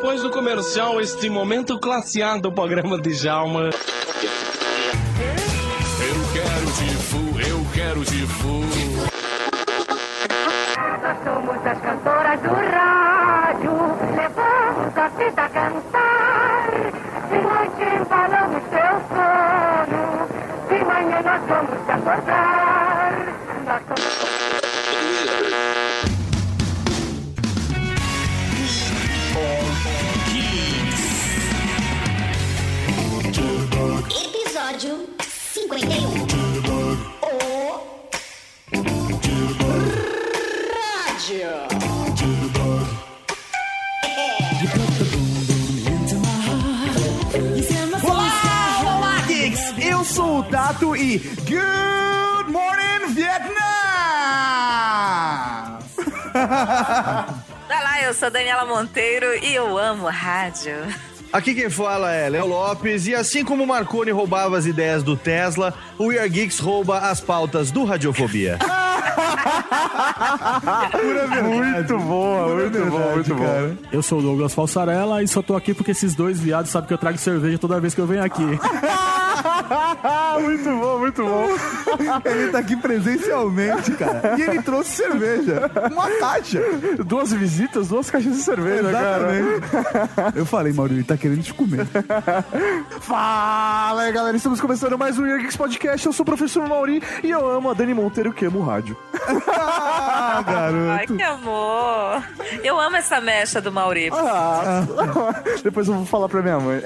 Depois do comercial, este momento classe do programa de Jalma. Eu quero de fu, eu quero de e Good Morning Vietnam! Olá, eu sou Daniela Monteiro e eu amo rádio. Aqui quem fala é Léo Lopes e assim como o Marconi roubava as ideias do Tesla, o We Are Geeks rouba as pautas do Radiofobia. muito boa, muito bom, muito bom. Eu sou o Douglas Falsarella e só tô aqui porque esses dois viados sabem que eu trago cerveja toda vez que eu venho aqui. muito bom, muito bom. Ele tá aqui presencialmente, cara. E ele trouxe cerveja. Uma caixa. Duas visitas, duas caixas de cerveja, Exatamente. cara. Eu falei, Maurício, ele tá querendo te comer. Fala aí, galera. Estamos começando mais um Year Geeks Podcast. Eu sou o professor Mauri e eu amo a Dani Monteiro que amo o rádio. ah, garoto. Ai, que amor. Eu amo essa mecha do Mauri. Ah, depois eu vou falar pra minha mãe.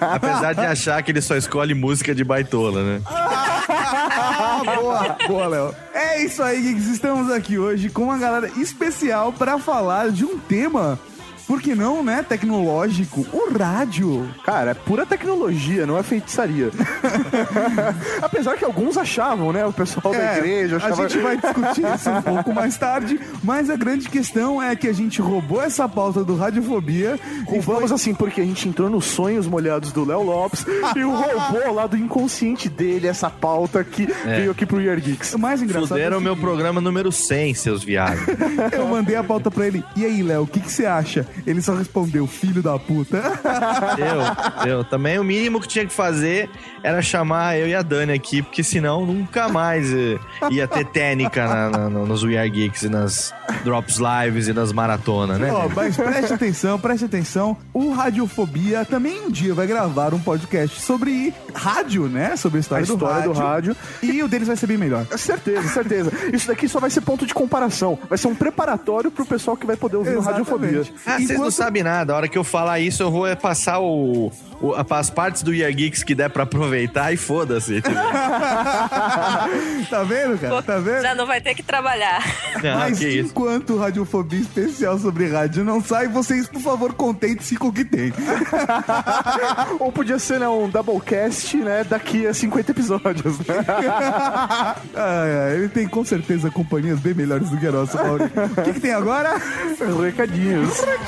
Apesar de achar que ele só escolhe música de baitola, né? boa, boa, Léo. É isso aí, Geeks. Estamos aqui hoje com uma galera especial para falar de um tema por que não, né? Tecnológico, o rádio. Cara, é pura tecnologia, não é feitiçaria. Apesar que alguns achavam, né? O pessoal é, da igreja achava... A gente vai discutir isso um pouco mais tarde, mas a grande questão é que a gente roubou essa pauta do Radiofobia. Roubamos foi... assim, porque a gente entrou nos sonhos molhados do Léo Lopes e o roubou lá do inconsciente dele essa pauta que é. veio aqui pro Year Geeks. O mais engraçado Fuderam é o meu programa número 100, seus viados. Eu mandei a pauta pra ele. E aí, Léo, o que, que você acha? Ele só respondeu, filho da puta. Eu, eu. Também o mínimo que tinha que fazer era chamar eu e a Dani aqui, porque senão nunca mais eh, ia ter técnica na, na, nos We Are Geeks e nas Drops Lives e nas maratonas, né? Oh, mas preste atenção, preste atenção. O Radiofobia também um dia vai gravar um podcast sobre rádio, né? Sobre a história, a história do, rádio, do rádio. E o deles vai ser bem melhor. Certeza, certeza. Isso daqui só vai ser ponto de comparação. Vai ser um preparatório pro pessoal que vai poder ouvir Exatamente. no Radiofobia. Ah, vocês não sabem nada. A hora que eu falar isso, eu vou passar o, o as partes do Year Geeks que der pra aproveitar e foda-se. tá vendo, cara? Tá vendo? Já não vai ter que trabalhar. Não, Mas que enquanto o Radiofobia especial sobre rádio não sai, vocês, por favor, contem-se com o que tem. Ou podia ser né, um doublecast, né? Daqui a 50 episódios, né? ele tem com certeza companhias bem melhores do que a nossa. O que, que tem agora? Recadinhos.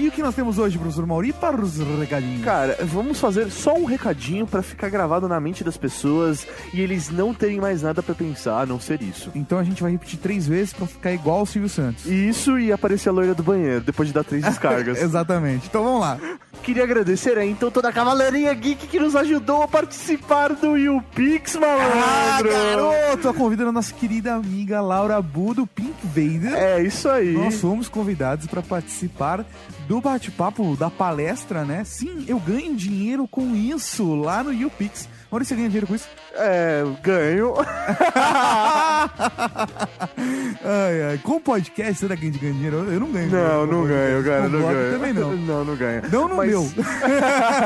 E o que nós temos hoje, professor Mauri, para os recadinhos? Cara, vamos fazer só um recadinho para ficar gravado na mente das pessoas e eles não terem mais nada para pensar a não ser isso. Então a gente vai repetir três vezes para ficar igual o Silvio Santos. Isso e aparecer a loira do banheiro depois de dar três descargas. Exatamente. Então vamos lá. Queria agradecer aí, então, toda a cavaleirinha geek que nos ajudou a participar do YouPix, malandro! Ah, garoto! A convida a nossa querida amiga Laura Bu, do Pink Vader. É, isso aí. Nós fomos convidados para participar do bate-papo, da palestra, né? Sim, eu ganho dinheiro com isso lá no YouPix. Maurício, você ganha dinheiro com isso? É, ganho. ai, ai. Com podcast, será que a gente ganha dinheiro? Eu não ganho. Não, não ganho, cara, não ganho. Também não. Não, não ganho. Não no Mas... meu.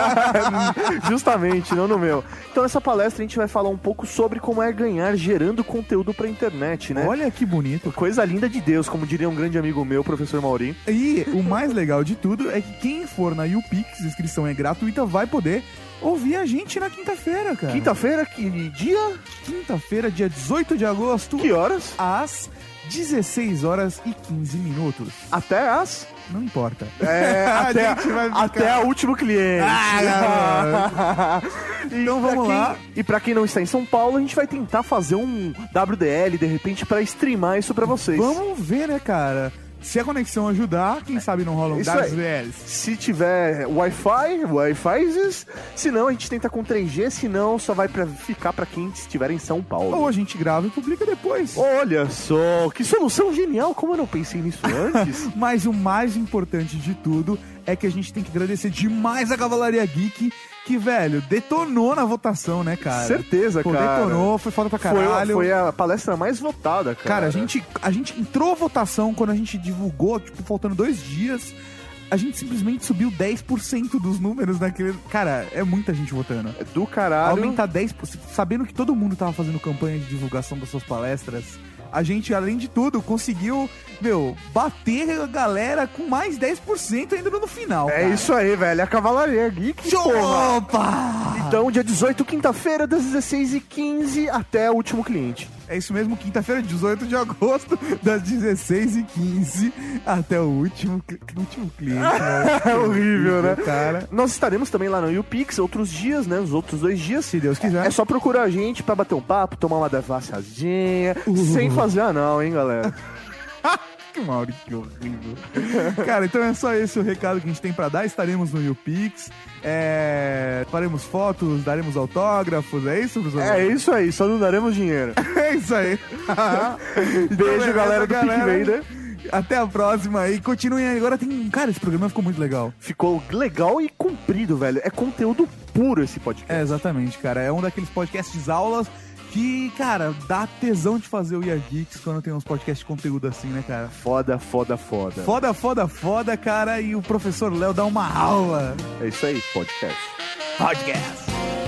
Justamente, não no meu. Então, nessa palestra a gente vai falar um pouco sobre como é ganhar gerando conteúdo pra internet, né? Olha que bonito. Coisa linda de Deus, como diria um grande amigo meu, professor Mauri. E o mais legal de tudo é que quem for na YouPix, inscrição é gratuita, vai poder ouvir a gente na quinta-feira, cara. Quinta-feira, que dia? Quinta-feira, dia 18 de agosto, Que horas? às 16 horas e 15 minutos. Até as. Não importa. É, A até, gente vai ficar- até o último cliente. Ah, Então vamos quem- lá. E pra quem não está em São Paulo, a gente vai tentar fazer um WDL de repente pra streamar isso pra vocês. Vamos ver, né, cara? Se a conexão ajudar, quem sabe não rolam Isso aí. WLs. Se tiver Wi-Fi, Wi-Fi, se não a gente tenta com 3G, se não só vai pra ficar pra quem estiver em São Paulo. Ou a gente grava e publica depois. Olha só, que solução genial, como eu não pensei nisso antes. Mas o mais importante de tudo é que a gente tem que agradecer demais a Cavalaria Geek, que, velho, detonou na votação, né, cara? Certeza, Pô, cara. detonou, foi foda pra Foi, caralho. foi a palestra mais votada, cara. Cara, a gente, a gente entrou a votação quando a gente divulgou, tipo, faltando dois dias. A gente simplesmente subiu 10% dos números naquele. Cara, é muita gente votando. É do caralho. Aumentar 10%. Sabendo que todo mundo tava fazendo campanha de divulgação das suas palestras, a gente, além de tudo, conseguiu, meu, bater a galera com mais 10% ainda no final. É cara. isso aí, velho. A Cavalaria Geek. Opa! Então, dia 18, quinta-feira, das 16h15 até o último cliente. É isso mesmo, quinta-feira, 18 de agosto, das 16h15 até o último, último cliente. né? É horrível, né? Cara, Nós estaremos também lá no YouPix outros dias, né? Os outros dois dias. se Deus quiser. É só procurar a gente pra bater um papo, tomar uma devassadinha, sem fazer anal, hein, galera? Que Maurício, que horrível. Cara, então é só esse o recado que a gente tem pra dar. Estaremos no YouPix. É... Faremos fotos, daremos autógrafos. É isso, professor? É isso aí, só não daremos dinheiro. É isso aí. Então, Beijo, beleza, galera do PicPay, né? Até a próxima e continuem aí. Agora tem. Cara, esse programa ficou muito legal. Ficou legal e comprido, velho. É conteúdo puro esse podcast. É, exatamente, cara. É um daqueles podcasts aulas que, cara, dá tesão de fazer o Year Geeks quando tem uns podcasts de conteúdo assim, né, cara? Foda, foda, foda. Foda, foda, foda, cara. E o professor Léo dá uma aula. É isso aí, podcast. Podcast.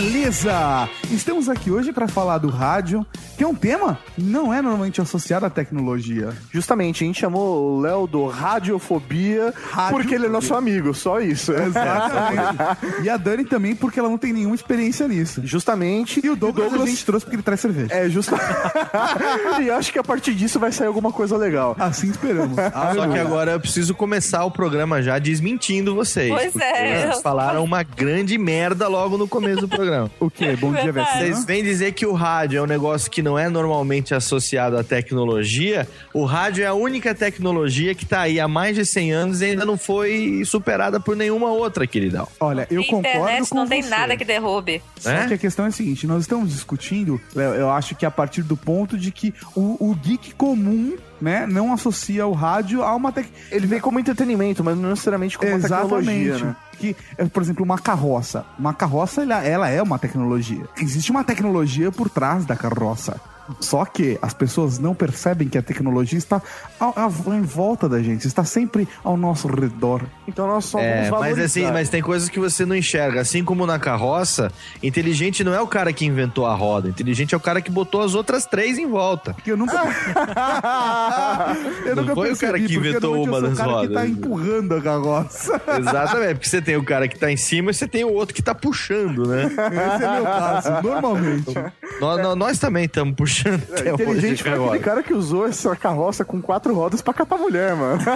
Beleza! Estamos aqui hoje para falar do rádio, que é um tema não é normalmente associado à tecnologia. Justamente, a gente chamou o Léo do Radiofobia Rádio- porque ele é nosso amigo, só isso. Exatamente. e a Dani também, porque ela não tem nenhuma experiência nisso. Justamente. E o Douglas, a gente trouxe porque ele traz cerveja. É, justo. e acho que a partir disso vai sair alguma coisa legal. Assim esperamos. Só que agora eu preciso começar o programa já desmentindo vocês. Pois é. Vocês falaram uma grande merda logo no começo do programa. O quê? Bom dia? Vocês vêm dizer que o rádio é um negócio que não é normalmente associado à tecnologia. O rádio é a única tecnologia que tá aí há mais de 100 anos e ainda não foi superada por nenhuma outra, queridão. Olha, eu concordo internet com não tem você. nada que derrube. Só É? que a questão é a seguinte, nós estamos discutindo, Léo, eu acho que a partir do ponto de que o, o geek comum, né, não associa o rádio a uma tec... Ele vem como entretenimento, mas não necessariamente como uma tecnologia, né? Que, é, por exemplo, uma carroça. Uma carroça, ela, ela é uma tecnologia. Existe uma tecnologia por trás da carroça. Só que as pessoas não percebem que a tecnologia está ao- ao- em volta da gente, está sempre ao nosso redor. Então nós só É, vamos mas valorizar. assim, mas tem coisas que você não enxerga. Assim como na carroça, inteligente não é o cara que inventou a roda. Inteligente é o cara que botou as outras três em volta. Porque eu nunca. eu Não nunca foi o cara que inventou uma sou o das cara que tá rodas. empurrando a carroça. Exatamente, porque você tem o cara que tá em cima e você tem o outro que tá puxando, né? Esse é meu caso, normalmente. nós, nós- nós também estamos puxando até hoje, Inteligente foi agora. aquele cara que usou essa carroça com quatro rodas pra catar mulher, mano.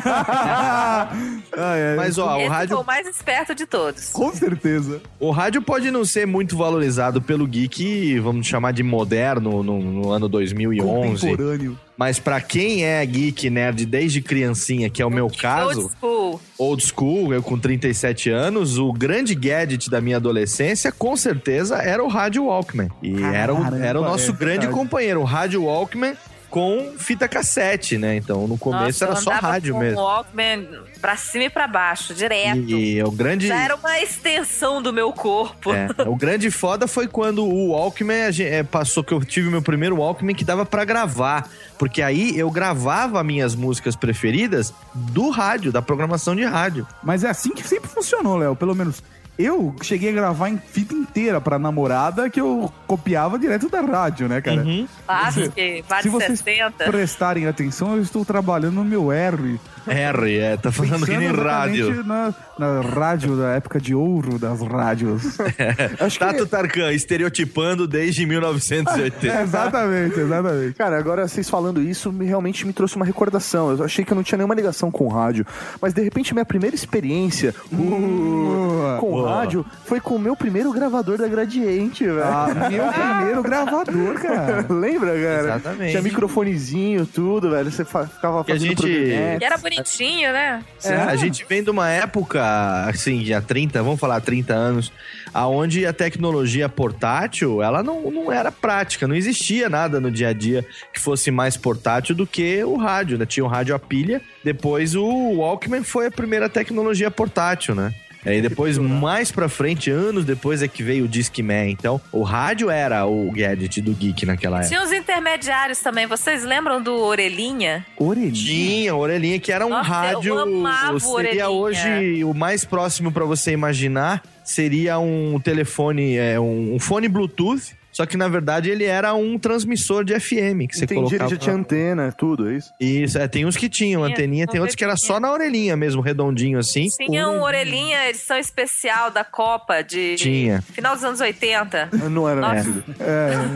Ah, é, Mas ó, o Esse foi rádio, o mais esperto de todos. Com certeza. o rádio pode não ser muito valorizado pelo geek, vamos chamar de moderno, no, no ano 2011. Contemporâneo. Mas pra quem é geek nerd desde criancinha, que é o meu caso, Old school. old school, eu com 37 anos, o grande gadget da minha adolescência, com certeza, era o rádio Walkman. E era o, Caramba, era o nosso é grande companheiro, o rádio Walkman com fita cassete, né? Então, no começo Nossa, era eu só rádio com mesmo. o Walkman pra cima e pra baixo, direto. E o grande, Já era uma extensão do meu corpo. é, o grande foda foi quando o Walkman a gen- é, passou que eu tive meu primeiro Walkman que dava pra gravar Porque aí eu gravava minhas músicas preferidas do rádio, da programação de rádio. Mas é assim que sempre funcionou, Léo. Pelo menos eu cheguei a gravar em fita inteira pra namorada que eu copiava direto da rádio, né, cara? Uhum. Clássico, Se vocês 60. prestarem atenção, eu estou trabalhando no meu R. R, é, tá falando que nem rádio. Na, na rádio da época de ouro das rádios. Acho que... Tato Tarkan, estereotipando desde 1980. É, exatamente, exatamente. Cara, agora vocês falando isso me, realmente me trouxe uma recordação. Eu achei que eu não tinha nenhuma ligação com o rádio. Mas de repente minha primeira experiência uh, com. Rádio foi com o meu primeiro gravador da Gradiente, velho. Ah, meu primeiro gravador, cara. Lembra, cara? Exatamente. Tinha microfonezinho, tudo, velho. Você ficava fazendo gente- programetes. E era bonitinho, né? É, A gente vem de uma época, assim, já 30, vamos falar 30 anos, aonde a tecnologia portátil, ela não, não era prática, não existia nada no dia a dia que fosse mais portátil do que o rádio, né? Tinha o rádio a pilha, depois o Walkman foi a primeira tecnologia portátil, né? Aí depois, mais pra frente, anos depois, é que veio o Discman. Então, o rádio era o gadget do geek naquela época. Tinha os intermediários também. Vocês lembram do Orelhinha? Orelhinha. Orelhinha, que era um Nossa, rádio. eu amava o seria orelhinha. hoje o mais próximo pra você imaginar seria um telefone, é, um, um fone Bluetooth. Só que na verdade ele era um transmissor de FM que você Entendi, ele colocava. já tinha antena, tudo, é isso? Isso, é, tem uns que tinham Tinha, anteninha, tem outros que era só na orelhinha mesmo, redondinho assim. Tinha um Orelhinha edição especial da Copa de. Tinha. Final dos anos 80. Não era nascido.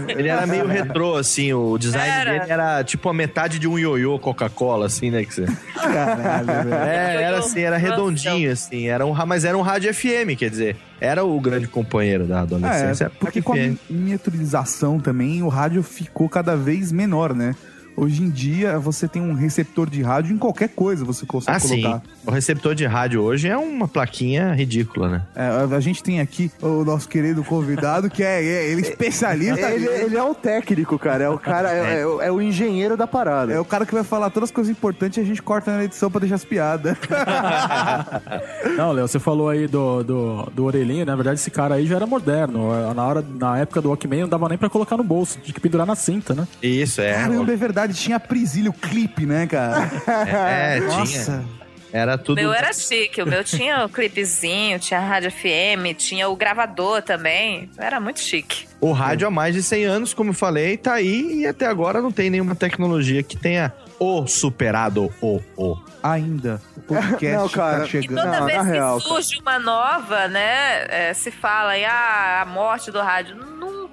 Ele era meio retrô, assim, o design Era. dele era tipo a metade de um ioiô Coca-Cola, assim, né? Que você... Caralho, velho. É, era assim, era redondinho, assim, era um, mas era um rádio FM, quer dizer, era o grande companheiro da adolescência. É, era porque rádio com a miniaturização também, o rádio ficou cada vez menor, né? Hoje em dia, você tem um receptor de rádio em qualquer coisa você consegue Ah, sim. colocar. O receptor de rádio hoje é uma plaquinha ridícula, né? É, a- gente tem aqui o nosso querido convidado, que é, é- ele é especialista. Ele, ele é o técnico, cara. É o cara, é, é o- é o engenheiro da parada. É o cara que vai falar todas as coisas importantes e a gente corta na edição pra deixar as piadas. Não, Léo, você falou aí do, do, do orelhinho, na verdade esse cara aí já era moderno. Na, hora, na época do Walkman não dava nem pra colocar no bolso, tinha que pendurar na cinta, né? Isso, é. Caramba, é verdade, tinha a Prisilha, o clipe, né, cara? É, tinha. Nossa. Era O tudo. meu era chique. O meu tinha o clipezinho, tinha a rádio FM, tinha o gravador também. Era muito chique. O rádio há mais de 100 anos, como eu falei, tá aí e até agora não tem nenhuma tecnologia que tenha o superado o o. Ainda. O podcast Não, cara. tá E chegando. toda Não, vez na que real, surge uma nova, né? é, se fala em ah, a morte do rádio.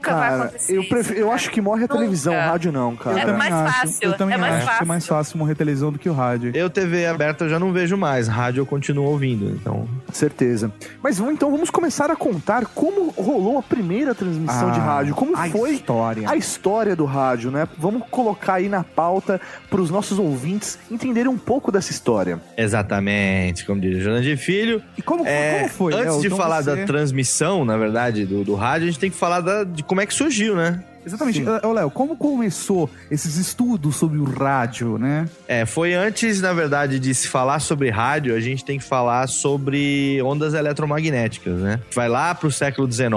Nunca vai Cara, acontecer. eu, isso, prefiro, eu acho que morre a Nunca. televisão, rádio não, cara. É Eu também mais acho, fácil, Eu também é mais acho que é fácil. mais fácil morrer televisão do que o rádio. Eu TV aberta eu já não vejo mais, rádio eu continuo ouvindo, então. Certeza. Mas então vamos começar a contar como rolou a primeira transmissão Ah, de rádio. Como a foi história. a história do rádio, né? Vamos colocar aí na pauta para os nossos ouvintes entenderem um pouco dessa história. Exatamente, como diz Jonas de Filho. E como, É, como foi? antes Léo? de Então falar você- da transmissão, na verdade, do, do rádio, a gente tem que falar da- de como é que surgiu, né? Exatamente. Ô, Léo, como começou esses estudos sobre o rádio, né? É, foi antes, na verdade, de se falar sobre rádio, a gente tem que falar sobre ondas eletromagnéticas, né? Vai lá pro século XIX,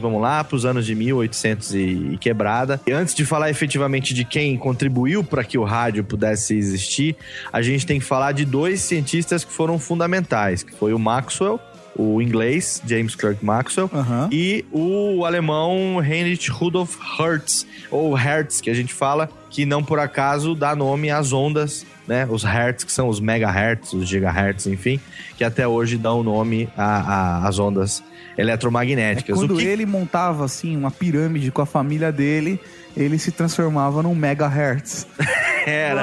vamos lá pros anos de 1800 e, e quebrada. E antes de falar efetivamente de quem contribuiu para que o rádio pudesse existir, a gente tem que falar de dois cientistas que foram fundamentais, que foi o Maxwell, o inglês, James Clerk Maxwell, Aham. e o alemão Heinrich Rudolf Hertz, ou Hertz, que a gente fala, que não por acaso dá nome às ondas, né? Os Hertz, que são os megahertz, os gigahertz, enfim, que até hoje dão nome às ondas É eletromagnéticas. quando o que ele montava, assim, uma pirâmide com a família dele, ele se transformava num megahertz. era?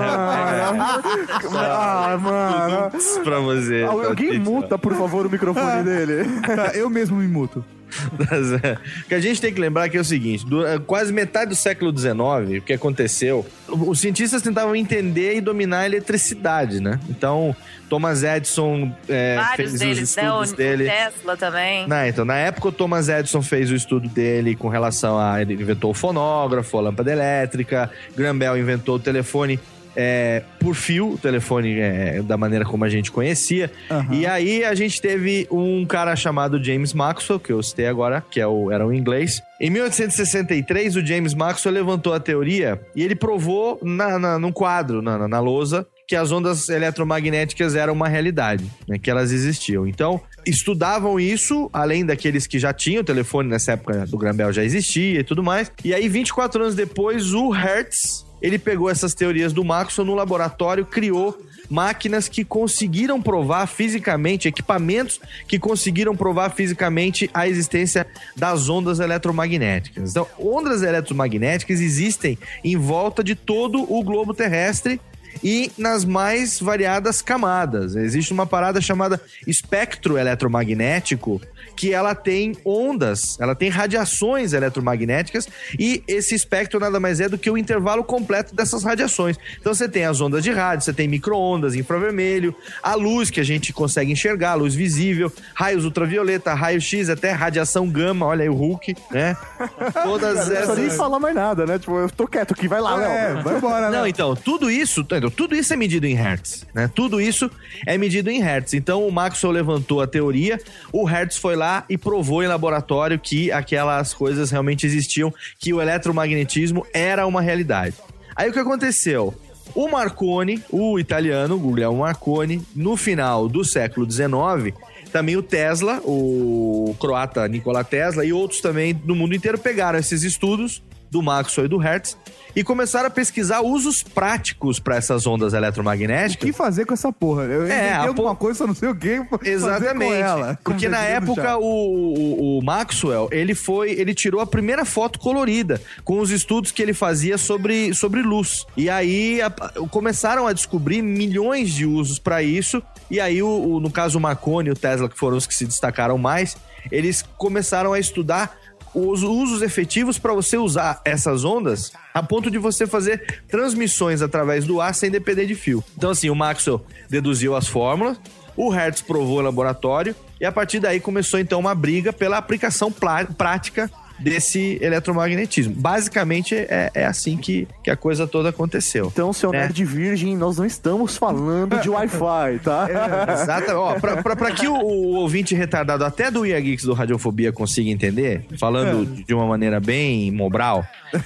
Ah, mano. pra você. Alguém muta, por favor, o microfone dele. Eu mesmo me muto. O que a gente tem que lembrar que é o seguinte: du- quase metade do século XIX, o que aconteceu, os cientistas tentavam entender e dominar a eletricidade, né? Então, Thomas Edison é, fez os deles, né? O, estudos o dele. Tesla também. Não, então, na época o Thomas Edison fez o estudo dele com relação a. Ele inventou o fonógrafo, a lâmpada elétrica, Graham Bell inventou o telefone é, por fio, o telefone é, da maneira como a gente conhecia. E aí a gente teve um cara chamado James Maxwell, que eu citei agora, que é o, era o inglês. Em 1863, o James Maxwell levantou a teoria e ele provou na, na, num quadro, na, na, na lousa, que as ondas eletromagnéticas eram uma realidade, né, que elas existiam. Então, estudavam isso, além daqueles que já tinham o telefone nessa época do Graham Bell já existia e tudo mais. E aí, 24 anos depois, o Hertz, ele pegou essas teorias do Maxwell no laboratório, criou máquinas que conseguiram provar fisicamente, equipamentos que conseguiram provar fisicamente a existência das ondas eletromagnéticas. Então, ondas eletromagnéticas existem em volta de todo o globo terrestre e nas mais variadas camadas. Existe uma parada chamada espectro eletromagnético, que ela tem ondas, ela tem radiações eletromagnéticas e esse espectro nada mais é do que o intervalo completo dessas radiações. Então você tem as ondas de rádio, você tem micro-ondas, infravermelho, a luz que a gente consegue enxergar, a luz visível, raios ultravioleta, raio-x, até radiação gama, olha aí o Hulk, né? Todas Não precisa nem essas... falar mais nada, né? Tipo, eu tô quieto aqui, vai lá, É, Léo. vai embora, né? Não, então, tudo isso, tudo isso é medido em hertz, né? Tudo isso é medido em hertz. Então o Maxwell levantou a teoria, o Hertz foi lá e provou em laboratório que aquelas coisas realmente existiam, que o eletromagnetismo era uma realidade. Aí o que aconteceu? O Marconi, o italiano, Guglielmo Marconi, no final do século XIX, também o Tesla, o croata Nikola Tesla e outros também no mundo inteiro pegaram esses estudos do Maxwell e do Hertz e começaram a pesquisar usos práticos para essas ondas O eletromagnéticas. que fazer com essa porra? Eu É, alguma po- coisa, não sei o que Exatamente. ela. Porque na época o, o, o Maxwell, ele foi, ele tirou a primeira foto colorida com os estudos que ele fazia sobre, sobre luz. E aí a- começaram a descobrir milhões de usos para isso. E aí o, o- no caso o Marconi e o Tesla, que foram os que se destacaram mais, eles começaram a estudar os usos efetivos para você usar essas ondas a ponto de você fazer transmissões através do ar sem depender de fio. Então, assim, o Maxwell deduziu as fórmulas, o Hertz provou em laboratório e a partir daí começou então uma briga pela aplicação prática desse eletromagnetismo. Basicamente é, é assim que, que a coisa toda aconteceu. Então, seu É. nerd virgem, nós não estamos falando de Wi-Fi, tá? Ó, pra, pra, pra que o, o ouvinte retardado até do Ia Geeks do Radiofobia consiga entender, falando de uma maneira bem mobral,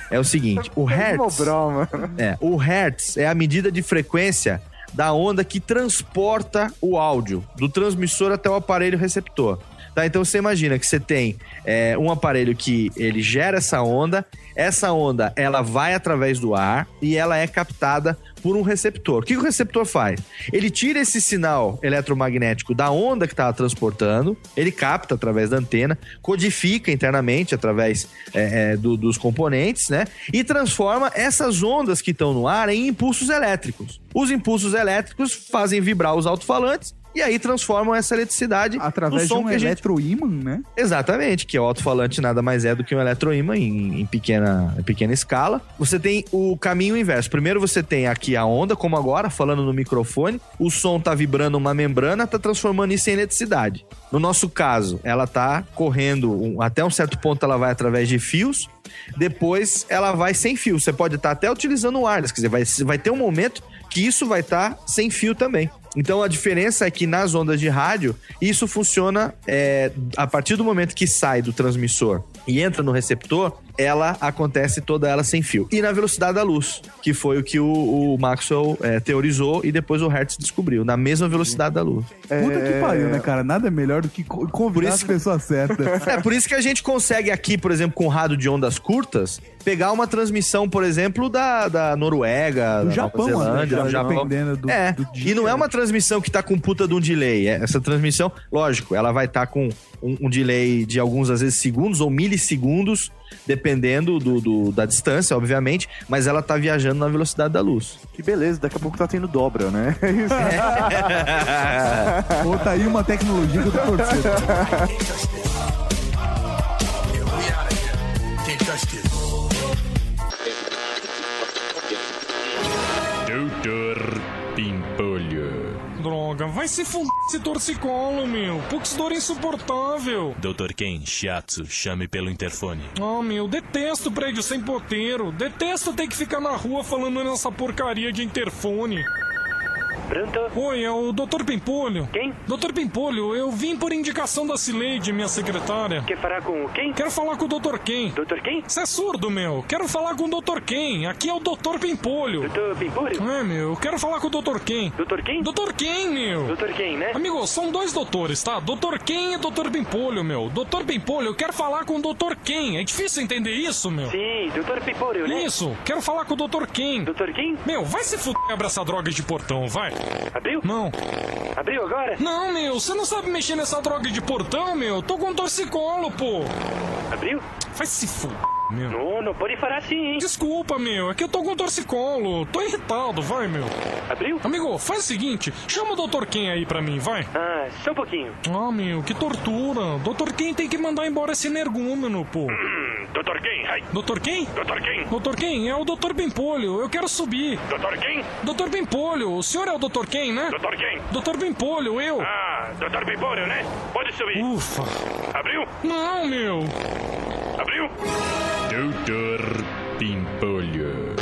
é o seguinte: o Hertz. Mobral, mano. É, o Hertz é a medida de frequência da onda que transporta o áudio do transmissor até o aparelho receptor. Tá? Então você imagina que você tem é, um aparelho que ele gera essa onda, essa onda ela vai através do ar e ela é captada por um receptor. O que, o receptor faz? Ele tira esse sinal eletromagnético da onda que estava transportando, ele capta através da antena, codifica internamente através é, é, do- dos componentes, né? E transforma essas ondas que estão no ar em impulsos elétricos. Os impulsos elétricos fazem vibrar os alto-falantes e aí transformam essa eletricidade Através de um gente eletroímã, né? Exatamente, que o alto-falante nada mais é do que um eletroímã em, em pequena, pequena escala. Você tem o caminho inverso. Primeiro você tem aqui a onda, como agora, falando no microfone. O som tá vibrando uma membrana, tá transformando isso em eletricidade. No nosso caso, ela tá correndo, um- até um certo ponto ela vai através de fios, depois ela vai sem fio. Você pode estar até utilizando o wireless, quer dizer, vai, vai ter um momento que isso vai estar sem fio também. Então a diferença é que nas ondas de rádio, isso funciona é, a partir do momento que sai do transmissor e entra no receptor, ela acontece toda ela sem fio. E na velocidade da luz, que foi o que o, o Maxwell é, teorizou e depois o Hertz descobriu, na mesma velocidade da luz. Puta que pariu, né, cara? Nada é melhor do que co- convidar isso- as pessoas certas. É por isso que a gente consegue aqui, por exemplo, com rádio de ondas curtas, pegar uma transmissão, por exemplo, da, da Noruega, Do da Japão, Nova Zelândia, até, do Japão. dependendo do- é, do dia. e não é uma transmissão que tá com puta de um delay. É, Essa transmissão, lógico, ela vai estar com um, um delay de alguns, às vezes, segundos ou milissegundos, dependendo do, do- da distância, obviamente, mas ela tá viajando na velocidade da luz. Que beleza, daqui a pouco tá tendo dobra, né? É isso. Ou tá aí uma tecnologia que eu tô torcendo. Doutor. Droga. Vai se fuder esse torcicolo, meu. Pux dor insuportável. Dr. Ken, Shiatsu, chame pelo interfone. Ah, meu, detesto prédio sem poteiro. Detesto ter que ficar na rua falando nessa porcaria de interfone. Pronto? Oi, é o Dr. Pimpolho. Quem? Dr. Pimpolho, eu vim por indicação da Cileide, minha secretária. Quer falar com quem? Quero falar com o Dr. Ken. Doutor quem? Você é surdo, meu. Quero falar com o Dr. Ken. Aqui é o Dr. Pimpolho. Doutor Pimpolho? É, meu, eu quero falar com o Dr. Ken. Doutor quem? Dr. Ken, meu. Doutor quem, né? Amigo, são dois doutores, tá? Dr. Ken e Dr. Pimpolho, meu. Dr. Pimpolho, eu quero falar com o Dr. Ken. É difícil entender isso, meu? Sim, doutor Pimpolho, né? Isso, quero falar com o Dr. Ken. Doutor quem? Meu, vai se fuder e abra essa droga de portão, vai. Abriu? Não. Abriu agora? Não, meu, você não sabe mexer nessa droga de portão, meu. Tô com torcicolo, pô. Abriu? Vai se fuder, meu. Não, não pode falar assim, hein? Desculpa, meu, é que eu tô com torcicolo. Tô irritado, vai, meu. Abriu? Amigo, faz o seguinte, chama o Dr. Ken aí pra mim, vai. Ah, só um pouquinho. Ah, meu, que tortura. Dr. Ken tem que mandar embora esse energúmeno, pô. Doutor quem? Ai. Dr. Ken? Doutor quem? Dr. Ken, é o Dr. Pimpolho. Eu quero subir. Doutor quem? Dr. Pimpolho, o senhor é o Dr. Ken, né? Doutor quem? Dr. Pimpolho, eu. Ah, doutor Pimpolho, né? Pode subir. Ufa. Abriu? Não, meu. Abriu? Doutor Pimpolho.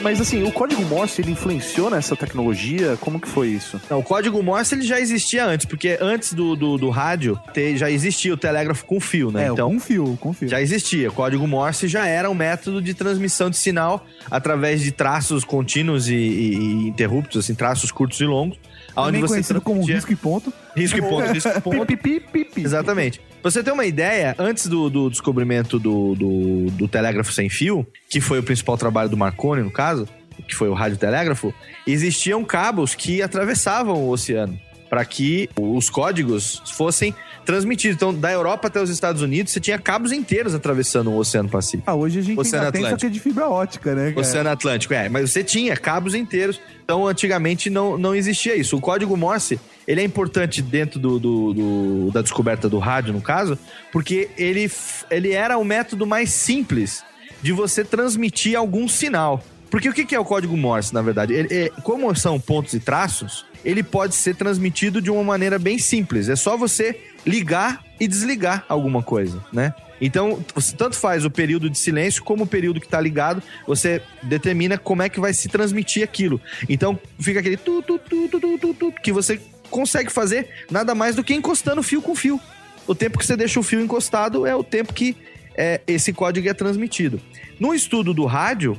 Mas assim, o código Morse, ele influenciou nessa tecnologia? Como que foi isso? Não, o código Morse ele já existia antes, porque antes do, do, do rádio te- já existia o telégrafo com fio, né? É, então com fio, com fio. já existia. O código Morse já era um método de transmissão de sinal através de traços contínuos e, e- e interruptos, assim, traços curtos e longos. Também conhecido como transmitia- risco e ponto. risco e ponto, risco e ponto. Pipi, pipi. Exatamente. Pra você ter uma ideia, antes do, do descobrimento do, do, do telégrafo sem fio, que foi o principal trabalho do Marconi, no caso, que foi o radiotelégrafo, existiam cabos que atravessavam o oceano para que os códigos fossem transmitidos. Então, da Europa até os Estados Unidos, você tinha cabos inteiros atravessando o Oceano Pacífico. Ah, hoje a gente Oceano ainda tem, só Atlântico. que é de fibra ótica, né? cara? Oceano Atlântico, é. Mas você tinha cabos inteiros. Então, antigamente não, não existia isso. O código Morse, ele é importante dentro do, do- do- da descoberta do rádio, no caso, porque ele, ele era o método mais simples de você transmitir algum sinal. Porque o que é o código Morse, na verdade? Ele- é- como são pontos e traços, ele pode ser transmitido de uma maneira bem simples. É só você ligar e desligar alguma coisa, né? Então, tanto faz o período de silêncio como o período que está ligado, você determina como é que vai se transmitir aquilo. Então, fica aquele tu, tu, tu, tu, tu, tu, tu, que você consegue fazer nada mais do que encostando fio com fio. O tempo que você deixa o fio encostado é o tempo que é, esse código é transmitido. No estudo do rádio,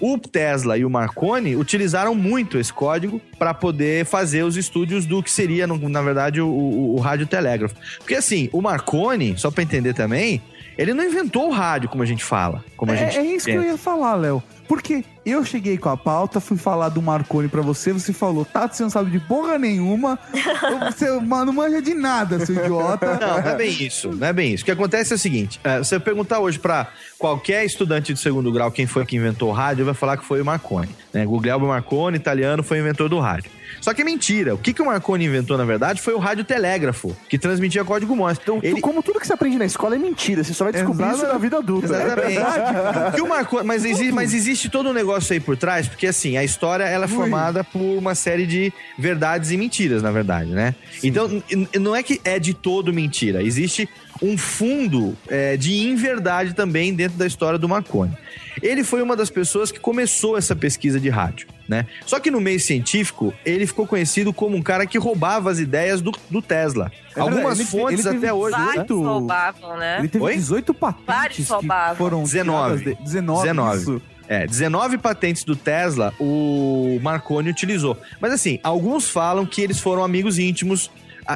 o Tesla e o Marconi utilizaram muito esse código para poder fazer os estúdios do que seria, na verdade, o, o, o radiotelégrafo. Porque assim, o Marconi, só para entender também, ele não inventou o rádio como a gente fala, como a É, gente é isso que eu pensa. ia falar, Léo. Porque eu cheguei com a pauta, fui falar do Marconi pra você, você falou, Tato, você não sabe de porra nenhuma, você não manja de nada, seu idiota. Não, não é bem isso, não é bem isso. O que acontece é o seguinte: é, você perguntar hoje pra qualquer estudante de segundo grau quem foi que inventou o rádio, vai falar que foi o Marconi. Né? Guglielmo Marconi, italiano, foi o inventor do rádio. Só que é mentira. O que, que o Marconi inventou, na verdade, foi o radiotelégrafo, que transmitia código Morse. Então, Tu- Como tudo que você aprende na escola é mentira, você só vai descobrir isso na vida adulta. Exatamente. Que o Marconi, mas, existe, mas existe todo um negócio aí por trás, porque assim, a história ela é formada por uma série de verdades e mentiras, na verdade, né? Então, n- n- não é que é de todo mentira. Existe um fundo é, de inverdade também dentro da história do Marconi. Ele foi uma das pessoas que começou essa pesquisa de rádio, né? Só que no meio científico, ele ficou conhecido como um cara que roubava as ideias do, do Tesla. É Algumas ele te- fontes ele até hoje. Vários Muito- roubavam, né? Ele teve Oi? 18 patentes Vários que roubavam. foram 19. tiradas de- 19. 19. isso. É, 19 patentes do Tesla o Marconi utilizou. Mas assim, alguns falam que eles foram amigos íntimos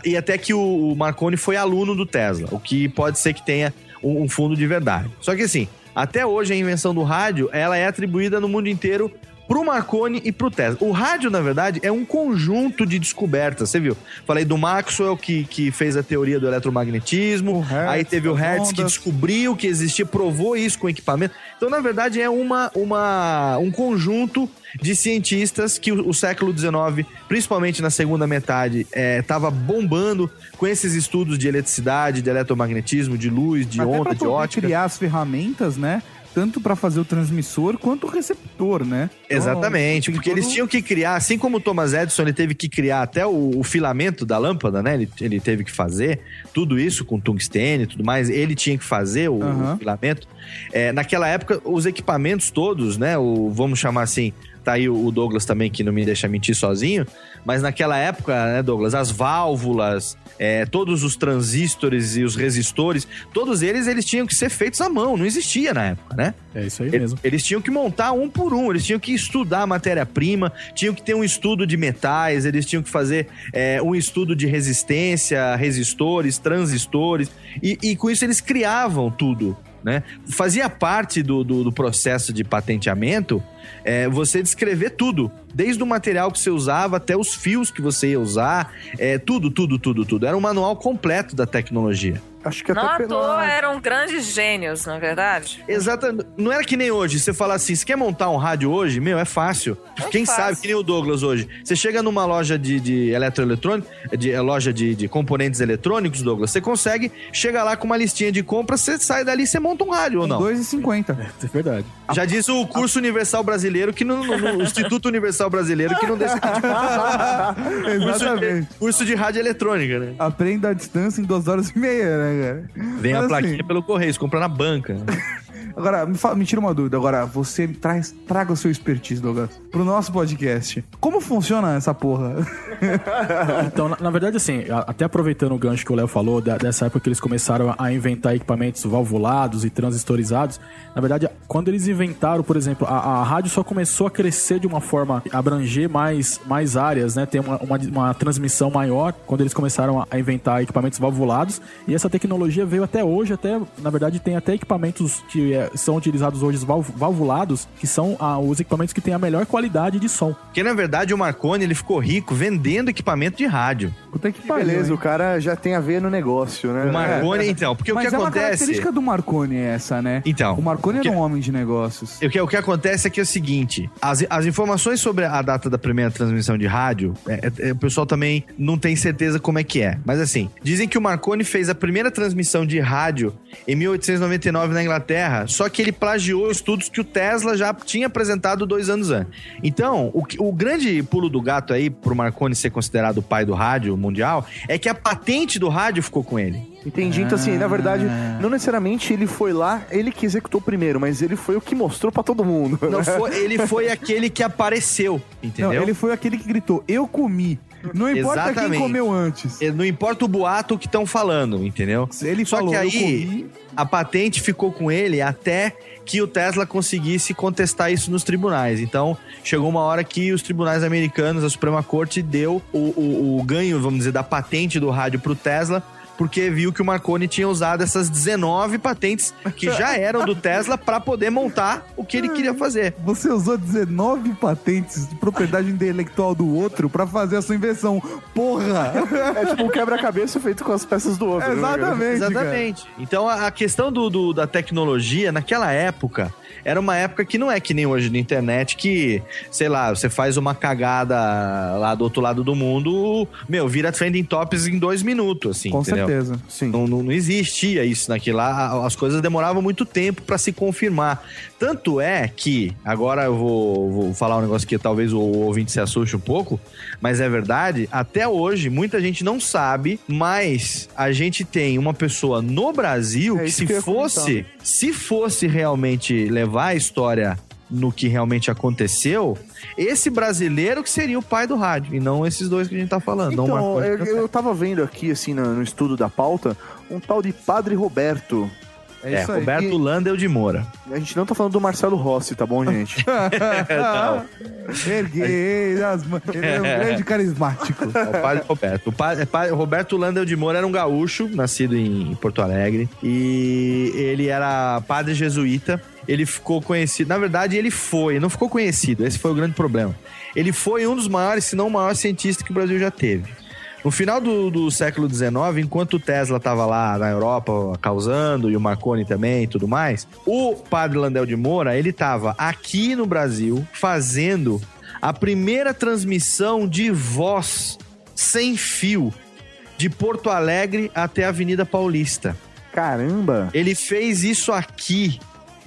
e até que o Marconi foi aluno do Tesla, o que pode ser que tenha um, um fundo de verdade. Só que assim, até hoje a invenção do rádio, ela é atribuída no mundo inteiro pro Marconi e pro Tesla. O rádio, na verdade, é um conjunto de descobertas, você viu? Falei do Maxwell, que, que fez a teoria do eletromagnetismo, Hertz, aí teve o Hertz, que descobriu que existia, provou isso com equipamento. Então, na verdade, é uma, uma, um conjunto de cientistas que o, o século XIX, principalmente na segunda metade, estava bombando com esses estudos de eletricidade, de eletromagnetismo, de luz, de Até onda, de ótica. criar as ferramentas, né? Tanto pra fazer o transmissor quanto o receptor, né? Então, Exatamente, tem porque eles todo- tinham que criar, assim como o Thomas Edison, ele teve que criar até o, o filamento da lâmpada, né? Ele, ele teve que fazer tudo isso com tungstênio e tudo mais. Ele tinha que fazer o, Aham. o filamento. É, naquela época, os equipamentos todos, né? O, vamos chamar assim, tá aí o Douglas também, que não me deixa mentir sozinho. Mas naquela época, né, Douglas, as válvulas, é, todos os transistores e os resistores, todos eles, eles tinham que ser feitos à mão, não existia na época, né? É isso aí Eles, mesmo. eles tinham que montar um por um, eles tinham que estudar a matéria-prima, tinham que ter um estudo de metais, eles tinham que fazer é, um estudo de resistência, resistores, transistores, e, e com isso eles criavam tudo. Né? Fazia parte do, do, do processo de patenteamento é, você descrever tudo, desde o material que você usava até os fios que você ia usar, é, tudo, tudo, tudo, tudo. Era um manual completo da tecnologia. Acho que Não até à toa eram grandes gênios, na é verdade. Exato. Não era que nem hoje. Você fala assim, você quer montar um rádio hoje? Meu, é fácil. Quem fácil. sabe, que nem o Douglas hoje. Você chega numa loja de, de eletroeletrônico, de eh, loja de, de componentes eletrônicos, Douglas, você consegue, chega lá com uma listinha de compras, você sai dali e você monta um rádio ou não. 2,50. É verdade. Já diz o curso universal brasileiro, que no, no- no Instituto Universal Brasileiro, que não deixa de curso Exatamente. de, curso de rádio eletrônica, né? Aprenda à distância em duas horas e meia, né, cara? Vem a Mas, plaquinha assim, pelo correio, você compra na banca. Agora, me, fala- me tira uma dúvida. Agora, você traz, traga o seu expertise, Douglas, pro nosso podcast. Como funciona essa porra? Então, na, na verdade, assim, a- até aproveitando o gancho que o Léo falou, da- dessa época que eles começaram a inventar equipamentos valvulados e transistorizados, na verdade, quando eles inventaram, por exemplo, a, a rádio só começou a crescer de uma forma, abranger mais, mais áreas, né? Ter uma, uma, uma transmissão maior quando eles começaram a, inventar equipamentos valvulados. E essa tecnologia veio até hoje, até, na verdade, tem até equipamentos que é, são utilizados hoje val- valvulados, que são ah, os equipamentos que têm a melhor qualidade de som. Porque, na verdade, o Marconi, ele ficou rico vendendo equipamento de rádio. Puta que Beleza, o cara já tem a ver no negócio, né? O Marconi, então, porque Mas o que é uma acontece... característica do Marconi essa, né? Então, O Marconi o que- era um homem de negócios. O que, o que acontece é que é o seguinte: as, as informações sobre a data da primeira transmissão de rádio, é- é- é, o pessoal também não tem certeza como é que é. Mas assim, dizem que o Marconi fez a primeira transmissão de rádio em 1899 na Inglaterra, só que ele plagiou estudos que o Tesla já tinha apresentado dois anos antes. Então, o, que- o grande pulo do gato aí pro Marconi ser considerado o pai do rádio mundial é que a patente do rádio ficou com ele. Entendi. Então, assim, na verdade, Ah. não necessariamente ele foi lá, ele que executou primeiro, mas ele foi o que mostrou pra todo mundo. Não né? foi- ele foi aquele que apareceu, entendeu? Não, ele foi aquele que gritou, eu comi. Não importa quem Exatamente. comeu antes. Não importa o boato que estão falando, entendeu? Ele Só falou, que eu aí comi. a patente ficou com ele até que o Tesla conseguisse contestar isso nos tribunais. Então, chegou uma hora que os tribunais americanos, a Suprema Corte, deu o, o- o ganho, vamos dizer, da patente do rádio pro Tesla, porque viu que o Marconi tinha usado essas 19 patentes que já eram do Tesla para poder montar o que ele queria fazer. Você usou 19 patentes de propriedade intelectual do outro pra fazer a sua invenção. Porra! É tipo um quebra-cabeça feito com as peças do outro. né? Exatamente. cara. Exatamente. Então a, a questão do, do- da tecnologia, naquela época, era uma época que não é que nem hoje na internet, que, sei lá, você faz uma cagada lá do outro lado do mundo, meu, vira trending topics em dois minutos, assim. Com entendeu? certeza. Sim. Não, não, não existia isso naquilo lá, as coisas demoravam muito tempo pra se confirmar. Tanto é que, agora eu vou, vou falar um negócio que talvez o ouvinte se assuste um pouco, mas é verdade, até hoje muita gente não sabe, mas a gente tem uma pessoa no Brasil É que se que fosse, se fosse realmente levar a história no que realmente aconteceu, esse brasileiro que seria o pai do rádio, e não esses dois que a gente tá falando. Então, eu, eu tava vendo aqui, assim, no, no estudo da pauta, um tal de Padre Roberto. É, É, isso aí. Roberto Landel de Moura. A gente não tá falando do Marcelo Rossi, tá bom, gente? Erguei as mãos. Ele é um grande carismático. É o padre Roberto. O padre, padre Roberto Landel de Moura era um gaúcho, nascido em Porto Alegre. E ele era padre jesuíta. Ele ficou conhecido. Na verdade, ele foi, não ficou conhecido. Esse foi o grande problema. Ele foi um dos maiores, se não o maior cientista que o Brasil já teve. No final do, do século XIX, enquanto o Tesla estava lá na Europa causando, e o Marconi também e tudo mais, o padre Landel de Moura, ele estava aqui no Brasil fazendo a primeira transmissão de voz sem fio de Porto Alegre até a Avenida Paulista. Caramba! Ele fez isso aqui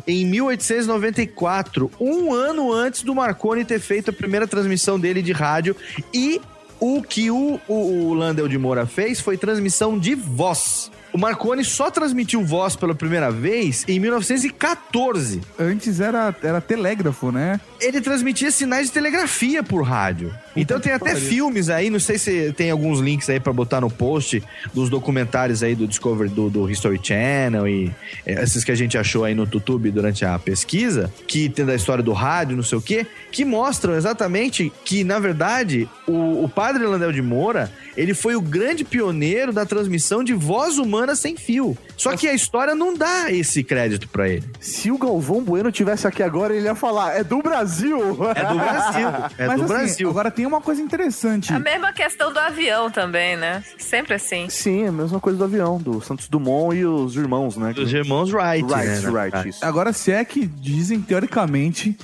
em 1894, um ano antes do Marconi ter feito a primeira transmissão dele de rádio. E o que o, o, o Landel de Moura fez foi transmissão de voz. O Marconi só transmitiu voz pela primeira vez em 1914. Antes era, era telégrafo, né? Ele transmitia sinais de telegrafia por rádio. Então tem até filmes aí, não sei se tem alguns links aí pra botar no post dos documentários aí do Discovery, do, do History Channel e é, esses que a gente achou aí no YouTube durante a pesquisa, que tem da história do rádio, não sei o quê, que mostram exatamente que, na verdade, o, o padre Landel de Moura, ele foi o grande pioneiro da transmissão de voz humana sem fio. Só que a história não dá esse crédito pra ele. Se o Galvão Bueno tivesse aqui agora, ele ia falar: é do Brasil! É do Brasil. É Mas do assim, Brasil. agora tem uma coisa interessante. A mesma questão do avião também, né? Sempre assim. Sim, é a mesma coisa do avião, do Santos Dumont e os irmãos, né? Os irmãos Wright. Wright, né, Wright. Agora, se é que dizem, teoricamente,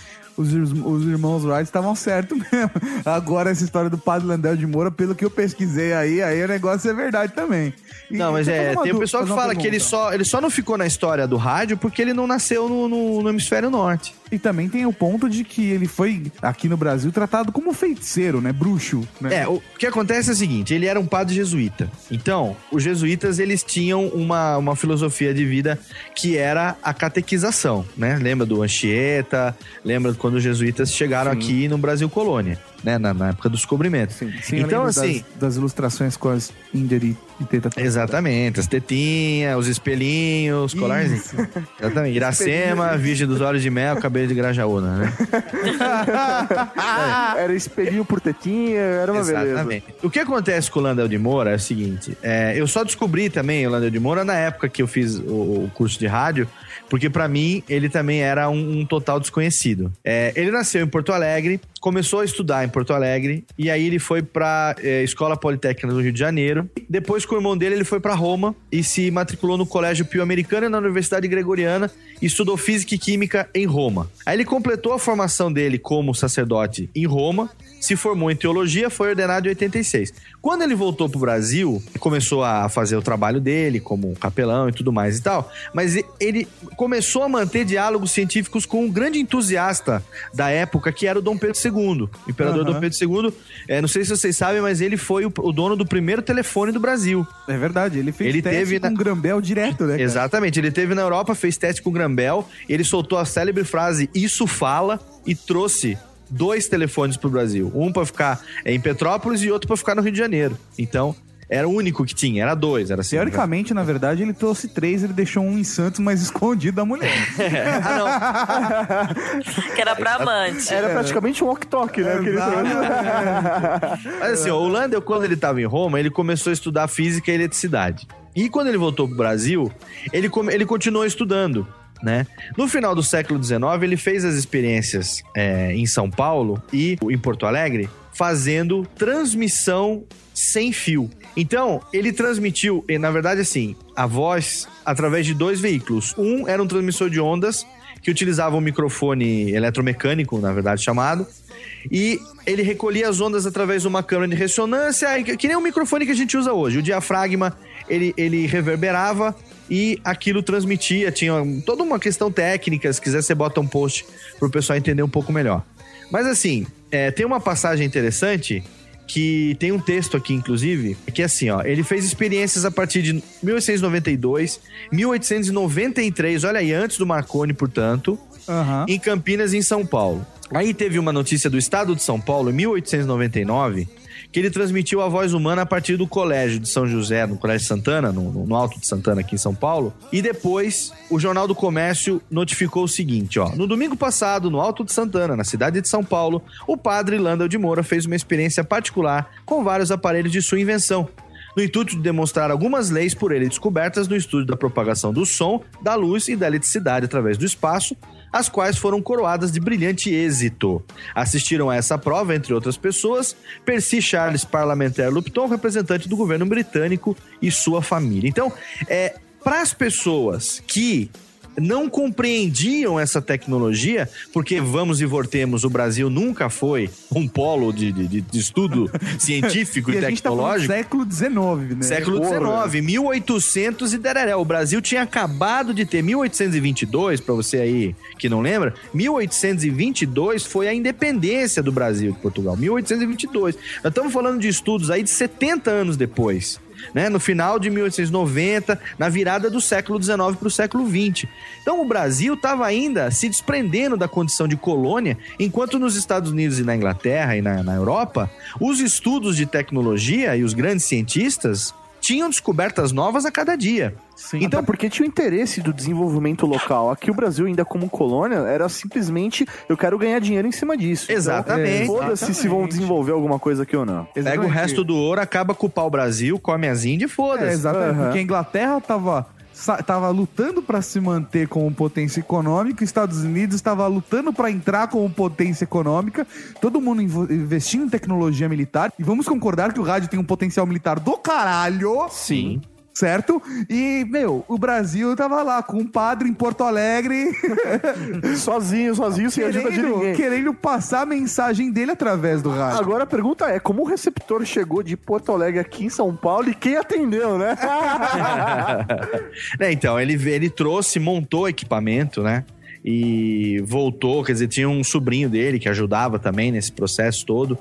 os, os irmãos Wright estavam certos mesmo. Agora, essa história do padre Landel de Moura, pelo que eu pesquisei aí, aí o negócio é verdade também. E Não, mas é, tem o pessoal que fala que ele pergunta. só, ele só não ficou na história do rádio porque ele não nasceu no, no- no hemisfério norte. E também tem o ponto de que ele foi, aqui no Brasil, tratado como feiticeiro, né? Bruxo. Né? É, o que acontece é o seguinte, ele era um padre jesuíta. Então, os jesuítas, eles tinham uma, uma filosofia de vida que era a catequização, né? Lembra do Anchieta, lembra quando os jesuítas chegaram Sim. aqui no Brasil colônia, né? Na, na época do descobrimento. Sim, sim, então, assim... Das, das ilustrações com as Inder e, e Teta. Exatamente, as tetinhas, os espelhinhos, os colarzinhos. Exatamente. Iracema, Virgem dos Olhos de Mel, cabelo de Grajaúna, né? Era espelhinho por tetinha, era uma beleza. Exatamente. O que acontece com o Landel de Moura é o seguinte: é, eu só descobri também o Landel de Moura na época que eu fiz o, o curso de rádio, porque pra mim ele também era um, um total desconhecido. É, ele nasceu em Porto Alegre, começou a estudar em Porto Alegre, e aí ele foi pra é, Escola Politécnica do Rio de Janeiro. Depois, com o irmão dele, ele foi pra Roma e se matriculou no Colégio Pio Americano e na Universidade Gregoriana e estudou Física e Química em Roma. Aí ele completou a formação dele como sacerdote em Roma, se formou em teologia, foi ordenado em 86. Quando ele voltou pro Brasil, começou a fazer o trabalho dele como capelão e tudo mais e tal, mas ele começou a manter diálogos científicos com um grande entusiasta da época, que era o Dom Pedro II. O imperador Aham. Dom Pedro II, é, não sei se vocês sabem, mas ele foi o, o dono do primeiro telefone do Brasil. É verdade, ele fez Ele teste teve com na- Grambel direto, né? cara? Exatamente, ele teve na Europa, fez teste com o Grambel, ele soltou a célebre frase Isso fala e trouxe dois telefones pro Brasil. Um pra ficar em Petrópolis e outro pra ficar no Rio de Janeiro. Então, era o único que tinha, era dois, era assim. Teoricamente, na verdade, ele trouxe três, ele deixou um em Santos, mas escondido da mulher. ah, Que era pra amante. Era praticamente um walk-talk, né? Mas assim, ó, o Landel, quando ele tava em Roma, ele começou a estudar física e eletricidade. E quando ele voltou pro Brasil, ele, ele continuou estudando, né? No final do século XIX, ele fez as experiências é, em São Paulo e em Porto Alegre, fazendo transmissão sem fio. Então, ele transmitiu, na verdade, assim, a voz através de dois veículos. Um era um transmissor de ondas, que utilizava um microfone eletromecânico, na verdade, chamado, e ele recolhia as ondas através de uma câmara de ressonância, que que nem o microfone que a gente usa hoje. O diafragma, ele, ele reverberava e aquilo transmitia. Tinha toda uma questão técnica, se quiser você bota um post pro pessoal entender um pouco melhor. Mas assim, é, tem uma passagem interessante que tem um texto aqui, inclusive, que é assim, ó. Ele fez experiências a partir de 1892, 1893, olha aí, antes do Marconi, portanto, Aham. em Campinas em São Paulo. Aí teve uma notícia do estado de São Paulo, em 1899, que ele transmitiu a voz humana a partir do colégio de São José, no Colégio Santana, no, no- Alto de Santana, aqui em São Paulo. E depois, o Jornal do Comércio notificou o seguinte, ó. No domingo passado, no Alto de Santana, na cidade de São Paulo, o padre Landel de Moura fez uma experiência particular com vários aparelhos de sua invenção no intuito de demonstrar algumas leis por ele descobertas no estudo da propagação do som, da luz e da eletricidade através do espaço, as quais foram coroadas de brilhante êxito. Assistiram a essa prova, entre outras pessoas, Percy Charles Parlementaire Lupton, representante do governo britânico e sua família. Então, é, para as pessoas que não compreendiam essa tecnologia, porque vamos e voltemos, o Brasil nunca foi um polo de, de, de estudo científico e, E a gente tá tecnológico. século XIX, né? Século. XIX, 1800 e dereré. O Brasil tinha acabado de ter 1822, pra você aí que não lembra, 1822 foi a independência do Brasil de Portugal. 1822. Nós estamos falando de estudos aí de 70 anos depois. Né, no final de 1890, na virada do século XIX para o século XX. Então o Brasil estava ainda se desprendendo da condição de colônia, enquanto nos Estados Unidos e na Inglaterra e na, na Europa, os estudos de tecnologia e os grandes cientistas tinham descobertas novas a cada dia. Então, Até porque tinha o interesse do desenvolvimento local. Aqui o Brasil, ainda como colônia, era simplesmente eu quero ganhar dinheiro em cima disso. Então, Exatamente. Foda-se se vão desenvolver alguma coisa aqui ou não. Pega o resto do ouro, acaba com o pau Brasil, come as índias e foda-se. É, exatamente. Aham. Porque a Inglaterra tava, sa- tava lutando para se manter como potência econômica, os Estados Unidos estava lutando para entrar como potência econômica, todo mundo investindo em tecnologia militar. E vamos concordar que o rádio tem um potencial militar do caralho. Sim. Certo? E, meu, o Brasil tava lá com um padre em Porto Alegre. sozinho, sozinho, sem ajuda de querendo, ninguém. querendo passar a mensagem dele através do rádio. Agora a pergunta é, como o receptor chegou de Porto Alegre aqui em São Paulo e quem atendeu, né? É, então, ele, ele trouxe, montou equipamento, né? E voltou, quer dizer, tinha um sobrinho dele que ajudava também nesse processo todo.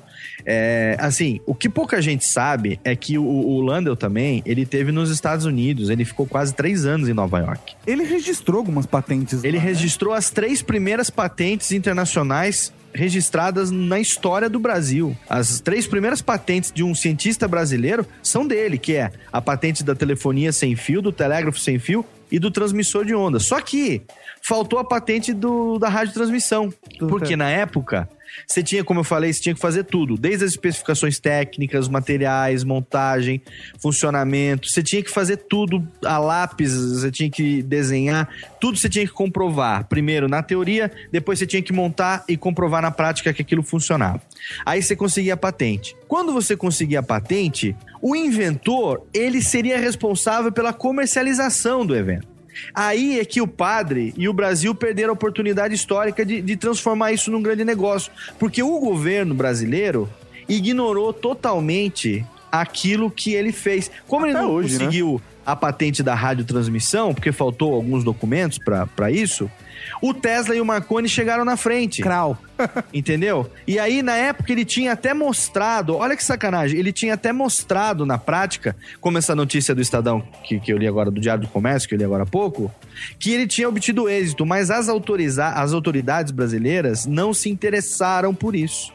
É, assim, o que pouca gente sabe é que o, o Landel também, ele teve nos Estados Unidos, ele ficou quase três anos em Nova York. Ele registrou algumas patentes. Ele lá, né? registrou as três primeiras patentes internacionais registradas na história do Brasil. As três primeiras patentes de um cientista brasileiro são dele, que é a patente da telefonia sem fio, do telégrafo sem fio e do transmissor de onda. Só que faltou a patente do, da radiotransmissão, porque na época você tinha, como eu falei, você tinha que fazer tudo, desde as especificações técnicas, materiais, montagem, funcionamento. Você tinha que fazer tudo a lápis, você tinha que desenhar, tudo você tinha que comprovar. Primeiro na teoria, depois você tinha que montar e comprovar na prática que aquilo funcionava. Aí você conseguia a patente. Quando você conseguia a patente, o inventor, ele seria responsável pela comercialização do evento. Aí é que o padre e o Brasil perderam a oportunidade histórica de, de transformar isso num grande negócio. Porque o governo brasileiro ignorou totalmente aquilo que ele fez. Como ele Até não hoje, né? conseguiu a patente da radiotransmissão, porque faltou alguns documentos para isso, o Tesla e o Marconi chegaram na frente. Crau. Entendeu? E aí, na época, ele tinha até mostrado, olha que sacanagem, ele tinha até mostrado na prática, como essa notícia do Estadão que, que eu li agora, do Diário do Comércio, que eu li agora há pouco, que ele tinha obtido êxito, mas as, autoriza as autoridades brasileiras não se interessaram por isso.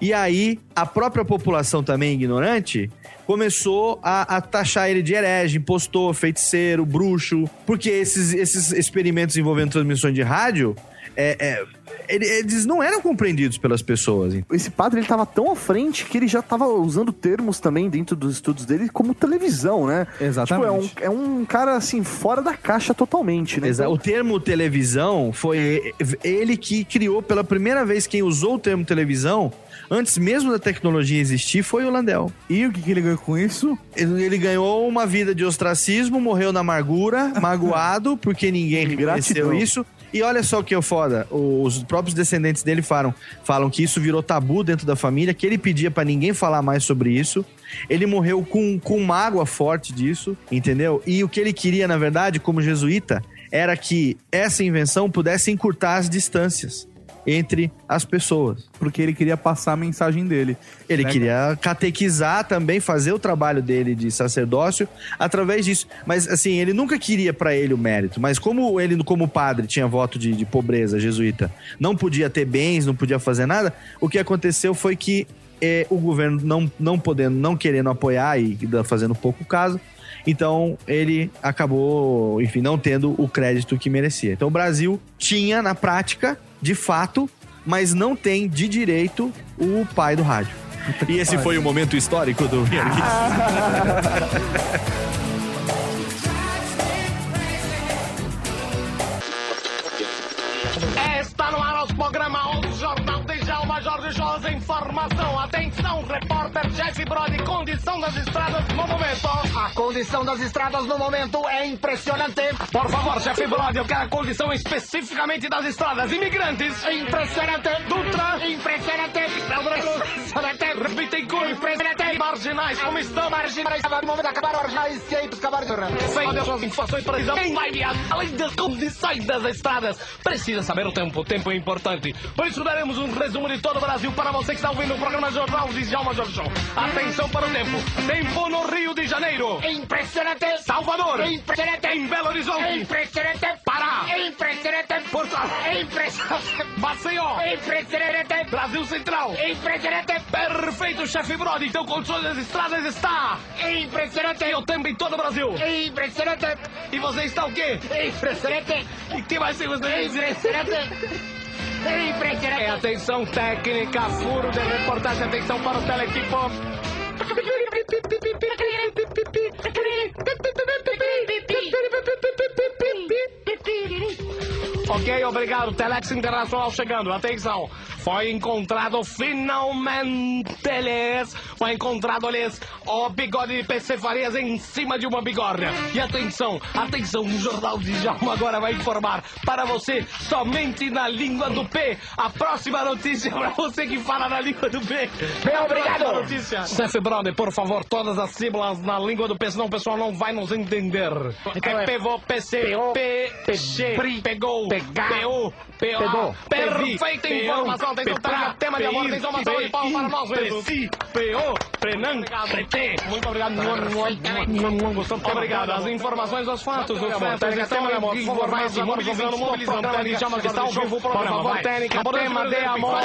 E aí, a própria população também ignorante começou a, a taxar ele de herege, impostor, feiticeiro, bruxo, porque esses, esses experimentos envolvendo transmissões de rádio, é, é, ele- eles não eram compreendidos pelas pessoas. Esse padre, ele tava tão à frente que ele já tava usando termos também dentro dos estudos dele como televisão, né? Exatamente. Tipo, é, um, é um cara, assim, fora da caixa totalmente, né? Exa- Então, O termo televisão foi ele que criou pela primeira vez quem usou o termo televisão, antes mesmo da tecnologia existir, foi o Landel. E o que, que ele ganhou com isso? Ele ele ganhou uma vida de ostracismo, morreu na amargura, magoado, porque ninguém reconheceu isso. E olha só que é foda, os próprios descendentes dele falam, falam que isso virou tabu dentro da família, que ele pedia pra ninguém falar mais sobre isso. Ele morreu com, com mágoa forte disso, entendeu? E o que ele queria, na verdade, como jesuíta, era que essa invenção pudesse encurtar as distâncias entre as pessoas. Porque ele queria passar a mensagem dele. Ele Né, queria catequizar também, fazer o trabalho dele de sacerdócio através disso. Mas, assim, ele nunca queria pra ele o mérito. Mas como ele, como padre, tinha voto de, de pobreza jesuíta, não podia ter bens, não podia fazer nada, o que aconteceu foi que eh, o governo não, não podendo, não querendo apoiar e fazendo pouco caso, então ele acabou, enfim, não tendo o crédito que merecia. Então o Brasil tinha, na prática, de fato, mas não tem de direito o pai do rádio. E esse foi o momento histórico do Está no ar o programa 11 Jorge Jones, informação. Atenção, repórter Jeff Brody, condição das estradas no momento. A condição das estradas no momento é impressionante. Por favor, Jeff Brody, eu quero a condição especificamente das estradas. Imigrantes. Impressionante. Dutra. Impressionante. Impressionante. Bittencourt. Impressionante. Marginais, como estão? Marginais. No momento acabaram marginais. E aí, acabaram. Feito as informações precisas. Quem vai viajar? Além das condições das estradas, precisa saber o tempo. O tempo é importante. Por isso daremos um resumo de todo o Brasil para você que está ouvindo o programa Jornal de Djalma Jorjão. Atenção para o tempo. Tempo no Rio de Janeiro. Impressionante. Salvador. Impressionante. Em Belo Horizonte. Impressionante. Pará. Impressionante. Porto Alegre. Impressionante. Maceió. Impressionante. Brasil Central. Impressionante. Perfeito, chefe Brody. Então, condições das estradas está. Impressionante. Eu também todo o Brasil. Impressionante. E você está o quê? Impressionante. E que vai ser você? Impressionante. Impressionante. É, atenção técnica, furo de reportagem, atenção para o telequipo. Ok, obrigado. Telex Internacional chegando. Atenção. Foi encontrado finalmente lhes. Foi encontrado lhes o bigode de PC Farias em cima de uma bigorna. E atenção, atenção, o Jornal de Jalma agora vai informar para você somente na língua do P. A próxima notícia para você que fala na língua do P. Bem, obrigado. Notícia. Chef Brother, por favor, todas as sílabas na língua do P, senão o pessoal não vai nos entender. Então é é pevô, PC, P, G, Pri, pegou, pegou, PO, perfeita informação, pepra, total tema de amor, PI, tem uma salva de palmas para nós mesmos. PI, PO, Prenan, PT. Muito obrigado, Muito obrigado. As informações dos fatos, os fatos estão informados, mobilizando, mobilizando, programa de chamas está ao vivo, por favor, técnica, tema de amor.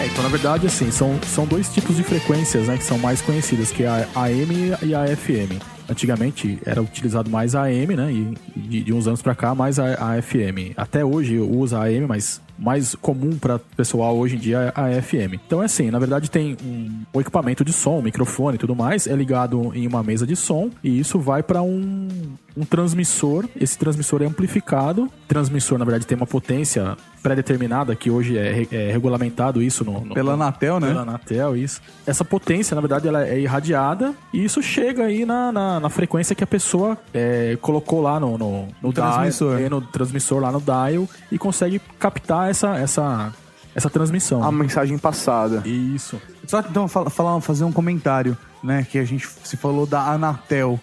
É, então na verdade, assim, são, são dois tipos de frequências, né, que são mais conhecidas, que é a AM e a FM. Antigamente era utilizado mais a AM, né, e de, de uns anos pra cá mais a, a FM. Até hoje usa a AM, mas mais comum para pessoal hoje em dia é a FM. Então é assim, na verdade tem um, equipamento de som, um microfone e tudo mais, é ligado em uma mesa de som e isso vai para um, um transmissor. Esse transmissor é amplificado. Transmissor, na verdade, tem uma potência pré-determinada, que hoje é, é regulamentado isso no, no- Pela Anatel, né? Pela Anatel, isso. Essa potência, na verdade, ela é irradiada e isso chega aí na, na, na frequência que a pessoa é, colocou lá no, no, no transmissor. é, no transmissor lá no dial e consegue captar essa, essa, essa transmissão. A mensagem passada. Isso. Só então fala, falar- fazer um comentário, né? Que a gente se falou da Anatel,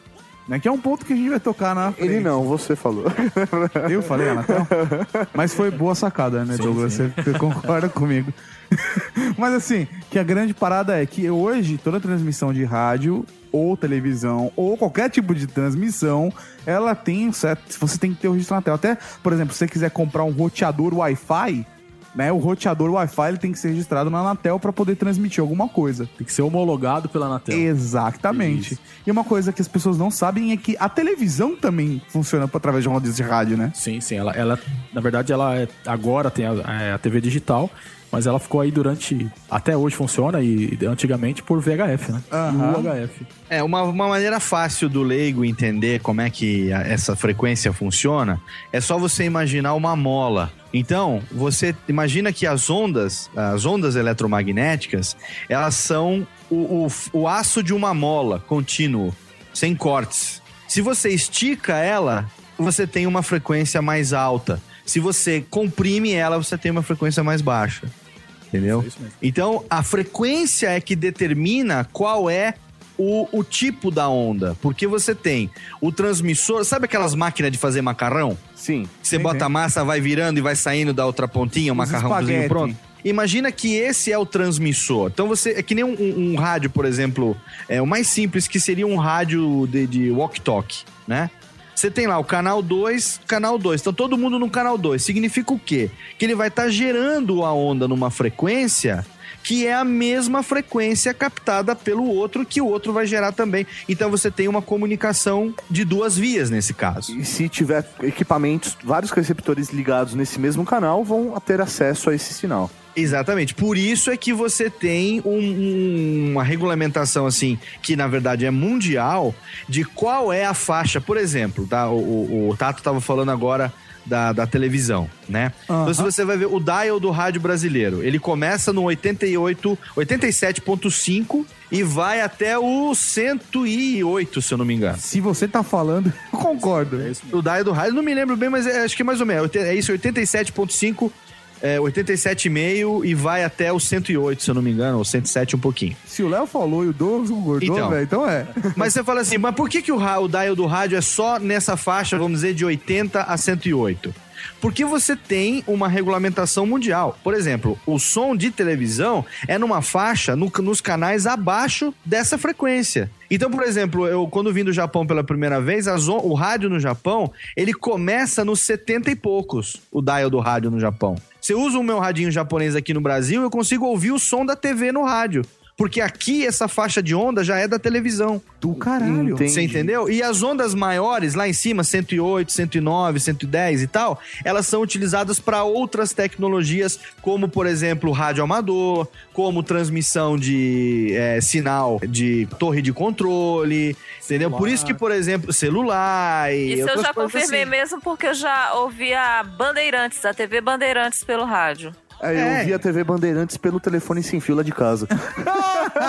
né? Que é um ponto que a gente vai tocar na Ele não, você falou. Eu falei Anatel? Mas foi boa sacada, né, Sim, Douglas? sim. Você concorda comigo. Mas assim, que a grande parada é que hoje toda transmissão de rádio ou televisão ou qualquer tipo de transmissão, ela tem um certo, você tem que ter o registro Anatel. Até, por exemplo, se você quiser comprar um roteador Wi-Fi, né, o roteador Wi-Fi ele tem que ser registrado na Anatel para poder transmitir alguma coisa. Tem que ser homologado pela Anatel. Exatamente. E uma coisa que as pessoas não sabem é que a televisão também funciona através de uma de rádio, né? Sim, sim. Ela, ela na verdade, ela é- agora tem a, é, a TV digital, mas ela ficou aí durante. Até hoje funciona e antigamente por VHF, né? Aham. UHF. É, uma, uma maneira fácil do leigo entender como é que a- essa frequência funciona é só você imaginar uma mola. Então, você imagina que as ondas, as ondas eletromagnéticas, elas são o, o, o aço de uma mola contínuo, sem cortes. Se você estica ela, você tem uma frequência mais alta. Se você comprime ela, você tem uma frequência mais baixa. Entendeu? Então, a frequência é que determina qual é o, o tipo da onda. Porque você tem o transmissor. Sabe aquelas máquinas de fazer macarrão? Sim. Você bota a massa, vai virando e vai saindo da outra pontinha, o Os macarrãozinho pronto. Imagina que esse é o transmissor. Então você. É que nem um, um- um rádio, por exemplo. É o mais simples que seria um rádio de, de walk-talk, né? Você tem lá o canal 2, canal 2. Então todo mundo no canal 2. Significa o quê? Que ele vai estar gerando a onda numa frequência que é a mesma frequência captada pelo outro que o outro vai gerar também. Então você tem uma comunicação de duas vias nesse caso. E se tiver equipamentos, vários receptores ligados nesse mesmo canal vão ter acesso a esse sinal. Exatamente. Por isso é que você tem um- um- uma regulamentação assim, que na verdade é mundial, de qual é a faixa. Por exemplo, tá? O, o- o Tato estava falando agora da, da televisão, né? Aham. Então, se você vai ver o dial do rádio brasileiro, ele começa no 88, 87.5 e vai até o 108, se eu não me engano. Se você tá falando, eu concordo. O dial do rádio, não me lembro bem, mas é- acho que mais ou menos. É isso, 87.5, é, 87,5 e vai até o 108, se eu não me engano, ou 107 um pouquinho. Se o Léo falou e o Douglas concordou, Então. velho, então é. Mas você fala assim, mas por que, que o, o dial do rádio é só nessa faixa, vamos dizer, de 80 a 108? Porque você tem uma regulamentação mundial. Por exemplo, o som de televisão é numa faixa no- nos canais abaixo dessa frequência. Então, por exemplo, eu quando vim do Japão pela primeira vez, o rádio no Japão, ele começa nos 70 e poucos, o dial do rádio no Japão. Se eu uso o meu radinho japonês aqui no Brasil, eu consigo ouvir o som da TV no rádio. Porque aqui essa faixa de onda já é da televisão. Do caralho. Entendi. Você entendeu? E as ondas maiores, lá em cima, 108, 109, 110 e tal, elas são utilizadas para outras tecnologias, como, por exemplo, rádio amador, como transmissão de é, sinal de torre de controle, entendeu? Por isso que, por exemplo, celular e Isso eu já confirmei assim. mesmo porque eu já ouvi a Bandeirantes, a TV Bandeirantes pelo rádio. Aí É. eu vi a TV Bandeirantes pelo telefone sem fio lá de casa.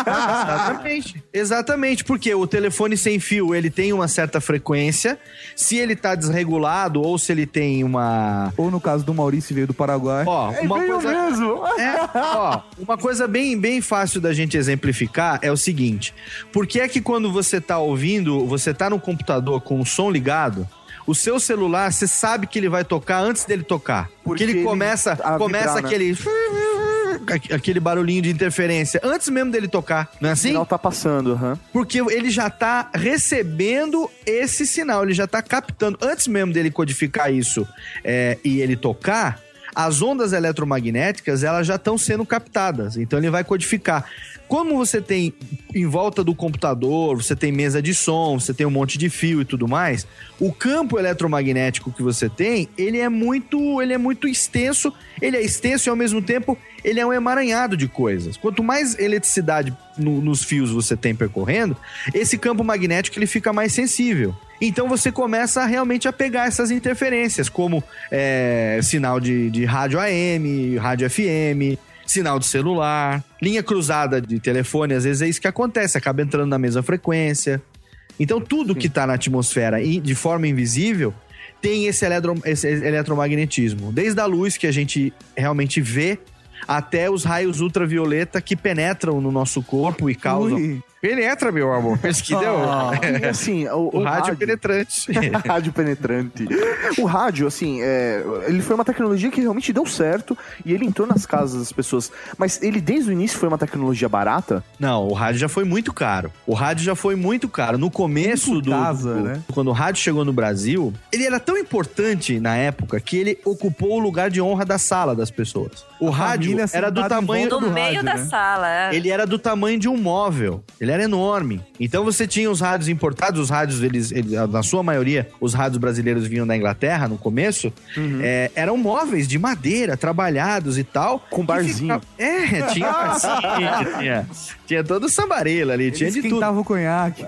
Exatamente. Exatamente, porque o telefone sem fio, ele tem uma certa frequência. Se ele tá desregulado ou se ele tem uma Ou no caso do Maurício veio do Paraguai. Ó, uma veio coisa mesmo. É, ó, uma coisa bem, bem fácil da gente exemplificar é o seguinte: por que é que quando você tá ouvindo, você tá no computador com o som ligado, o seu celular, você sabe que ele vai tocar antes dele tocar? Porque, Porque ele ele- começa, a começa vibrar, né? aquele aquele barulhinho de interferência antes mesmo dele tocar, não é O assim? sinal tá passando, aham. Porque ele já tá recebendo esse sinal, ele já tá captando. Antes mesmo dele codificar isso é, e ele tocar, as ondas eletromagnéticas elas já estão sendo captadas. Então ele vai codificar. Como você tem em volta do computador, você tem mesa de som, você tem um monte de fio e tudo mais, o campo eletromagnético que você tem, ele é muito, ele é muito extenso, ele é extenso e ao mesmo tempo ele é um emaranhado de coisas. Quanto mais eletricidade no- nos fios você tem percorrendo, esse campo magnético ele fica mais sensível. Então você começa realmente a pegar essas interferências, como é, sinal de, de rádio AM, rádio FM, sinal de celular, linha cruzada de telefone, às vezes é isso que acontece, acaba entrando na mesma frequência. Então tudo que está na atmosfera e de forma invisível tem esse, eletro, esse eletromagnetismo. Desde a luz que a gente realmente vê até os raios ultravioleta que penetram no nosso corpo e causam. Ui. Penetra, meu amor. Pensa que deu. Ah. E assim, o, O rádio penetrante. rádio penetrante. O rádio, assim, é, ele foi uma tecnologia que realmente deu certo e ele entrou nas casas das pessoas. Mas ele, desde o início, foi uma tecnologia barata? Não, o rádio já foi muito caro. O rádio já foi muito caro. No começo Muito do, casa, do- né? Quando o rádio chegou no Brasil, ele era tão importante na época que ele ocupou o lugar de honra da sala das pessoas. O rádio família era do tamanho. No do meio rádio, da né? sala, é. Ele era do tamanho de um móvel. Ele era enorme. Então você tinha os rádios importados, os rádios, eles, eles- na sua maioria, os rádios brasileiros vinham da Inglaterra no começo. é, eram móveis de madeira, trabalhados e tal. Com barzinho. fica- É, tinha barzinho, tinha, tinha todo o sambarelo ali, tinha Eles de tudo. o conhaque.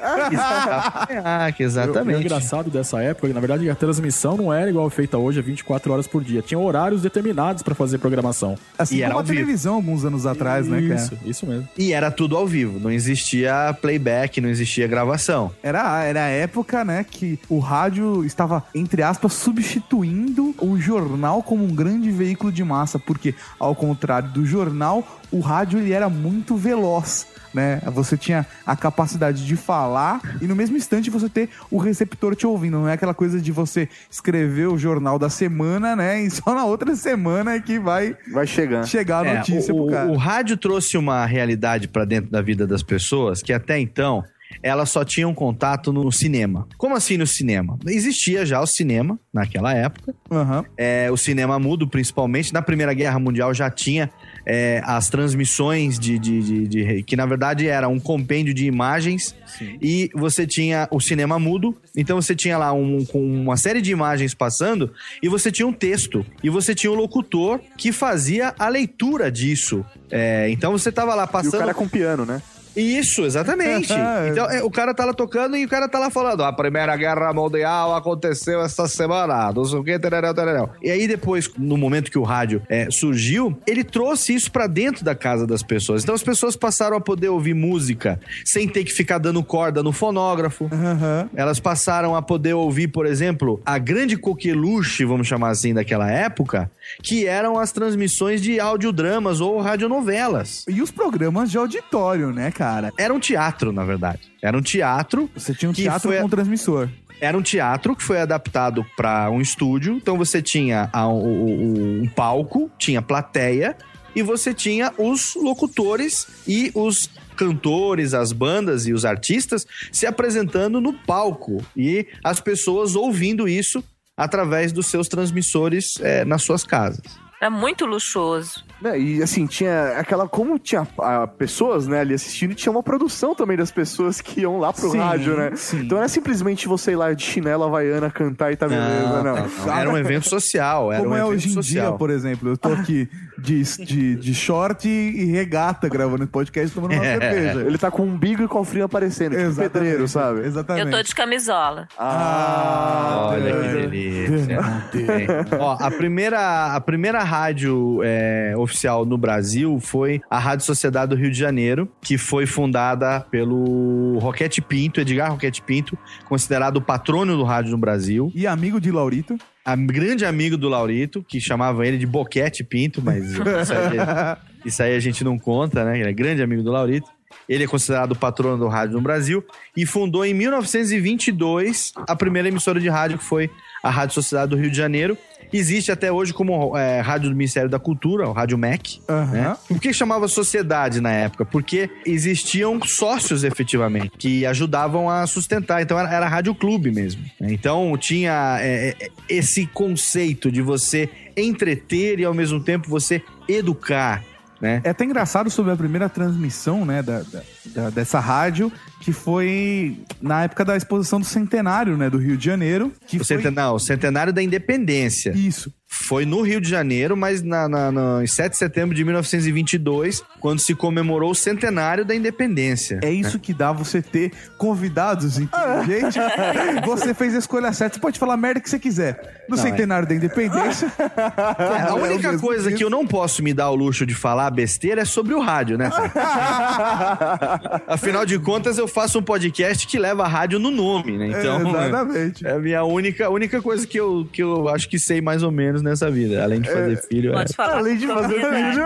Ah, que E o exatamente. engraçado dessa época, na verdade, a transmissão não era igual feita hoje, é 24 horas por dia. Tinha horários determinados pra fazer programação. Assim E era como a ao vivo. televisão alguns anos atrás, né, cara? Isso, isso mesmo. E era tudo ao vivo, não existia playback, não existia gravação. Era, era a época, né, que o rádio estava, entre aspas, substituindo o jornal como um grande veículo de massa, porque, ao contrário do jornal, o rádio ele era muito veloz. Né? Você tinha a capacidade de falar e no mesmo instante você ter o receptor te ouvindo. Não é aquela coisa de você escrever o jornal da semana, né? E só na outra semana é que vai Vai chegar. chegar a É, notícia o, pro cara. o rádio trouxe uma realidade pra dentro da vida das pessoas que até então elas só tinham contato no cinema. Como assim no cinema? Existia já o cinema naquela época, Aham. é, o cinema mudo principalmente. Na Primeira Guerra Mundial já tinha é, as transmissões de, de- de- de- que na verdade era um compêndio de imagens e você tinha o cinema mudo. Então você tinha lá um- com uma série de imagens passando e você tinha um texto e você tinha o locutor que fazia a leitura disso. É, então você tava lá E o passando cara com piano, né? Isso, exatamente. Então, é, o cara tá lá tocando e o cara tá lá falando: a Primeira Guerra Mundial aconteceu esta semana, não sei o que, tereré, tereré. E aí, depois, no momento que o rádio é, surgiu, ele trouxe isso pra dentro da casa das pessoas. Então, as pessoas passaram a poder ouvir música sem ter que ficar dando corda no fonógrafo. Elas passaram a poder ouvir, por exemplo, a grande coqueluche, vamos chamar assim, daquela época, que eram as transmissões de audiodramas ou radionovelas. E os programas de auditório, né, cara? Era um teatro, na verdade. Era um teatro. Você tinha um teatro foi- com transmissor. Era um teatro que foi adaptado para um estúdio. Então você tinha a- o- o- um palco, tinha plateia e você tinha os locutores e os cantores, as bandas e os artistas se apresentando no palco e as pessoas ouvindo isso através dos seus transmissores eh, nas suas casas. É muito luxuoso. Né, E assim, tinha aquela. Como tinha ah, pessoas, né, ali assistindo, tinha uma produção também das pessoas que iam lá pro Sim, rádio, né? sim. Então não é simplesmente você ir lá de chinela havaiana cantar e tá beleza, não. não, Era um evento social. Era Como um é evento hoje em social. dia, por exemplo. Eu tô aqui de, de, de short e regata gravando esse podcast tomando uma É. cerveja. Ele tá com o umbigo e o cofrinho aparecendo, tipo Exatamente, pedreiro, sabe? Exatamente. Eu tô de camisola. Ah, Olha que delícia. Ó, a primeira, a primeira rádio é, oficial no Brasil foi a Rádio Sociedade do Rio de Janeiro, que foi fundada pelo Roquete Pinto, Edgar Roquete Pinto, considerado o patrono do rádio no Brasil. E amigo de Laurito. A grande amigo do Laurito, que chamava ele de Boquete Pinto, mas isso aí, isso aí a gente não conta, né? Ele é grande amigo do Laurito. Ele é considerado o patrono do rádio no Brasil e fundou em 1922 a primeira emissora de rádio, que foi a Rádio Sociedade do Rio de Janeiro. Existe até hoje como é, rádio do Ministério da Cultura, o Rádio MEC. Né? Por que chamava sociedade na época? Porque existiam sócios efetivamente que ajudavam a sustentar. Então era, era rádio clube mesmo. né? Então tinha é, é, esse conceito de você entreter e ao mesmo tempo você educar. Né? É até engraçado sobre a primeira transmissão, né, da, da- da- dessa rádio, que foi na época da exposição do centenário, né, do Rio de Janeiro. Que O foi... centenário, o centenário da independência. Isso. Foi no Rio de Janeiro, mas na, na- na- em 7 de setembro de 1922, quando se comemorou o centenário da independência. É isso que dá você ter convidados inteligentes. você fez a escolha certa. Você pode falar a merda que você quiser. No Não, centenário da independência. É, a É única coisa que eu não posso me dar o luxo de falar besteira é sobre o rádio, né? Afinal de contas, eu faço um podcast que leva a rádio no nome, né? Então, Exatamente. é a minha única, única coisa que eu, que eu acho que sei mais ou menos nessa vida. Além de fazer filho, é- Pode falar. Além de fazer filho.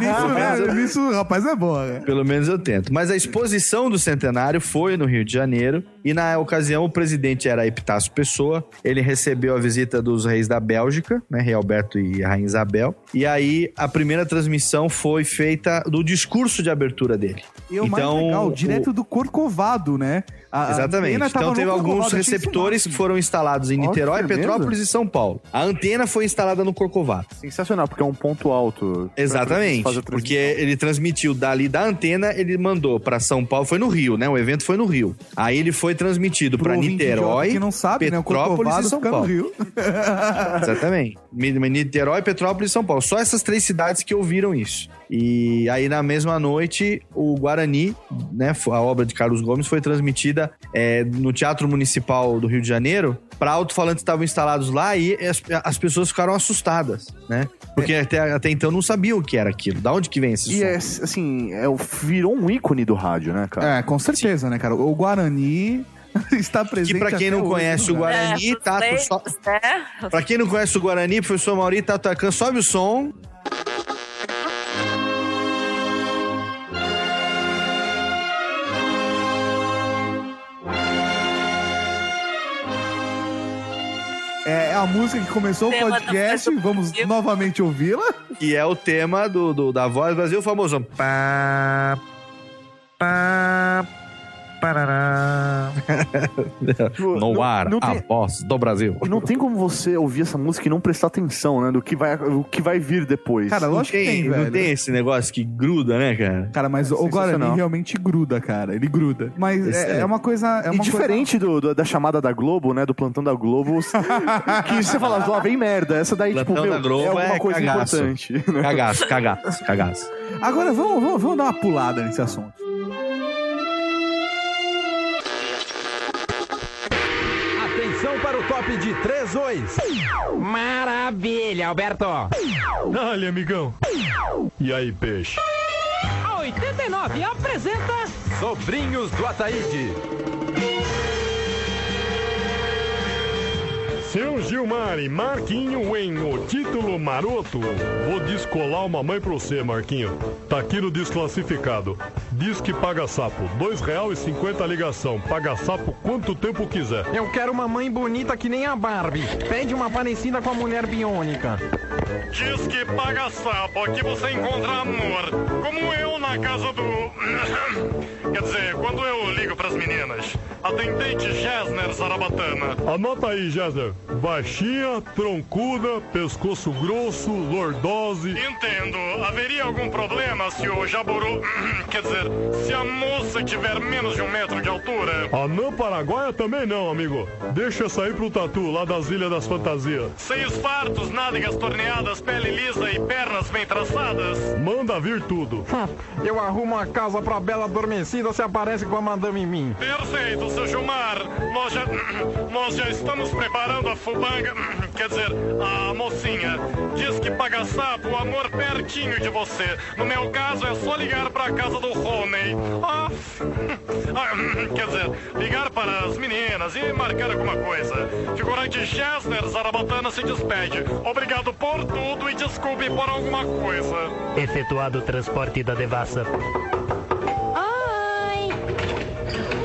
Nisso, né, nisso, o rapaz é bom, né? Pelo menos eu tento. Mas a exposição do centenário foi no Rio de Janeiro e na ocasião o presidente era Epitácio Pessoa. Ele recebeu a visita dos reis da Bélgica, né, Rei Alberto e a Rainha Isabel. E aí a primeira transmissão foi feita do discurso de abertura dele. E o mais legal, direto do Corcovado, né? A- a Exatamente. antena tava Então teve alguns receptores que foram instalados em Niterói. Petrópolis e São Paulo. A antena foi instalada no Corcovado. Sensacional, porque é um ponto alto. Exatamente, a porque ele transmitiu dali da antena, ele mandou pra São Paulo, foi no Rio, né? O evento foi no Rio. Aí ele foi transmitido idiota Niterói, que não sabe, né? Petrópolis Corcovado e São Paulo. Exatamente. Niterói, Petrópolis e São Paulo. Só essas três cidades que ouviram isso. E aí, na mesma noite, o Guarani, né, a obra de Carlos Gomes, foi transmitida é, no Teatro Municipal do Rio de Janeiro. Para alto-falantes estavam instalados lá e as, as pessoas ficaram assustadas, né? Porque até, até então não sabiam o que era aquilo. Da onde que vem esse E som? é, assim, é, virou um ícone do rádio, né, cara? É, com certeza, né, cara? O Guarani está presente. Que pra quem não hoje conhece no o. Guarani, É, Tato, só... leigos, né? Pra quem não conhece o Guarani, professor Mauri Tato Acan, sobe o som. É a música que começou o do podcast. Vamos novamente ouvi-la. que é o tema do, do- da voz Brasil, o famoso pá, pá, parará. Tipo, no não- ar, não a tem- voz do Brasil. E não tem como você ouvir essa música e não prestar atenção, né? Do que vai, o que vai vir depois. Cara, Não lógico que tem, tem, não tem esse negócio que gruda, né, cara? Cara, mas o Sensacional. Guarani realmente gruda, cara. Ele gruda. Mas é, é. é uma coisa. É e uma diferente do, do- da chamada da Globo, né? Do plantão da Globo, que você fala, lá vem merda. Essa daí, tipo, Plantão meu, da Globo é alguma é coisa cagaço. importante. né? Cagaço, cagaço, cagaço. Coisa... Agora vamos, vamos, vamos dar uma pulada nesse assunto. Top de 3-2. Maravilha, Alberto. Dale, amigão. E aí, peixe? A 89 apresenta Sobrinhos do Ataíde. Seu Gilmar e Marquinho em O Título Maroto. Vou descolar uma mãe pra você, Marquinho. Tá aqui no desclassificado. Diz que paga sapo. Dois real e cinquenta a ligação. Paga sapo quanto tempo quiser. Eu quero uma mãe bonita que nem a Barbie. Pede uma parecida com a mulher biônica. Diz que paga sapo, aqui você encontra amor. Como eu na casa do. Quer dizer, quando eu ligo pras meninas. Atendente Gessner Zarabatana. Anota aí, Jéssica. Baixinha, troncuda, pescoço grosso, lordose. Entendo. Haveria algum problema se o jaburu. Quer dizer, se a moça tiver menos de um metro de altura? Anã Paraguaia também não, amigo. Deixa aí pro tatu, lá das Ilhas das Fantasias. Seios fartos, nádegas torneadas, pele lisa e pernas bem traçadas? Manda vir tudo. Eu arrumo uma casa pra Bela Adormecida se aparece com a Madame Mim. Perfeito, seu Gilmar. Nós já, nós já estamos preparando a fubanga. Quer dizer, a mocinha. Diz que paga sapo, o amor pertinho de você. No meu caso, é só ligar pra casa do Rony. Ah, quer dizer, ligar para as meninas e marcar alguma coisa. Figurante Gessner Zarabatana se despede. Obrigado por tudo e desculpe por alguma coisa. Efetuado o transporte da devassa. Oi!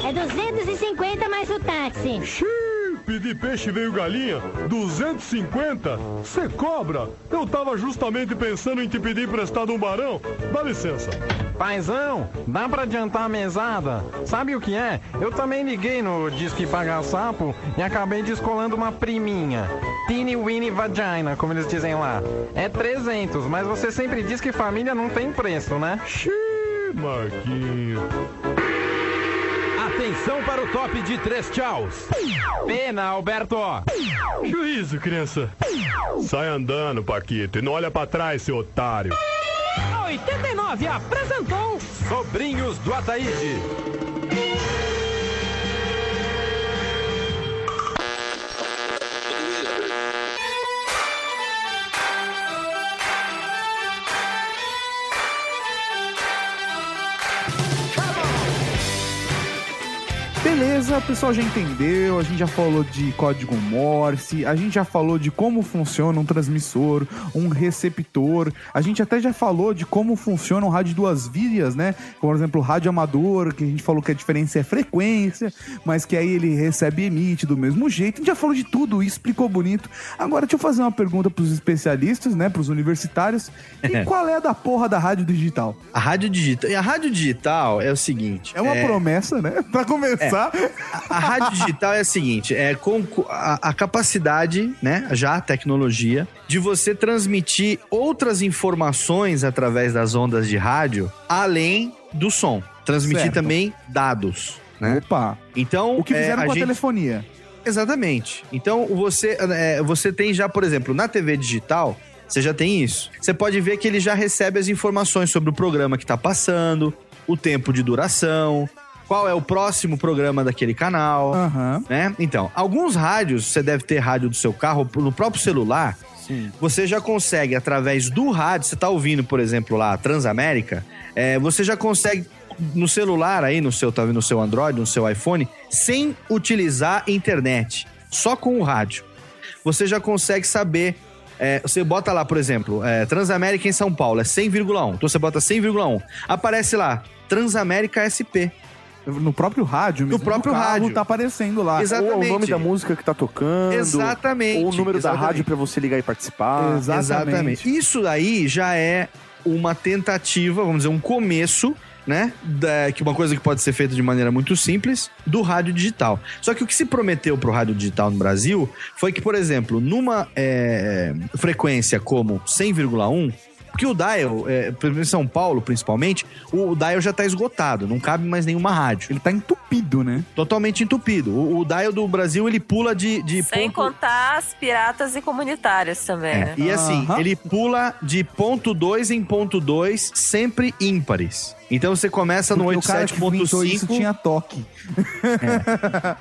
É 250 mais o táxi. Xiii, pedi peixe veio galinha, 250? Você cobra? Eu tava justamente pensando em te pedir emprestado um barão. Dá licença. Paizão, dá pra adiantar a mesada? Sabe o que é? Eu também liguei no Disque Pagar Sapo e acabei descolando uma priminha. Teeny Winnie Vagina, como eles dizem lá. É 300, mas você sempre diz que família não tem preço, né? Xiii, Marquinho. Atenção para o top de três tchauz. Pena, Alberto. Juízo, criança. Sai andando, Paquito, e não olha pra trás, seu otário. A 89 apresentou Sobrinhos do Ataíde. Beleza, o pessoal já entendeu, a gente já falou de código Morse, a gente já falou de como funciona um transmissor, um receptor, a gente até já falou de como funciona um rádio duas vias, né? Por exemplo, o rádio amador, que a gente falou que a diferença é frequência, mas que aí ele recebe e emite do mesmo jeito. A gente já falou de tudo isso, explicou bonito. Agora deixa eu fazer uma pergunta pros especialistas, né, pros universitários. E qual é a da porra da rádio digital? A rádio digital. E a rádio digital é o seguinte. É uma promessa, né? Pra começar. A, a rádio digital é a seguinte: é com a, a capacidade, né? Já a tecnologia, de você transmitir outras informações através das ondas de rádio, além do som. Transmitir Certo. também dados. Né? Opa! Então, O que é, fizeram com a gente- telefonia. Exatamente. Então você, é, você tem já, por exemplo, na TV digital, você já tem isso. Você pode ver que ele já recebe as informações sobre o programa que está passando, o tempo de duração, qual é o próximo programa daquele canal, né? Então, alguns rádios, você deve ter rádio do seu carro, no próprio celular, você já consegue, através do rádio, você tá ouvindo, por exemplo, lá, Transamérica, é, você já consegue no celular aí, no seu, tá no seu Android, no seu iPhone, sem utilizar internet, só com o rádio. Você já consegue saber. é, você bota lá, por exemplo, é, Transamérica em São Paulo, é 100,1. Então você bota 100,1. Aparece lá, Transamérica SP. No próprio rádio, No próprio carro rádio. tá aparecendo lá. Exatamente. Ou o nome da música que tá tocando. Exatamente, Ou o número exatamente. da rádio pra você ligar e participar. Isso aí já é uma tentativa, vamos dizer, um começo, né? Da, que uma coisa que pode ser feita de maneira muito simples, do rádio digital. Só que o que se prometeu pro rádio digital no Brasil foi que, por exemplo, numa é, frequência como 100,1, porque o dial, é, por exemplo, em São Paulo, principalmente, o, o dial já tá esgotado, não cabe mais nenhuma rádio. Ele tá entupido, né? Totalmente entupido. O, o dial do Brasil, ele pula de, de Sem ponto- contar as piratas e comunitárias também, é, né? E assim, ele pula de ponto 2 em ponto 2, sempre ímpares. Então você começa no Porque o cara que inventou isso 87.5. tinha toque.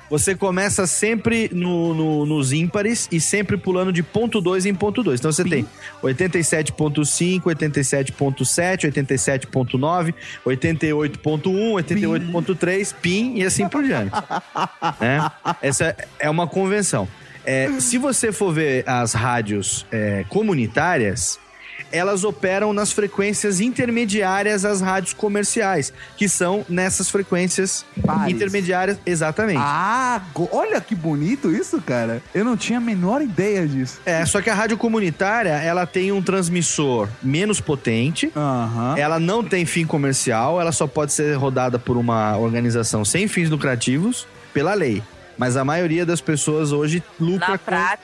Você começa sempre no- no- nos ímpares e sempre pulando de ponto 2 em ponto 2. Então você tem 87.5, 87.7, 87.9, 88.1, 88.3, PIN e assim por diante. né? Essa é uma convenção. É, se você for ver as rádios é, comunitárias, elas operam nas frequências intermediárias às rádios comerciais, que são nessas frequências intermediárias, exatamente. Ah, olha que bonito isso, cara. Eu não tinha a menor ideia disso. É, só que a rádio comunitária, ela tem um transmissor menos potente, ela não tem fim comercial, ela só pode ser rodada por uma organização sem fins lucrativos, pela lei. Mas a maioria das pessoas hoje lucra Na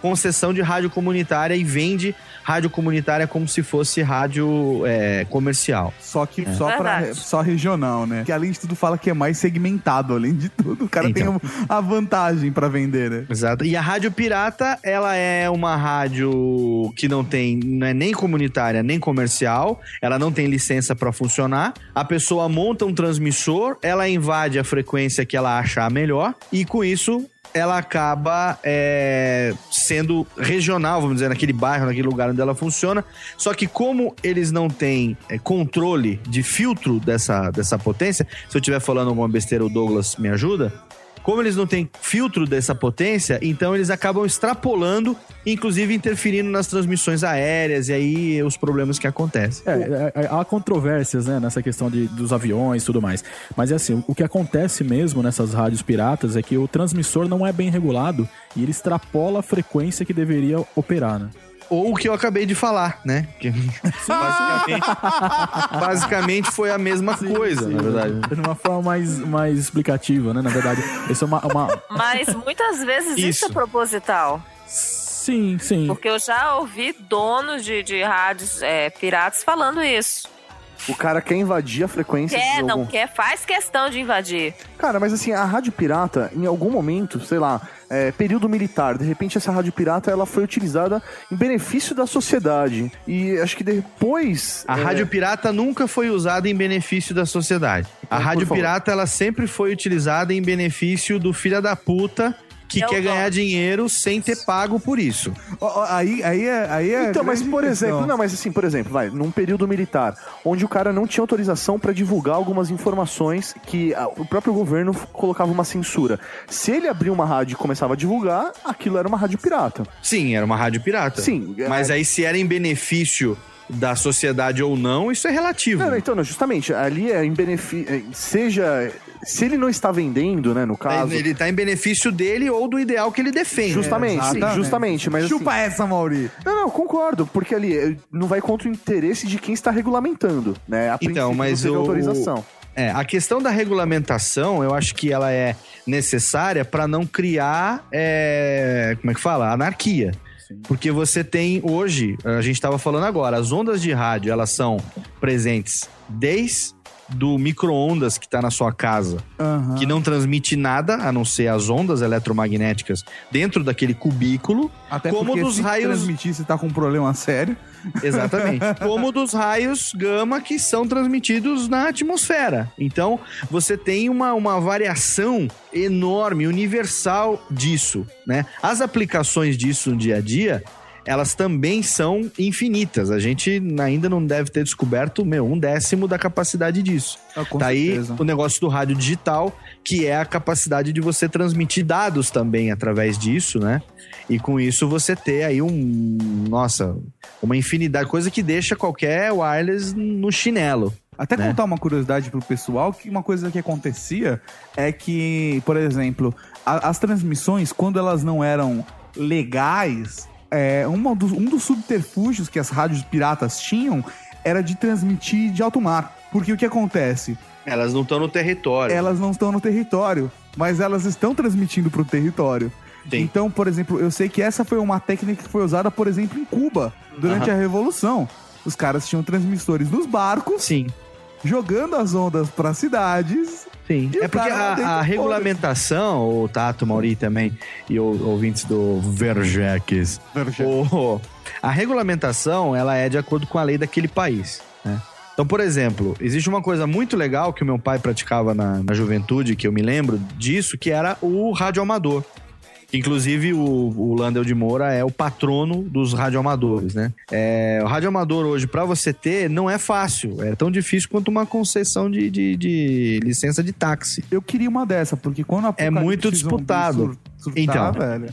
com concessão de rádio comunitária e vende rádio comunitária como se fosse rádio é, comercial. Só que É. só, pra, só regional, né? Que além de tudo fala que é mais segmentado, além de tudo. O cara Então. tem a vantagem pra vender, né? Exato. E a rádio pirata, ela é uma rádio que não tem, não é nem comunitária nem comercial, ela não tem licença para funcionar. A pessoa monta um transmissor, ela invade a frequência que ela achar melhor e com isso ela acaba é, sendo regional, vamos dizer, naquele bairro, naquele lugar onde ela funciona. Só que como eles não têm é, controle de filtro dessa, dessa potência, se eu estiver falando alguma besteira, o Douglas me ajuda. Como eles não têm filtro dessa potência, então eles acabam extrapolando, inclusive interferindo nas transmissões aéreas e aí os problemas que acontecem. É, é, é, há controvérsias, né, nessa questão de, dos aviões e tudo mais. Mas é assim, o que acontece mesmo nessas rádios piratas é que o transmissor não é bem regulado e ele extrapola a frequência que deveria operar, né? Ou o que eu acabei de falar, né? Que basicamente, basicamente foi a mesma coisa, na verdade. De uma forma mais, mais explicativa, né? Na verdade, isso é uma... uma... Mas muitas vezes isso, Isso. é proposital. Sim, sim. Porque eu já ouvi donos de, de rádios é, piratas falando isso. O cara quer invadir a frequência Quer, não algum... quer, faz questão de invadir. Cara, mas assim, a rádio pirata, em algum momento, sei lá, é, período militar, de repente essa rádio pirata ela foi utilizada em benefício da sociedade. E acho que depois. A é, rádio pirata nunca foi usada em benefício da sociedade. A Então, por rádio favor. pirata ela sempre foi utilizada em benefício do filho da puta que Eu quer ganhar dinheiro sem ter pago por isso. Aí, aí é. Aí é Então, mas por questão. exemplo, não, mas assim, por exemplo, vai, num período militar, onde o cara não tinha autorização pra divulgar algumas informações que ah, o próprio governo colocava uma censura. Se ele abria uma rádio e começava a divulgar, aquilo era uma rádio pirata. Sim, era uma rádio pirata. Sim. Mas aí se era em benefício da sociedade ou não, isso é relativo. Não, não, então, não, justamente, ali é em benefício. Seja. Se ele não está vendendo, né, no caso. Ele tá em benefício dele ou do ideal que ele defende. Justamente, Exatamente. justamente. Mas, Chupa assim, essa, Mauri. Não, não, concordo, porque ali eh, não vai contra o interesse de quem está regulamentando, né? A Então, mas não o, autorização. É, a questão da regulamentação, eu acho que ela é necessária para não criar, é, como é que fala, anarquia. Porque você tem hoje, a gente estava falando agora, as ondas de rádio, elas são presentes desde do micro-ondas que está na sua casa, Aham. que não transmite nada, a não ser as ondas eletromagnéticas dentro daquele cubículo, Até como dos se raios transmitir, você tá com um problema sério. Exatamente. Como dos raios gama que são transmitidos na atmosfera. Então, você tem uma, uma variação enorme, universal disso, né? As aplicações disso no dia a dia, elas também são infinitas. A gente ainda não deve ter descoberto, meu, um décimo da capacidade disso. Ah, com tá aí certeza. o negócio do rádio digital, que é a capacidade de você transmitir dados também através disso, né? E com isso você ter aí um, nossa, uma infinidade, coisa que deixa qualquer wireless no chinelo. Até né? contar uma curiosidade pro pessoal, que uma coisa que acontecia é que, por exemplo, a- as transmissões, quando elas não eram legais, é, uma dos- um dos subterfúgios que as rádios piratas tinham era de transmitir de alto mar. Porque o que acontece? Elas não estão no território. Elas não estão no território, mas elas estão transmitindo pro território. Então, por exemplo, eu sei que essa foi uma técnica que foi usada, por exemplo, em Cuba, durante Aham. a Revolução. Os caras tinham transmissores nos barcos, Sim. jogando as ondas para cidades. Sim. E É porque a, a regulamentação, o Tato, Mauri também, e o, ouvintes do Verjeques, o- a regulamentação, ela é de acordo com a lei daquele país, né? Então, por exemplo, existe uma coisa muito legal que o meu pai praticava na, na juventude, que eu me lembro disso, que era o radioamador. Inclusive, o, o Landel de Moura é o patrono dos radioamadores, né? É, o radioamador hoje, para você ter, não é fácil. É tão difícil quanto uma concessão de, de, de licença de táxi. Eu queria uma dessa, porque quando a É muito disputado. então, velho.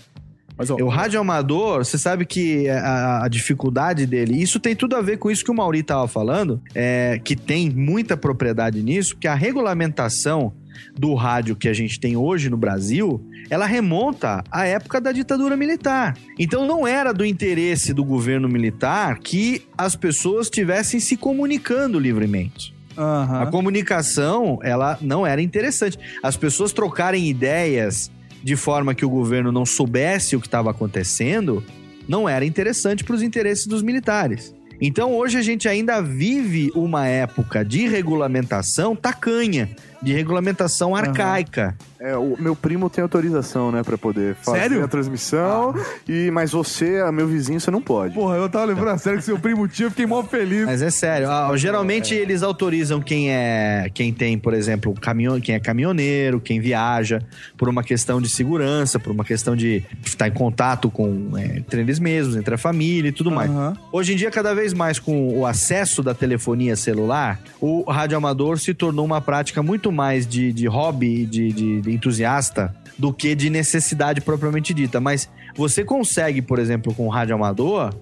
Mas, ó, o radioamador, você sabe que a, a dificuldade dele, isso tem tudo a ver com isso que o Mauri tava falando, é, que tem muita propriedade nisso, porque a regulamentação do rádio que a gente tem hoje no Brasil, ela remonta à época da ditadura militar. Então não era do interesse do governo militar que as pessoas estivessem se comunicando livremente. A comunicação, ela não era interessante. As pessoas trocarem ideias de forma que o governo não soubesse o que estava acontecendo, não era interessante para os interesses dos militares. Então hoje a gente ainda vive uma época de regulamentação tacanha, de regulamentação arcaica. É, o meu primo tem autorização, né, pra poder fazer Sério? a transmissão. E, mas você, meu vizinho, você não pode. Porra, eu tava lembrando a sério que seu primo tinha, eu fiquei mó feliz. Mas é sério, ah, geralmente eles autorizam quem é quem tem, por exemplo, caminhão, quem é caminhoneiro, quem viaja, por uma questão de segurança, por uma questão de estar em contato com é, entre eles mesmos, entre a família e tudo mais. Hoje em dia, cada vez mais com o acesso da telefonia celular, o radioamador se tornou uma prática muito mais de, de hobby de, de, de entusiasta do que de necessidade propriamente dita. Mas você consegue, por exemplo, com o radioamador,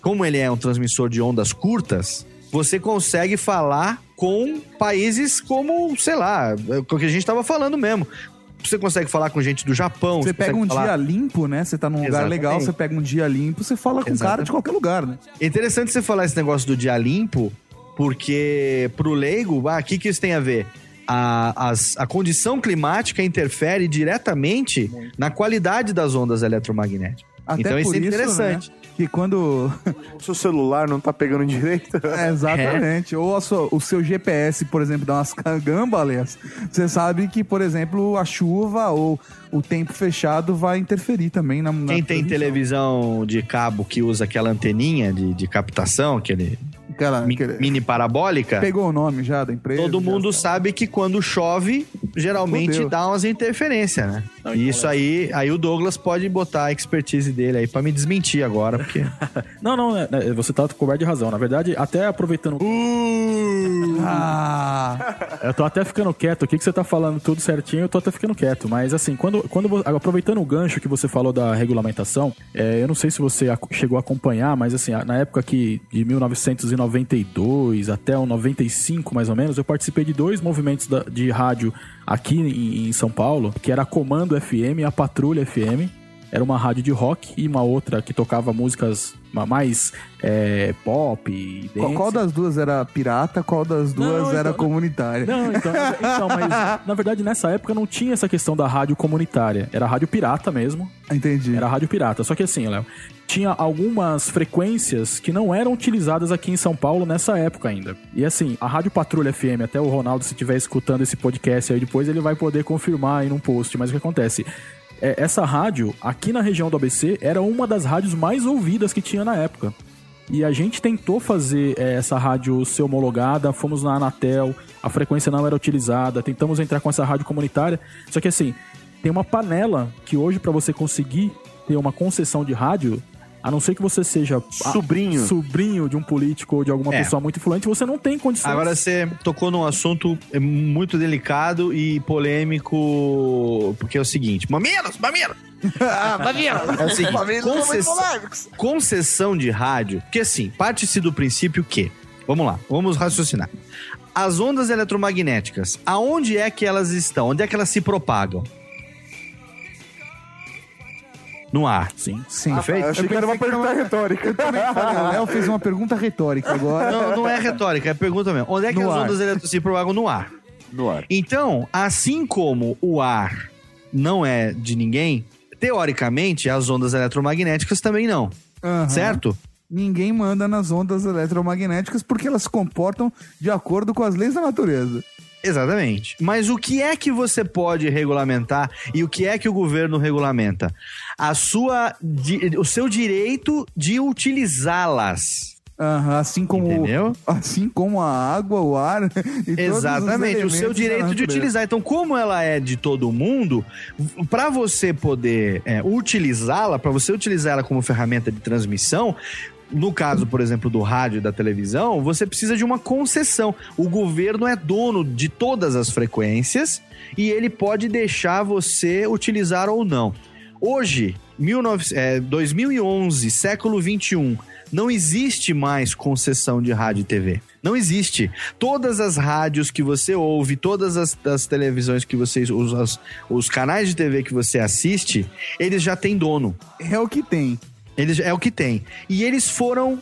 como ele é um transmissor de ondas curtas, você consegue falar com países como, sei lá, é o que a gente estava falando mesmo. Você consegue falar com gente do Japão. Você pega um falar- dia limpo, né? Você tá num lugar Exatamente. legal, você pega um dia limpo, você fala com o cara de qualquer lugar, né? É interessante você falar esse negócio do dia limpo, porque pro leigo, ah, o que, que isso tem a ver? A, as- a condição climática interfere diretamente na qualidade das ondas eletromagnéticas. Até então isso é interessante. né, que quando. O seu celular não tá pegando direito. É, exatamente. Ou a sua- o seu GPS, por exemplo, dá umas gambaleias. Você sabe que, por exemplo, a chuva ou o tempo fechado vai interferir também na. na Quem tem televisão de cabo que usa aquela anteninha de, de captação, aquele Aquela- mi- aquele- mini parabólica, Pegou o nome já da empresa? todo mundo sabe que quando chove, geralmente Fudeu. dá umas interferências, né? e isso aí, aí o Douglas pode botar a expertise dele aí pra me desmentir agora, porque Não, não, é- é, você tá coberto de razão. Na verdade, até aproveitando. Ah! Eu tô até ficando quieto aqui, que você tá falando tudo certinho, eu tô até ficando quieto. Mas assim, quando, quando aproveitando o gancho que você falou da regulamentação, é, eu não sei se você chegou a acompanhar, mas assim, na época que de 1992 até o 95, mais ou menos, eu participei de dois movimentos de rádio aqui em, em São Paulo, que era a Comando FM e a Patrulha FM. Era uma rádio de rock e uma outra que tocava músicas ma- mais é, pop Qual, qual das duas era pirata, qual das duas Não, era então- comunitária? Não, então, então, mas na verdade nessa época não tinha essa questão da rádio comunitária. Era rádio pirata mesmo. Entendi. Era rádio pirata. Só que assim, Léo, tinha algumas frequências que não eram utilizadas aqui em São Paulo nessa época ainda. E assim, a Rádio Patrulha FM, até o Ronaldo, se estiver escutando esse podcast aí depois, ele vai poder confirmar aí num post. Mas o que acontece? É, essa rádio, aqui na região do ABC, era uma das rádios mais ouvidas que tinha na época. E a gente tentou fazer eh, essa rádio ser homologada, fomos na Anatel, a frequência não era utilizada, tentamos entrar com essa rádio comunitária. Só que assim, tem uma panela que hoje para você conseguir ter uma concessão de rádio, a não ser que você seja a- Sobrinho. sobrinho de um político ou de alguma É. pessoa muito influente, você não tem condições. Agora você tocou num assunto é, muito delicado e polêmico, porque é o seguinte: Mamilos, mamilos! É o seguinte, concess- concessão de rádio, porque assim, parte-se do princípio que, vamos lá, vamos raciocinar. As ondas eletromagnéticas, aonde é que elas estão? Onde é que elas se propagam? No ar. Sim. Sim. Perfeito? Eu achei que era uma pergunta retórica. Eu também falei, o Léo fez uma pergunta retórica agora. Não, não é retórica, é pergunta mesmo. Onde é que No as ar. ondas eletro- se propagam no ar? No ar. Então, assim como o ar não é de ninguém, teoricamente as ondas eletromagnéticas também não. Aham. Certo? Ninguém manda nas ondas eletromagnéticas porque elas se comportam de acordo com as leis da natureza. Exatamente. Mas o que é que você pode regulamentar e o que é que o governo regulamenta? A sua, di- o seu direito de utilizá-las. Aham, assim como Entendeu? assim como a água, o ar e todos os Exatamente, o seu direito de natureza. utilizar. Então, como ela é de todo mundo, para você poder é, utilizá-la, para você utilizar ela como ferramenta de transmissão, no caso, por exemplo, do rádio e da televisão, você precisa de uma concessão. O governo é dono de todas as frequências e ele pode deixar você utilizar ou não. Hoje, 19, é, 2011, século 21, não existe mais concessão de rádio e TV. Não existe. Todas as rádios que você ouve, todas as, as televisões que você. Os, os canais de TV que você assiste, eles já têm dono. É o que tem. Eles, é o que tem. E eles foram.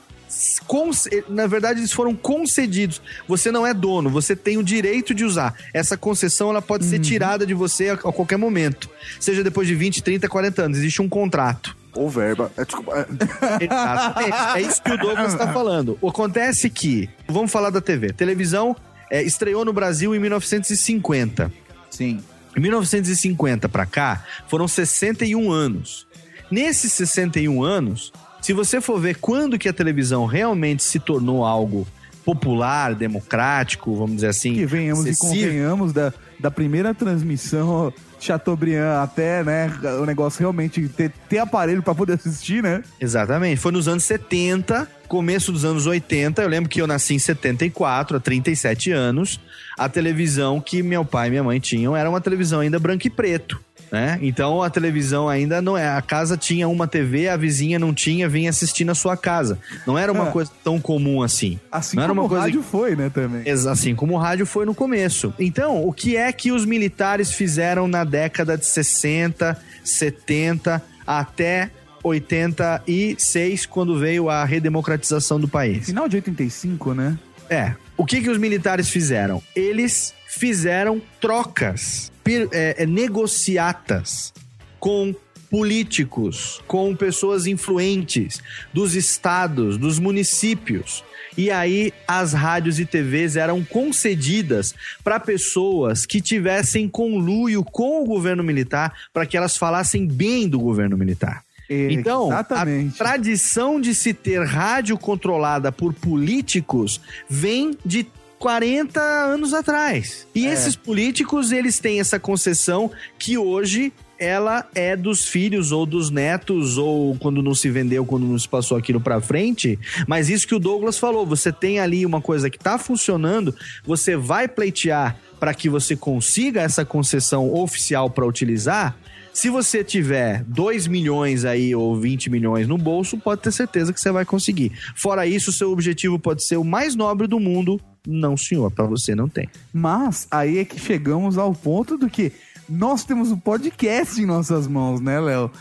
Na verdade, eles foram concedidos. Você não é dono, você tem o direito de usar. Essa concessão ela pode ser tirada de você a, a qualquer momento. Seja depois de 20, 30, 40 anos. Existe um contrato. Ou verba. É, desculpa, é- Exatamente. É isso que o Douglas está falando. Acontece que, vamos falar da TV. Televisão é, estreou no Brasil em 1950. Sim. Em 1950 para cá, foram 61 anos. Nesses 61 anos, se você for ver quando que a televisão realmente se tornou algo popular, democrático, vamos dizer assim, Que venhamos e convenhamos da, da primeira transmissão Chateaubriand até, né, o negócio realmente ter, ter aparelho pra poder assistir, né? Exatamente. Foi nos anos 70, começo dos anos 80. Eu lembro que eu nasci em 74, há 37 anos. A televisão que meu pai e minha mãe tinham era uma televisão ainda branco e preto. Né? Então a televisão ainda não é. A casa tinha uma TV, a vizinha não tinha, vinha assistir na sua casa. Não era uma É. coisa tão comum assim. Assim não era como o rádio foi, né, também. Assim como o rádio foi no começo. Então, o que é que os militares fizeram na década de 60, 70 até 86, quando veio a redemocratização do país? Final de 85, né? É. O que, que os militares fizeram? Eles fizeram trocas, é, negociatas com políticos, com pessoas influentes dos estados, dos municípios. E aí as rádios e TVs eram concedidas para pessoas que tivessem conluio com o governo militar para que elas falassem bem do governo militar. Então, Exatamente. a tradição de se ter rádio controlada por políticos vem de 40 anos atrás. E É. esses políticos, eles têm essa concessão que hoje ela é dos filhos ou dos netos ou quando não se vendeu, quando não se passou aquilo pra frente. Mas isso que o Douglas falou, você tem ali uma coisa que tá funcionando, você vai pleitear para que você consiga essa concessão oficial para utilizar. Se você tiver 2 milhões aí ou 20 milhões no bolso, pode ter certeza que você vai conseguir. Fora isso, seu objetivo pode ser o mais nobre do mundo. Não, senhor, para você não tem. Mas aí é que chegamos ao ponto do que nós temos o podcast em nossas mãos, né, Léo?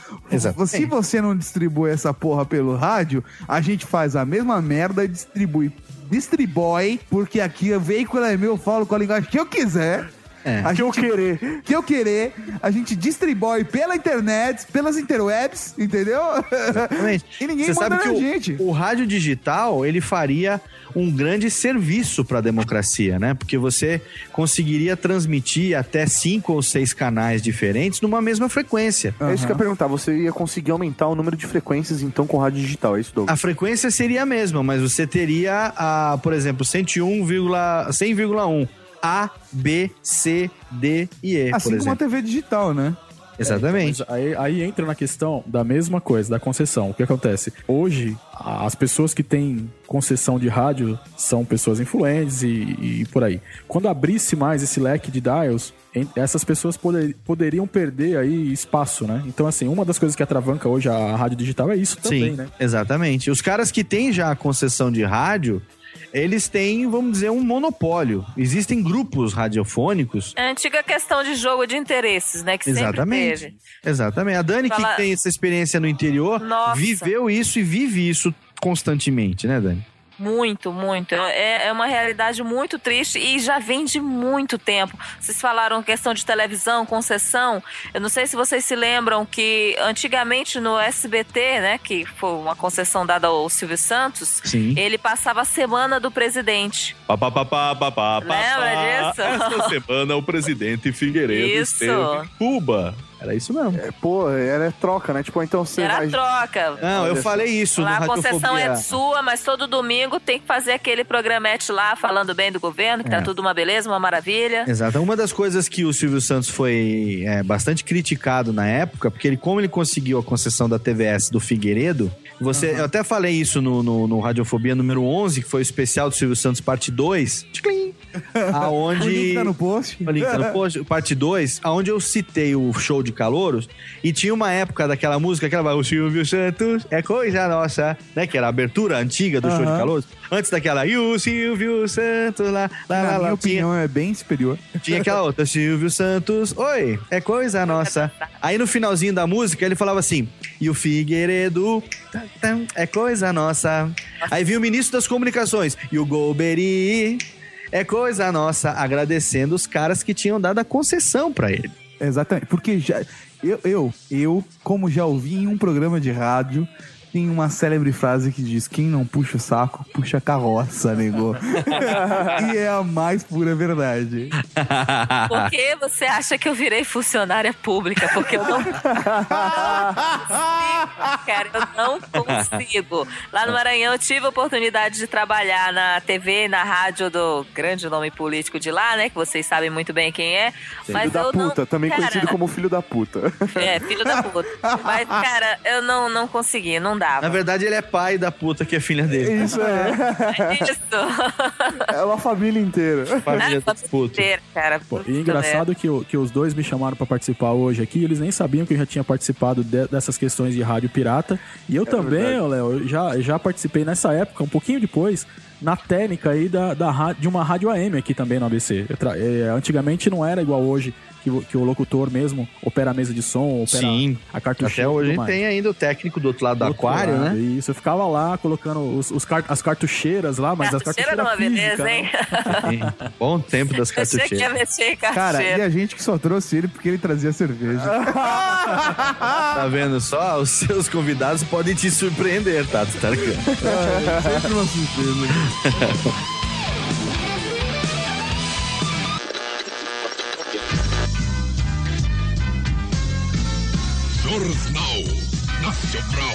Se você não distribui essa porra pelo rádio, a gente faz a mesma merda e distribui. Distribui, porque aqui o veículo é meu, eu falo com a linguagem que eu quiser. É. A Que eu querer. Que eu querer, a gente distribui pela internet, pelas interwebs, entendeu? Exatamente. E ninguém Você manda sabe que na o, gente. o rádio digital, ele faria um grande serviço para a democracia, né? Porque você conseguiria transmitir até cinco ou seis canais diferentes numa mesma frequência. É isso que eu ia perguntar. Você ia conseguir aumentar o número de frequências, então, com rádio digital, é isso, Douglas? A frequência seria a mesma, mas você teria, a, por exemplo, 101, 100,1 A, B, C, D e E, Assim por como a exemplo. TV digital, né? Exatamente. Mas aí, aí entra na questão da mesma coisa, da concessão. O que acontece? Hoje, as pessoas que têm concessão de rádio são pessoas influentes e, e por aí. Quando abrisse mais esse leque de dials, essas pessoas poder- poderiam perder aí espaço, né? Então, assim, uma das coisas que atravanca hoje a rádio digital é isso também, Sim, né? exatamente. Os caras que têm já a concessão de rádio, eles têm, vamos dizer, um monopólio. Existem grupos radiofônicos. É a antiga questão de jogo de interesses, né? Que Exatamente. sempre teve. Exatamente. A Dani, Fala- que tem essa experiência no interior, Nossa. viveu isso e vive isso constantemente, né, Dani? Muito, muito. É, é uma realidade muito triste e já vem de muito tempo. Vocês falaram questão de televisão, concessão. Eu não sei se vocês se lembram que antigamente no SBT, né, que foi uma concessão dada ao Silvio Santos, Sim. ele passava a semana do presidente. Pá, pá, pá, pá, pá, pá, Lembra disso? Esta semana o presidente Figueiredo Isso. esteve em Cuba. Era isso mesmo. É, pô, era troca, né? Tipo, então você Era vai... troca. Não, eu falei isso Lá no a concessão é sua, mas todo domingo tem que fazer aquele programete lá falando bem do governo, que É. tá tudo uma beleza, uma maravilha. Exato. Uma das coisas que o Silvio Santos foi é, bastante criticado na época, porque ele, como ele conseguiu a concessão da TVS do Figueiredo, você, eu até falei isso no, no, no Radiofobia número 11, que foi o especial do Silvio Santos, parte 2. Tchiclim! Aonde... O link tá no post. O link tá no post, parte 2, aonde eu citei o show de calouros e tinha uma época daquela música, aquela o Silvio Santos é coisa nossa, né? Que era a abertura antiga do show de calouros. Antes daquela, e o Silvio Santos lá, lá, lá, Na lá. minha Tinha, opinião, é bem superior. tinha aquela outra, Silvio Santos, oi, é coisa nossa. Aí no finalzinho da música ele falava assim, e o Figueiredo, é coisa nossa. Aí vinha o ministro das comunicações, e o Golbery, é coisa nossa, agradecendo os caras que tinham dado a concessão pra ele. Exatamente. Porque já, eu, eu, eu, como já ouvi em um programa de rádio, tem uma célebre frase que diz: quem não puxa o saco, puxa a carroça, nego. e é a mais pura verdade. Por que você acha que eu virei funcionária pública? Porque eu não consigo, cara, eu não consigo. Lá no Maranhão eu tive a oportunidade de trabalhar na TV e na rádio do grande nome político de lá, né? Que vocês sabem muito bem quem é. Filho Mas da eu puta, não, também cara, conhecido como filho da puta. É, filho da puta. Mas, cara, eu não, não consegui, não dava. Na verdade, ele é pai da puta que é filha dele. Isso é. Isso. É uma família inteira. Família da puta. Inteiro, cara. Pô, e engraçado que, que os dois me chamaram pra participar hoje aqui, eles nem sabiam que eu já tinha participado de- dessas questões de rádio pirata. E eu também, verdade. ô, Léo, já, já participei nessa época, um pouquinho depois, na técnica aí da, da, de uma rádio AM aqui também no ABC. Eu tra- é, antigamente não era igual hoje, que, o- que o locutor mesmo opera a mesa de som, opera Sim. a cartucheira. Até hoje tem ainda o técnico do outro lado do Do aquário, lado, né? Isso, eu ficava lá colocando os, os car- as cartucheiras lá, mas as Cartucheira cartucheiras não é físicas, beleza, né? hein? Bom tempo das Eu achei que ia cartucheiras. mexer em Cara, cartucheira. e a gente que só trouxe ele porque ele trazia cerveja. Tá vendo só? Os seus convidados podem te surpreender, tá? Tá ligado? Sempre uma surpresa. Jornal Nacional.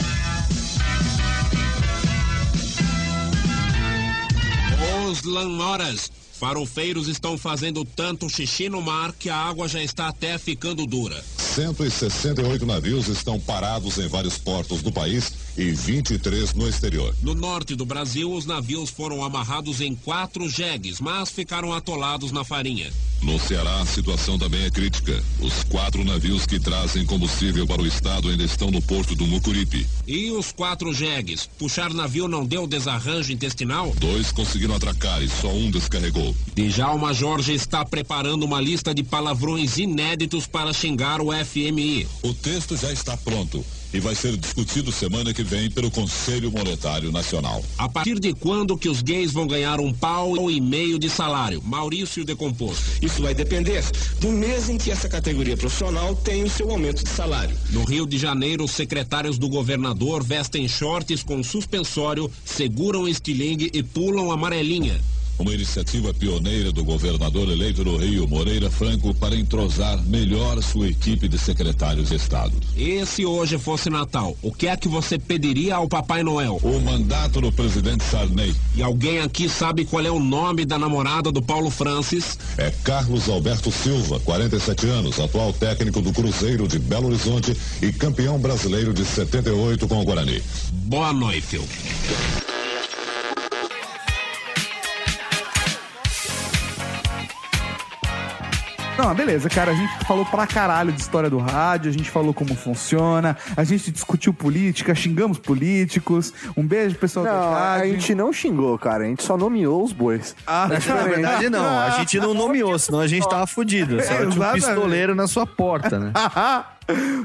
Os lanhoras. Farofeiros estão fazendo tanto xixi no mar que a água já está até ficando dura. 168 navios estão parados em vários portos do país e 23 no exterior. No norte do Brasil, os navios foram amarrados em quatro jegues, mas ficaram atolados na farinha. No Ceará, a situação também é crítica. Os quatro navios que trazem combustível para o estado ainda estão no porto do Mucuripe. E os quatro jegues? Puxar navio não deu desarranjo intestinal? Dois conseguiram atracar e só um descarregou. Djalma Jorge está preparando uma lista de palavrões inéditos para xingar o FMI. O texto já está pronto e vai ser discutido semana que vem pelo Conselho Monetário Nacional. A partir de quando que os gays vão ganhar um pau e meio de salário? Maurício Decomposto. Isso vai depender do mês em que essa categoria profissional tem o seu aumento de salário. No Rio de Janeiro, os secretários do governador vestem shorts com suspensório, seguram estilingue e pulam amarelinha. Uma iniciativa pioneira do governador eleito do Rio, Moreira Franco, para entrosar melhor sua equipe de secretários de Estado. E se hoje fosse Natal, o que é que você pediria ao Papai Noel? O mandato do presidente Sarney. E alguém aqui sabe qual é o nome da namorada do Paulo Francis? É Carlos Alberto Silva, 47 anos, atual técnico do Cruzeiro de Belo Horizonte e campeão brasileiro de 78 com o Guarani. Boa noite. Não, beleza, cara. A gente falou pra caralho de história do rádio, a gente falou como funciona, a gente discutiu política, xingamos políticos. Um beijo, pessoal da Não, a rádio. gente não xingou, cara. A gente só nomeou os bois. Ah, É Na diferente. verdade, não. A gente não nomeou, senão a gente tava fudido. Só tinha um pistoleiro na sua porta, né?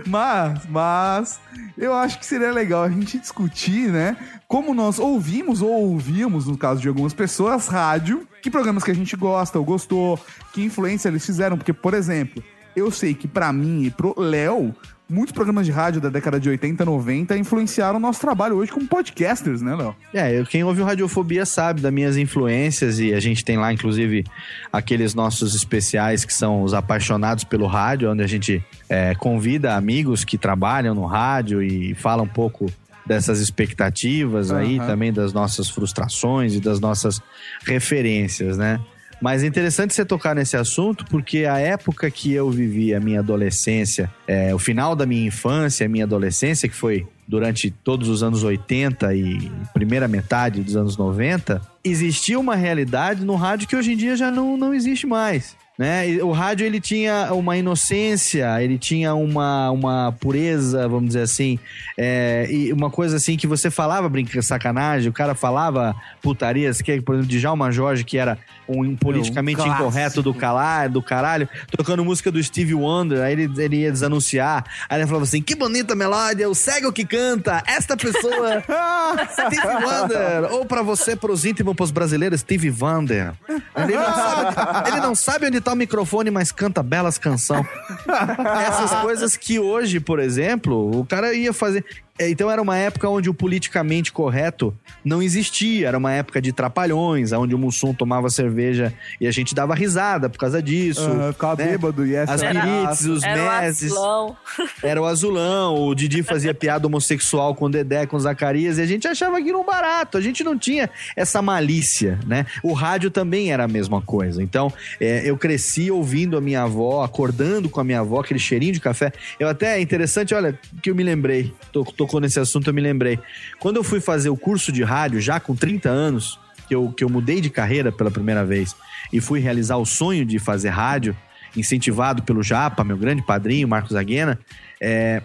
mas, mas, eu acho que seria legal a gente discutir, né? Como nós ouvimos ou ouvimos, no caso de algumas pessoas, rádio, que programas que a gente gosta ou gostou, que influência eles fizeram. Porque, por exemplo, eu sei que pra mim e pro Léo, muitos programas de rádio da década de 80, 90 influenciaram o nosso trabalho hoje como podcasters, né, Léo? É, quem ouve o Radiofobia sabe das minhas influências e a gente tem lá, inclusive, aqueles nossos especiais que são os apaixonados pelo rádio, onde a gente é, convida amigos que trabalham no rádio e fala um pouco dessas expectativas aí, Aham. também das nossas frustrações e das nossas referências, né? Mas é interessante você tocar nesse assunto, porque a época que eu vivi a minha adolescência, é, o final da minha infância, a minha adolescência, que foi durante todos os anos 80 e primeira metade dos anos 90, existia uma realidade no rádio que hoje em dia já não, não existe mais. Né? O rádio ele tinha uma inocência, ele tinha uma, uma pureza, vamos dizer assim, é, e uma coisa assim que você falava brinca sacanagem, o cara falava putarias, que por exemplo, de Djalma Jorge, que era um, politicamente clássico. incorreto do, calar, do caralho, tocando música do Steve Wonder, aí ele, ele ia desanunciar, aí ele falava assim, que bonita melódia, o cego que canta, esta pessoa, Steve Wonder, ou pra você, pros íntimos, pros brasileiros, Steve Wonder. Ele não sabe, ele não sabe onde tá o microfone, mas canta belas canção. Essas coisas que hoje, por exemplo, o cara ia fazer. É, Então era uma época onde o politicamente correto não existia. Era uma época de trapalhões, onde o Mussum tomava cerveja e a gente dava risada por causa disso. Ficava né? bêbado e essa As era pirites, os Era o meses. azulão. Era o azulão, o Didi fazia piada homossexual com o Dedé, com o Zacarias, e a gente achava aquilo um barato. A gente não tinha essa malícia, né? O rádio também era a mesma coisa. Então, é, eu cresci ouvindo a minha avó, acordando com a minha avó, aquele cheirinho de café. Eu até, é interessante, olha, que eu me lembrei, to- tocou nesse assunto, eu me lembrei. Quando eu fui fazer o curso de rádio, já com 30 anos, que eu, que eu mudei de carreira pela primeira vez, e fui realizar o sonho de fazer rádio, incentivado pelo Japa, meu grande padrinho, Marcos Aguena, é,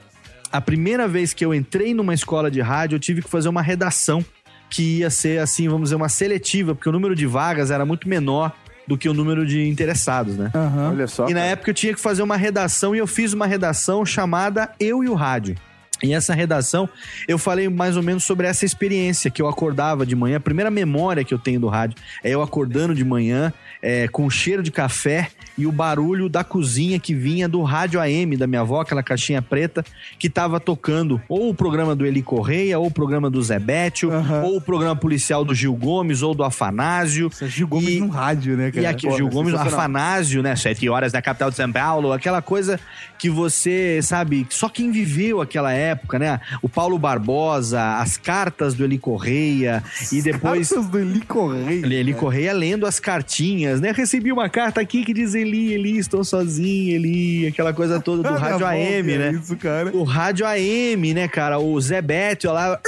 a primeira vez que eu entrei numa escola de rádio, eu tive que fazer uma redação que ia ser, assim, vamos dizer, uma seletiva, porque o número de vagas era muito menor do que o número de interessados, né? Olha só. E na cara. época eu tinha que fazer uma redação e eu fiz uma redação chamada Eu e o Rádio. E essa redação, eu falei mais ou menos sobre essa experiência que eu acordava de manhã. A primeira memória que eu tenho do rádio é eu acordando de manhã é, com o cheiro de café e o barulho da cozinha que vinha do rádio AM da minha avó, aquela caixinha preta, que tava tocando ou o programa do Eli Correia, ou o programa do Zé Bétio, ou o programa policial do Gil Gomes, ou do Afanásio. Gil Gomes no rádio, né, cara? E aqui, Pô, Gil Gomes, sensacional. Afanásio, né? Sete horas na capital de São Paulo, aquela coisa que você, sabe, só quem viveu aquela época, né? O Paulo Barbosa, as cartas do Eli Correia, e depois. Cartas do Eli Correia. Eli Correia lendo as cartinhas, né? Recebi uma carta aqui que diz Eli, Eli, estou sozinho, Eli, aquela coisa toda do rádio AM, né? Isso, cara. O rádio AM, né, cara? O Zé Bétio lá.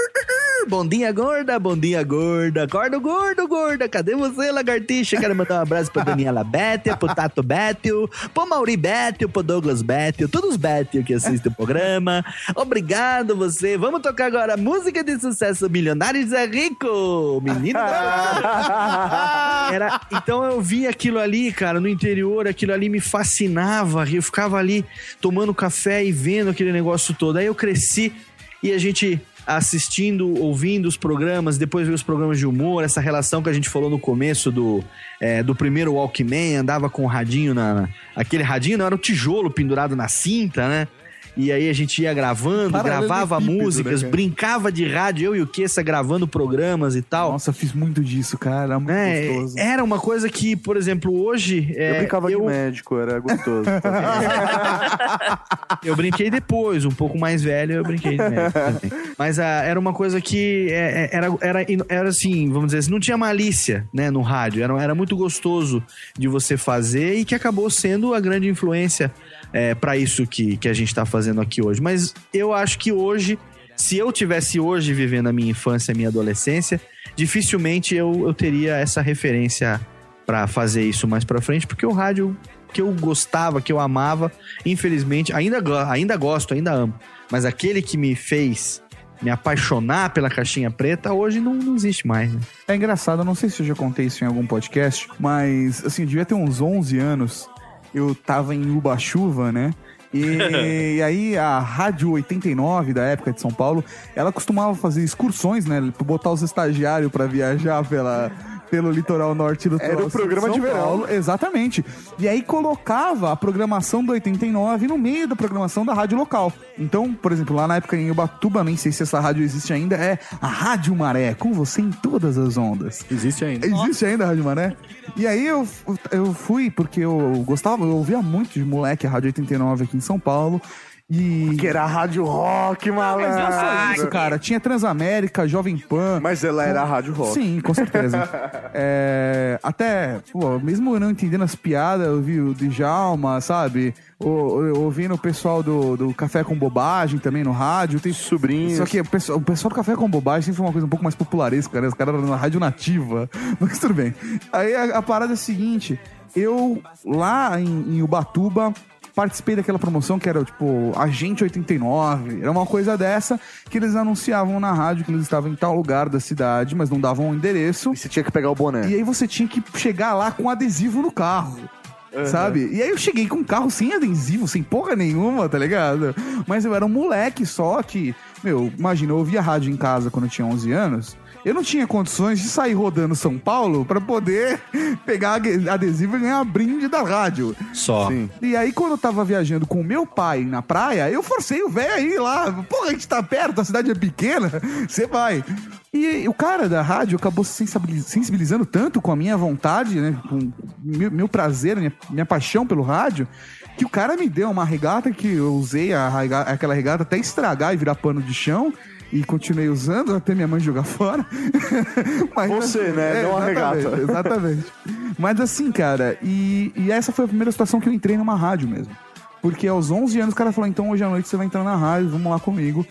Bom dia, gorda, bom dia, gorda. Acorda, gordo, gorda. Cadê você, lagartixa? Quero mandar um abraço pra Daniela Bétio, pro Tato Bétio, pro Mauri Bétio, pro Douglas Bétio, todos os Bétio que assistem o programa. Obrigado você. Vamos tocar agora a música de sucesso Milionários é Rico. Menino da... Era, então eu vi aquilo ali, cara, no interior, aquilo ali me fascinava. Eu ficava ali tomando café e vendo aquele negócio todo. Aí eu cresci e a gente assistindo, ouvindo os programas, depois ver os programas de humor, essa relação que a gente falou no começo do, é, do primeiro Walkman, andava com o radinho na, na- Aquele radinho não era o tijolo pendurado na cinta, né? E aí a gente ia gravando, gravava Paralelepípedo, músicas, né, brincava de rádio, eu e o Kessa gravando programas e tal. Nossa, fiz muito disso, cara. Era muito É, gostoso. era uma coisa que, por exemplo, hoje. é, Eu brincava de médico, era gostoso. Eu brinquei depois, um pouco mais velho, eu brinquei de médico também. Mas ah, era uma coisa que é, é, era, era, era assim, vamos dizer assim, não tinha malícia, né, no rádio. Era, era muito gostoso de você fazer e que acabou sendo a grande influência é, para isso que, que a gente tá fazendo aqui hoje. Mas eu acho que hoje, se eu tivesse hoje vivendo a minha infância, a minha adolescência, dificilmente eu, eu teria essa referência para fazer isso mais para frente, porque o rádio que eu gostava, que eu amava, infelizmente, ainda, ainda gosto, ainda amo. Mas aquele que me fez me apaixonar pela caixinha preta, hoje não, não existe mais, né? É engraçado, não sei se eu já contei isso em algum podcast, mas assim, eu devia ter uns 11 anos. Eu tava em Uba-Chuva, né? E, e aí a Rádio 89 da época de São Paulo, ela costumava fazer excursões, né? Botar os estagiários pra viajar pela, pelo litoral norte litoral Era o programa São de verão. Paulo. Exatamente. E aí colocava a programação do 89 no meio da programação da rádio local. Então, por exemplo, lá na época em Ubatuba, nem sei se essa rádio existe ainda, é a Rádio Maré, com você em todas as ondas. Existe ainda. Existe ainda a Rádio Maré? E aí eu, eu fui, porque eu gostava, eu ouvia muito de moleque a Rádio 89 aqui em São Paulo. E. Que era a Rádio Rock, malandro. Mas não só isso, cara. Tinha Transamérica, Jovem Pan. Mas ela era a Rádio Rock. Sim, com certeza. É, até, pô, mesmo eu não entendendo as piadas, eu vi o Djalma, sabe? O- Ouvindo o pessoal do, do Café com Bobagem também no rádio. Tem sobrinhos. Só que o pessoal, o pessoal do Café com Bobagem sempre foi uma coisa um pouco mais popularesca, né? Os caras eram na rádio nativa. Mas tudo bem. Aí a, a parada é a seguinte: eu lá em, em Ubatuba. Participei daquela promoção que era tipo Agente 89, era uma coisa dessa que eles anunciavam na rádio que eles estavam em tal lugar da cidade, mas não davam o endereço. E você tinha que pegar o boné. E aí você tinha que chegar lá com adesivo no carro. Uhum. Sabe? E aí eu cheguei com um carro sem adesivo, sem porra nenhuma, tá ligado? Mas eu era um moleque só que, meu, imagina, eu ouvia rádio em casa quando eu tinha 11 anos. Eu não tinha condições de sair rodando São Paulo pra poder pegar ade- adesivo e ganhar brinde da rádio. Só. E aí, quando eu tava viajando com o meu pai na praia, eu forcei o velho aí lá. Porra, a gente tá perto, a cidade é pequena, você vai. E o cara da rádio acabou se sensibiliz- sensibilizando tanto com a minha vontade, né? Com meu, meu prazer, minha, minha paixão pelo rádio, que o cara me deu uma regata que eu usei a aquela regata até estragar e virar pano de chão. E continuei usando até minha mãe jogar fora. Mas, Você, né? Não a regata. Exatamente. Mas assim, cara, e, e essa foi a primeira situação que eu entrei numa rádio mesmo. Porque aos 11 anos o cara falou: então hoje à noite você vai entrar na rádio, vamos lá comigo.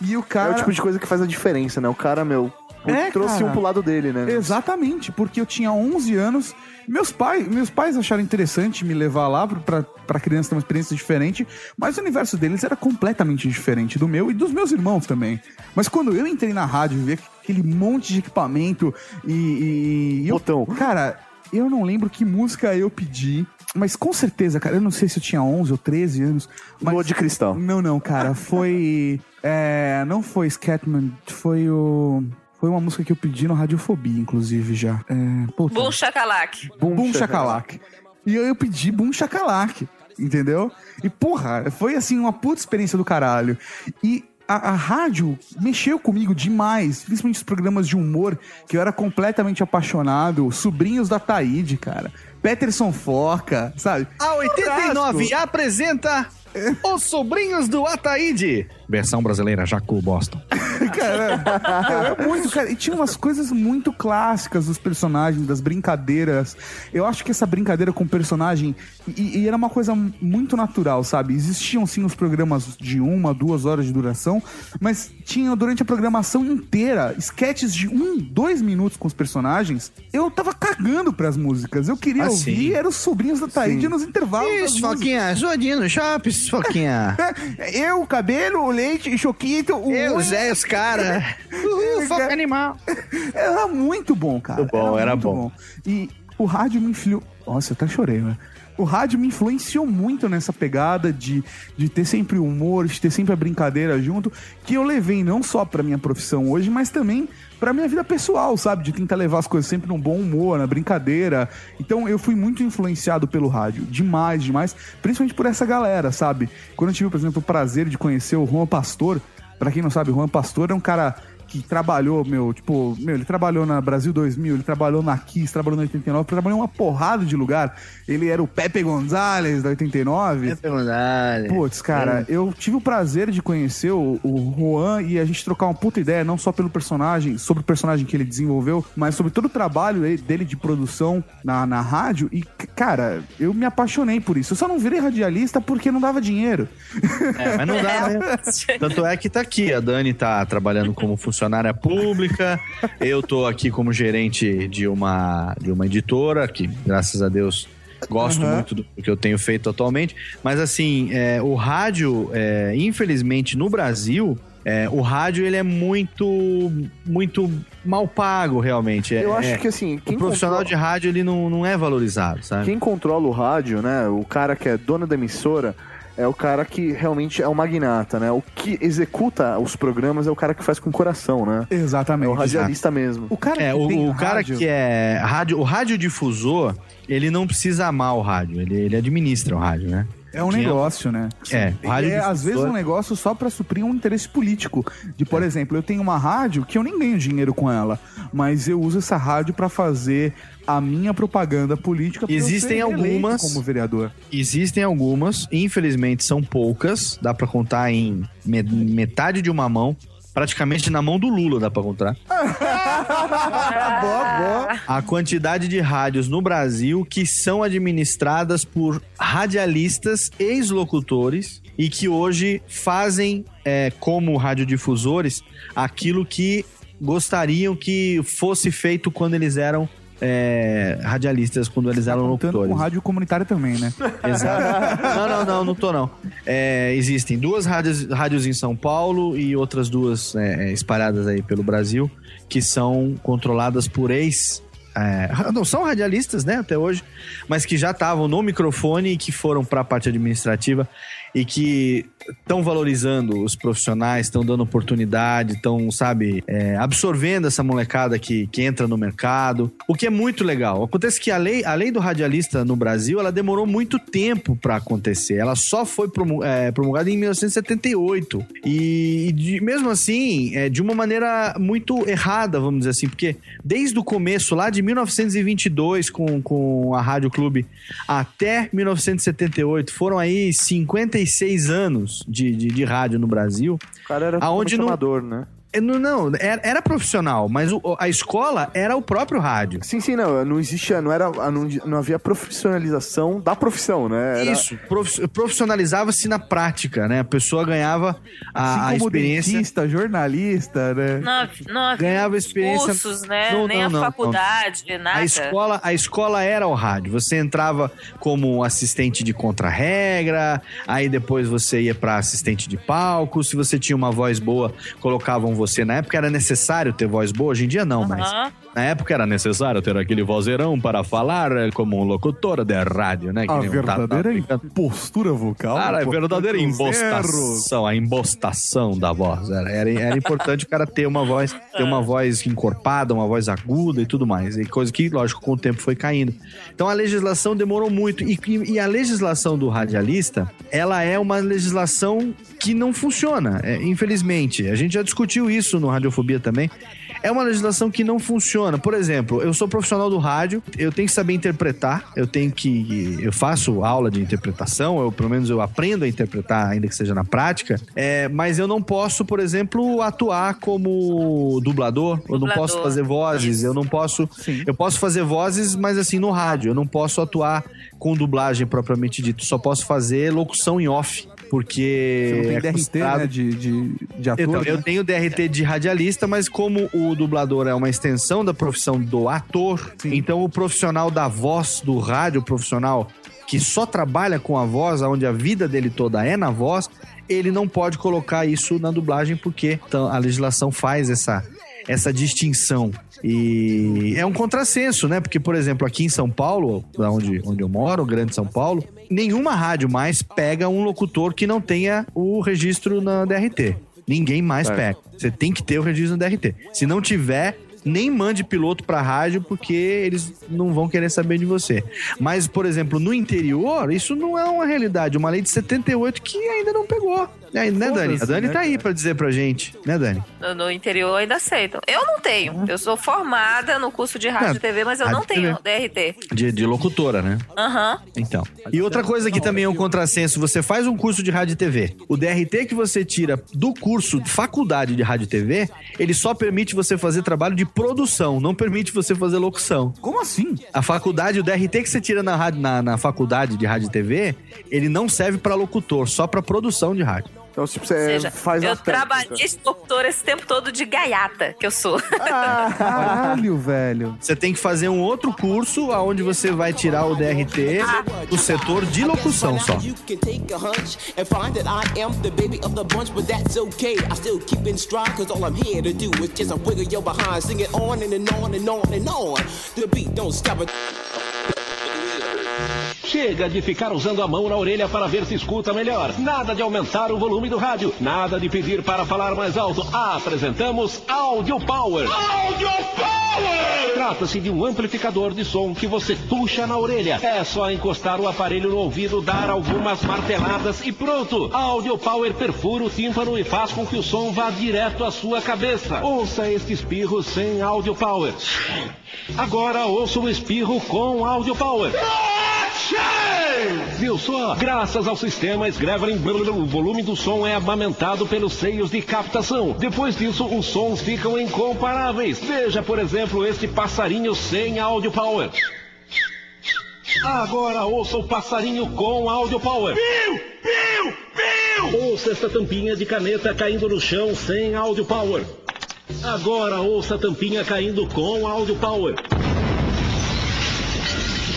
E o cara. É o tipo de coisa que faz a diferença, né? O cara, meu, É, trouxe cara. um pro lado dele, né? Exatamente, porque eu tinha 11 anos. Meus pais, meus pais acharam interessante me levar lá pra, pra criança ter uma experiência diferente, mas o universo deles era completamente diferente do meu e dos meus irmãos também. Mas quando eu entrei na rádio, vi aquele monte de equipamento e. e, e eu- cara, eu não lembro que música eu pedi. Mas com certeza, cara, eu não sei se eu tinha 11 ou 13 anos. Mas... Lua de Cristal. Não, não, cara, foi. é, não foi Scatman, foi o. Foi uma música que eu pedi no Radiofobia, inclusive, já. É, puta. Boom Chacalac. Boom, Chacalac. E eu, eu pedi Boom Chacalac, entendeu? E, porra, foi assim, uma puta experiência do caralho. E a, a rádio mexeu comigo demais, principalmente os programas de humor, que eu era completamente apaixonado. Sobrinhos da Taíde, cara. Peterson Foca, sabe? A 89 Churrasco. apresenta Os Sobrinhos do Ataíde. Versão brasileira, Jacu Boston. cara, é muito, cara. E tinha umas coisas muito clássicas dos personagens, das brincadeiras. Eu acho que essa brincadeira com o personagem. E, e era uma coisa muito natural, sabe? Existiam sim os programas de uma, duas horas de duração, mas tinha durante a programação inteira sketches de um, dois minutos com os personagens. Eu tava cagando pras músicas. Eu queria Ah, ouvir, sim. era os sobrinhos da Taíde nos intervalos. Isso. Foquinha, zoadinha no shopping, Foquinha. Eu, o cabelo, leite, choquito, o. Eu. Zé, os cara. Uhul, foca animal. Era muito bom, cara. Muito bom, era muito bom. E o rádio me influenciou. Nossa, eu até chorei, né? O rádio me influenciou muito nessa pegada de, de ter sempre o humor, de ter sempre a brincadeira junto, que eu levei não só pra minha profissão hoje, mas também pra minha vida pessoal, sabe? De tentar levar as coisas sempre num bom humor, na brincadeira. Então eu fui muito influenciado pelo rádio. Demais, demais. Principalmente por essa galera, sabe? Quando eu tive, por exemplo, o prazer de conhecer o Juan Pastor. Pra quem não sabe, o Juan Pastor é um cara que trabalhou, meu, tipo, meu, ele trabalhou na Brasil 2000, ele trabalhou na Kiss, trabalhou na 89, trabalhou em uma porrada de lugar. Ele era o Pepe Gonzalez da 89. Pepe Gonzalez. Putz, cara, eu tive o prazer de conhecer o, o Juan e a gente trocar uma puta ideia, não só pelo personagem, sobre o personagem que ele desenvolveu, mas sobre todo o trabalho dele- de produção na, na rádio. E, cara, eu me apaixonei por isso. Eu só não virei radialista porque não dava dinheiro. É, mas não dá, né? Tanto é que tá aqui. A Dani tá trabalhando como funcionária pública. Eu tô aqui como gerente de uma, de uma editora, que graças a Deus gosto Aham. muito do que eu tenho feito atualmente. Mas assim, é, o rádio, é, infelizmente, no Brasil. é, o rádio ele é muito muito mal pago realmente. É- Eu acho é- que, assim, o profissional controla- de rádio ele não, não é valorizado, sabe? Quem controla o rádio, né? O cara que é dono da emissora, é o cara que realmente é o magnata, né? O que executa os programas é o cara que faz com o coração, né? Exatamente. É o radialista mesmo. O cara É, que o, o cara rádio- que é rádio, o radiodifusor, ele não precisa amar o rádio, ele, ele administra o rádio, né? É um negócio, né? É, o É, às vezes um negócio só pra suprir um interesse político. De, por exemplo, eu tenho uma rádio que eu nem ganho dinheiro com ela, mas eu uso essa rádio pra fazer a minha propaganda política. Existem algumas- como vereador. Existem algumas, infelizmente são poucas, dá pra contar em me- metade de uma mão, praticamente na mão do Lula dá pra contar. boa, boa. A quantidade de rádios no Brasil que são administradas por radialistas ex-locutores e que hoje fazem é, como radiodifusores aquilo que gostariam que fosse feito quando eles eram é, radialistas, quando eles eram Tanto locutores. com rádio comunitário também, né? Exato. Não, não, não, não tô não. É, existem duas rádios, rádios em São Paulo e outras duas é, é, espalhadas aí pelo Brasil que são controladas por ex. é, não são radialistas, né, até hoje, mas que já estavam no microfone e que foram para a parte administrativa e que estão valorizando os profissionais, estão dando oportunidade, estão, sabe, é, absorvendo essa molecada que, que entra no mercado, o que é muito legal. Acontece que a lei, a lei do radialista no Brasil, ela demorou muito tempo para acontecer. Ela só foi é, promulgada em 1978. E, de- mesmo assim, é, de uma maneira muito errada, vamos dizer assim, porque desde o começo, lá de 1922, com, com a Rádio Clube, até 1978, foram aí 56 anos de, de, de rádio no Brasil. O cara era Aonde não- amador, né? É, Não, não era, era profissional, mas o- a escola era o próprio rádio. Sim, sim, não. Não existia, não era, não, não havia profissionalização da profissão, né? Era- Isso, prof- profissionalizava-se na prática, né? A pessoa ganhava a, a assim como experiência. dentista, jornalista, né? Não, não havia Ganhava os experiência- cursos, né? Não, Nem não, a não, faculdade, nada. A escola, a escola era o rádio. Você entrava como assistente de contra-regra, aí depois você ia para assistente de palco. Se você tinha uma voz boa, colocavam você. Na época era necessário ter voz boa, hoje em dia não, mas Aham. na época era necessário ter aquele vozeirão para falar eh, como um locutor de rádio, né? A nem um tata- verdadeira impostura vocal. Cara, é importante verdadeira impostação, a impostação da voz. Era, era, era importante o cara ter uma voz, ter uma voz encorpada, uma voz aguda e tudo mais. E coisa que, lógico, com o tempo foi caindo. Então a legislação demorou muito. E, e- e a legislação do radialista, ela é uma legislação que não funciona, é, infelizmente. A gente já discutiu isso no Radiofobia também. É uma legislação que não funciona. Por exemplo, eu sou profissional do rádio, eu tenho que saber interpretar, eu tenho que. Eu faço aula de interpretação, eu pelo menos eu aprendo a interpretar, ainda que seja na prática, é, mas eu não posso, por exemplo, atuar como dublador, eu não Dublador. posso fazer vozes, eu não posso. Eu posso fazer vozes, mas assim, no rádio, eu não posso atuar com dublagem propriamente dito, só posso fazer locução em off. Porque. Você não tem é DRT, né? De, de, de ator. então, eu né? tenho DRT de radialista, mas como o dublador é uma extensão da profissão do ator, então o profissional da voz do rádio, o profissional que só trabalha com a voz, onde a vida dele toda é na voz, ele não pode colocar isso na dublagem porque então, a legislação faz essa essa distinção. E é um contrassenso, né? Porque, por exemplo, aqui em São Paulo, onde, onde eu moro, Grande São Paulo, nenhuma rádio mais pega um locutor que não tenha o registro na DRT. Ninguém mais Certo. pega. Você tem que ter o registro na DRT. Se não tiver, nem mande piloto pra rádio, porque eles não vão querer saber de você. Mas, por exemplo, no interior, isso não é uma realidade. Uma lei de 78 que ainda não pegou. É, né, Dani? A Dani né, tá aí pra dizer pra gente, né, Dani? No, no interior ainda aceitam. Eu não tenho. Eu sou formada no curso de rádio Não, e TV, mas eu rádio não tenho DRT. De, de locutora, né? Aham. Então. E outra coisa que também é um contrassenso, você faz um curso de rádio e TV. O DRT que você tira do curso de faculdade de rádio e TV, ele só permite você fazer trabalho de produção, não permite você fazer locução. Como assim? A faculdade, o DRT que você tira na, na, na faculdade de rádio e TV, ele não serve pra locutor, só pra produção de rádio. Então, tipo, você Ou seja, faz eu trabalhei de doutora esse tempo todo de gaiata, que eu sou. Caralho, velho. Você tem que fazer um outro curso onde você vai tirar o DRT do setor de locução só. Chega de ficar usando a mão na orelha para ver se escuta melhor. Nada de aumentar o volume do rádio. Nada de pedir para falar mais alto. Apresentamos Audio Power. Audio Power! Trata-se de um amplificador de som que você puxa na orelha. É só encostar o aparelho no ouvido, dar algumas marteladas e pronto. Audio Power perfura o tímpano e faz com que o som vá direto à sua cabeça. Ouça este espirro sem Audio Power. Agora ouça o espirro com Audio Power. Viu só? Graças ao sistema Sgrevlin, o volume do som é amamentado pelos seios de captação. Depois disso, os sons ficam incomparáveis. Veja, por exemplo, este passarinho sem Audio Power. Agora ouça o passarinho com Audio Power. Piu, piu, piu. Ouça esta tampinha de caneta caindo no chão sem Audio Power. Agora ouça a tampinha caindo com Audio Power.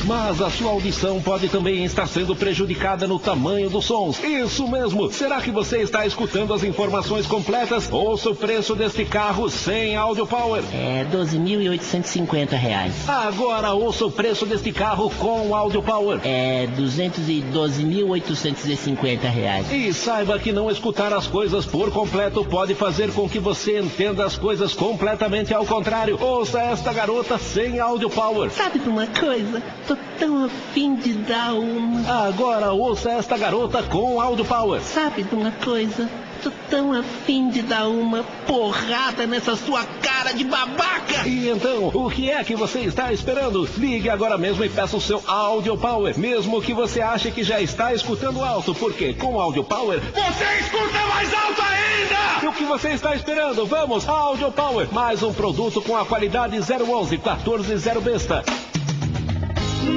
Mas a sua audição pode também estar sendo prejudicada no tamanho dos sons. Isso mesmo! Será que você está escutando as informações completas? Ouça o preço deste carro sem Audio Power. É 12.850 reais. Agora ouça o preço deste carro com Audio Power. É 212.850 reais. E saiba que não escutar as coisas por completo pode fazer com que você entenda as coisas completamente ao contrário. Ouça esta garota sem Audio Power. Sabe de uma coisa? Tô tão afim de dar uma. Agora ouça esta garota com Audio Power. Sabe de uma coisa? Tô tão afim de dar uma porrada nessa sua cara de babaca! E então, o que é que você está esperando? Ligue agora mesmo e peça o seu Audio Power, mesmo que você ache que já está escutando alto, porque com Audio Power você escuta mais alto ainda! E o que você está esperando? Vamos, Audio Power, mais um produto com a qualidade 011 140 besta.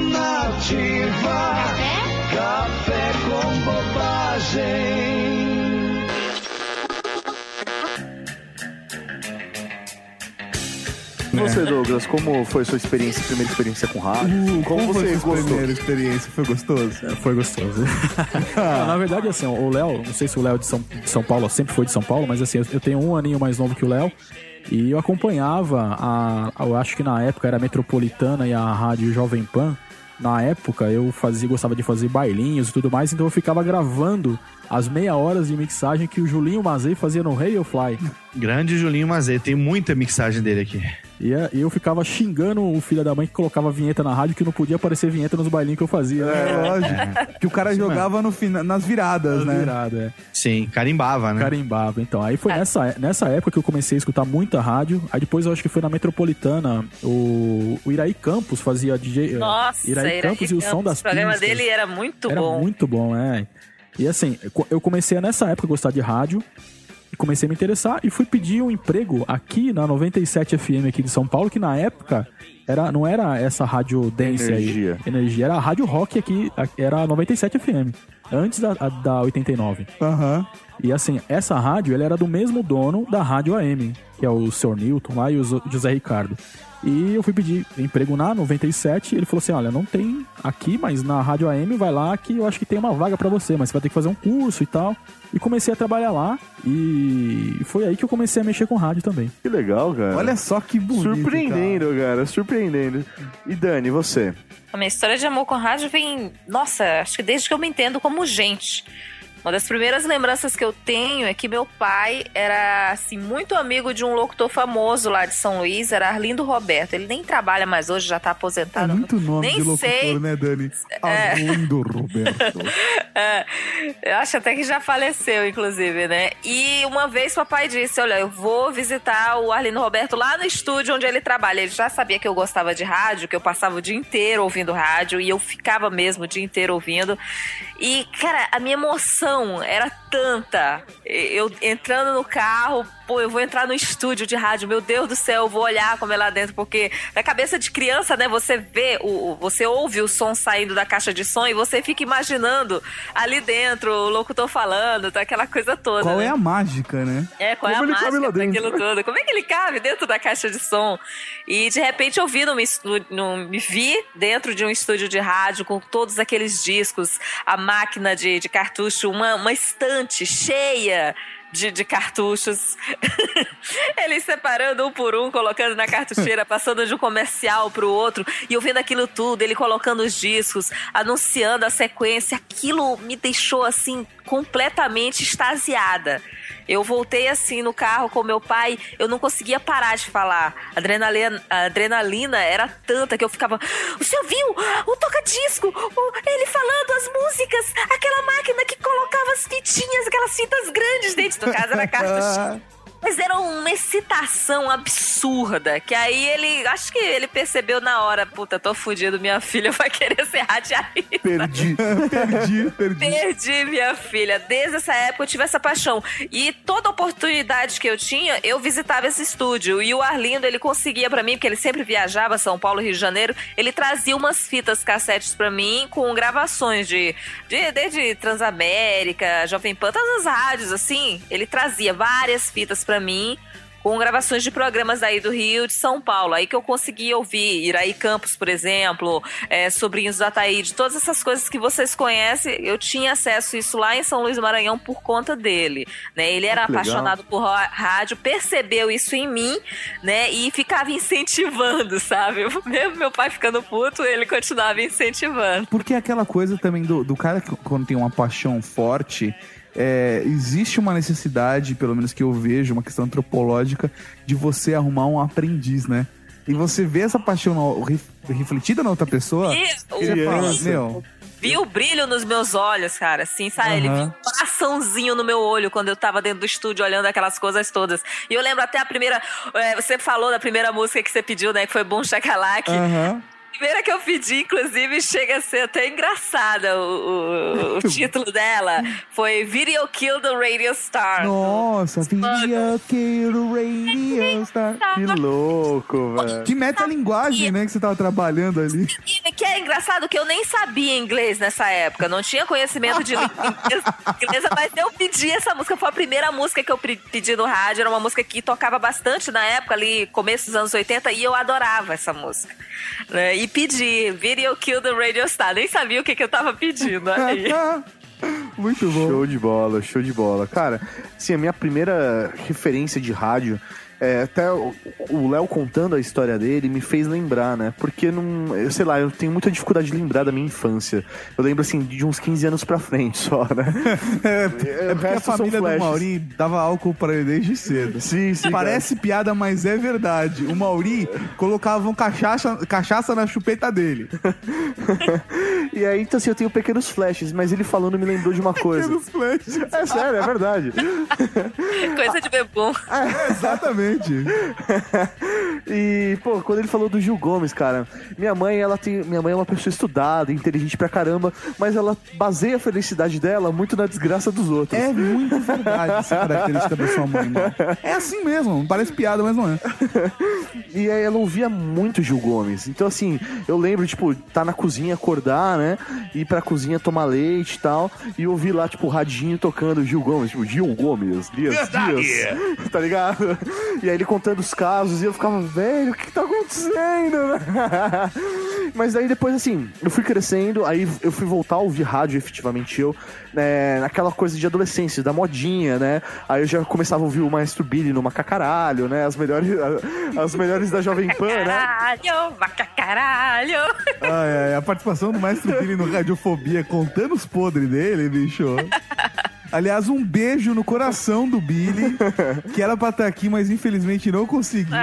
Nativa. Café com bobagem. E você, Douglas, como foi sua experiência, primeira experiência com rádio? Uh, como, como foi você sua gostou? primeira experiência? Foi gostoso? É, foi gostoso. Não, na verdade, assim, o Léo, não sei se o Léo de São, de São Paulo sempre foi de São Paulo, mas assim, eu tenho um aninho mais novo que o Léo. E eu acompanhava a. Eu acho que na época era a Metropolitana e a Rádio Jovem Pan. Na época eu fazia, gostava de fazer bailinhos e tudo mais, então eu ficava gravando as meia horas de mixagem que o Julinho Mazei fazia no Radio Fly. Grande Julinho Mazei, tem muita mixagem dele aqui. E é- e eu ficava xingando o filho da mãe que colocava vinheta na rádio que não podia aparecer vinheta nos bailinhos que eu fazia. É, lógico. Que o cara jogava no fina, nas viradas, né? Virada, é. Sim, carimbava, né? Carimbava, então. Aí foi nessa, nessa época que eu comecei a escutar muita rádio. Aí depois eu acho que foi na Metropolitana, o, o Iraí Campos fazia DJ. eh, Nossa, Iraí Campos e o som das O programa pistas. dele era muito Era bom. muito bom, é. E assim, eu comecei a, nessa época a gostar de rádio. Comecei a me interessar e fui pedir um emprego aqui na 97 FM aqui de São Paulo, que na época era, não era essa rádio dance Energia. aí. Energia. Era a rádio rock aqui, era a 97 FM. Antes da, da 89. Aham. E assim, essa rádio, ela era do mesmo dono da rádio AM, que é o Sr. Newton lá e o José Ricardo. E eu fui pedir emprego na 97 e ele falou assim: olha, não tem aqui, mas na rádio AM vai lá que eu acho que tem uma vaga pra você, mas você vai ter que fazer um curso e tal. E comecei a trabalhar lá e foi aí que eu comecei a mexer com rádio também. Que legal, cara. Olha só que bonito. Surpreendendo, cara. surpreendendo. E Dani, você? A minha história de amor com rádio vem, nossa, acho que desde que eu me entendo como gente. Uma das primeiras lembranças que eu tenho é que meu pai era assim muito amigo de um locutor famoso lá de São Luís, era Arlindo Roberto. Ele nem trabalha mais hoje, já tá É aposentado. muito nome nem de locutor, sei. né, Dani? É. Arlindo Roberto. É, eu acho até que já faleceu, inclusive, né? E uma vez papai disse: Olha, eu vou visitar o Arlindo Roberto lá no estúdio onde ele trabalha. Ele já sabia que eu gostava de rádio, que eu passava o dia inteiro ouvindo rádio, e eu ficava mesmo o dia inteiro ouvindo. E, cara, a minha emoção era tanta. Eu entrando no carro, pô, eu vou entrar no estúdio de rádio, meu Deus do céu, eu vou olhar como é lá dentro, porque na cabeça de criança, né, você vê, o, você ouve o som saindo da caixa de som e você fica imaginando ali dentro o locutor falando, tá aquela coisa toda. Qual né? é a mágica, né? É, qual Como é a mágica daquilo tudo? Como é que ele cabe dentro da caixa de som? E de repente eu vi, no, no, me vi dentro de um estúdio de rádio com todos aqueles discos, a máquina de, de cartucho, uma, uma estante cheia de, de cartuchos. Eles separando um por um, colocando na cartucheira, passando de um comercial pro outro e eu vendo aquilo tudo, ele colocando os discos, anunciando a sequência. Aquilo me deixou assim completamente extasiada. Eu voltei assim no carro com meu pai, eu não conseguia parar de falar. A adrenalina, a adrenalina era tanta que eu ficava. O senhor viu? O toca-disco! Ele falando as músicas! Aquela máquina que colocava as fitinhas, aquelas fitas grandes dentro do caso, era cartucho. Mas era uma excitação absurda. Que aí ele. Acho que ele percebeu na hora, puta, tô fudido, minha filha vai querer ser radialista. Perdi, perdi, perdi. Perdi minha filha. Desde essa época eu tive essa paixão. E toda oportunidade que eu tinha, eu visitava esse estúdio. E o Arlindo, ele conseguia pra mim, porque ele sempre viajava São Paulo, Rio de Janeiro, ele trazia umas fitas cassetes pra mim com gravações de, de desde Transamérica, Jovem Pan, todas as rádios assim. Ele trazia várias fitas pra mim com gravações de programas aí do Rio de São Paulo. Aí que eu consegui ouvir Iraí Campos, por exemplo, é, Sobrinhos do Ataíde, todas essas coisas que vocês conhecem, eu tinha acesso a isso lá em São Luís do Maranhão por conta dele. Né? Ele era legal. apaixonado por rádio, percebeu isso em mim, né? E ficava incentivando, sabe? Mesmo meu pai ficando puto, ele continuava incentivando. Porque é aquela coisa também do, do cara que quando tem uma paixão forte, é, existe uma necessidade, pelo menos que eu vejo, uma questão antropológica, de você arrumar um aprendiz, né? E você vê essa paixão ref- refletida na outra pessoa, E o- fala, meu, Vi o brilho nos meus olhos, cara, assim, sabe? Ele viu um coraçãozinho no meu olho quando eu tava dentro do estúdio olhando aquelas coisas todas. E eu lembro até a primeira. é, você falou da primeira música que você pediu, né? Que foi Boom Shakalak. aham. A primeira que eu pedi, inclusive, chega a ser até engraçada. O, o- o título dela foi Video Kill the Radio Star. Nossa, video kill radio star. Que louco, velho. Que metalinguagem, né, que você tava trabalhando ali. Que é engraçado que eu nem sabia inglês nessa época, não tinha conhecimento de língua inglesa, mas eu pedi essa música, foi a primeira música que eu pedi no rádio, era uma música que tocava bastante na época, ali, começo dos anos 80, e eu adorava essa música. né? E pedi, Video Kill the Radio Star, nem sabia o que, que eu tava pedindo aí. Muito bom. Show de bola, show de bola. Cara, assim, a minha primeira referência de rádio, é, até o Léo contando a história dele me fez lembrar, né? Porque não, eu sei lá, eu tenho muita dificuldade de lembrar da minha infância. Eu lembro assim de uns 15 anos pra frente só, né? É, é porque a resto são família do. Mauri dava álcool pra ele desde cedo. Sim, sim. Parece piada, mas é verdade. O Mauri colocava um cachaça, cachaça na chupeta dele. E aí, então assim, eu tenho pequenos flashes, mas ele falando me lembrou de uma coisa. Pequenos flashes. É sério, é verdade. Coisa de bebum. Exatamente. E, pô, quando ele falou do Gil Gomes, cara, minha mãe, ela tem. Minha mãe é uma pessoa estudada, inteligente pra caramba, mas ela baseia a felicidade dela muito na desgraça dos outros. É muito verdade essa característica da sua mãe, mano. É assim mesmo, parece piada, mas não é. E aí ela ouvia muito Gil Gomes. Então, assim, eu lembro, tipo, tá na cozinha, acordar, né? Ir pra cozinha tomar leite e tal. E ouvir lá, tipo, o radinho tocando Gil Gomes, tipo, Gil Gomes, Dias Verdade. Dias. Tá ligado? E aí ele contando os casos e eu ficava, velho, o que, que tá acontecendo? Mas aí depois, assim, eu fui crescendo, aí eu fui voltar a ouvir rádio, efetivamente eu, né, naquela coisa de adolescência, da modinha, né? Aí eu já começava a ouvir o Maestro Billy no Macacaralho, né? As melhores, as melhores da Jovem Pan, né? Caralho, vaca caralho. Ai, ai, a participação do Maestro Billy no Radiofobia contando os podres dele, bicho. Aliás, um beijo no coração do Billy, que era pra estar aqui, mas infelizmente não conseguiu.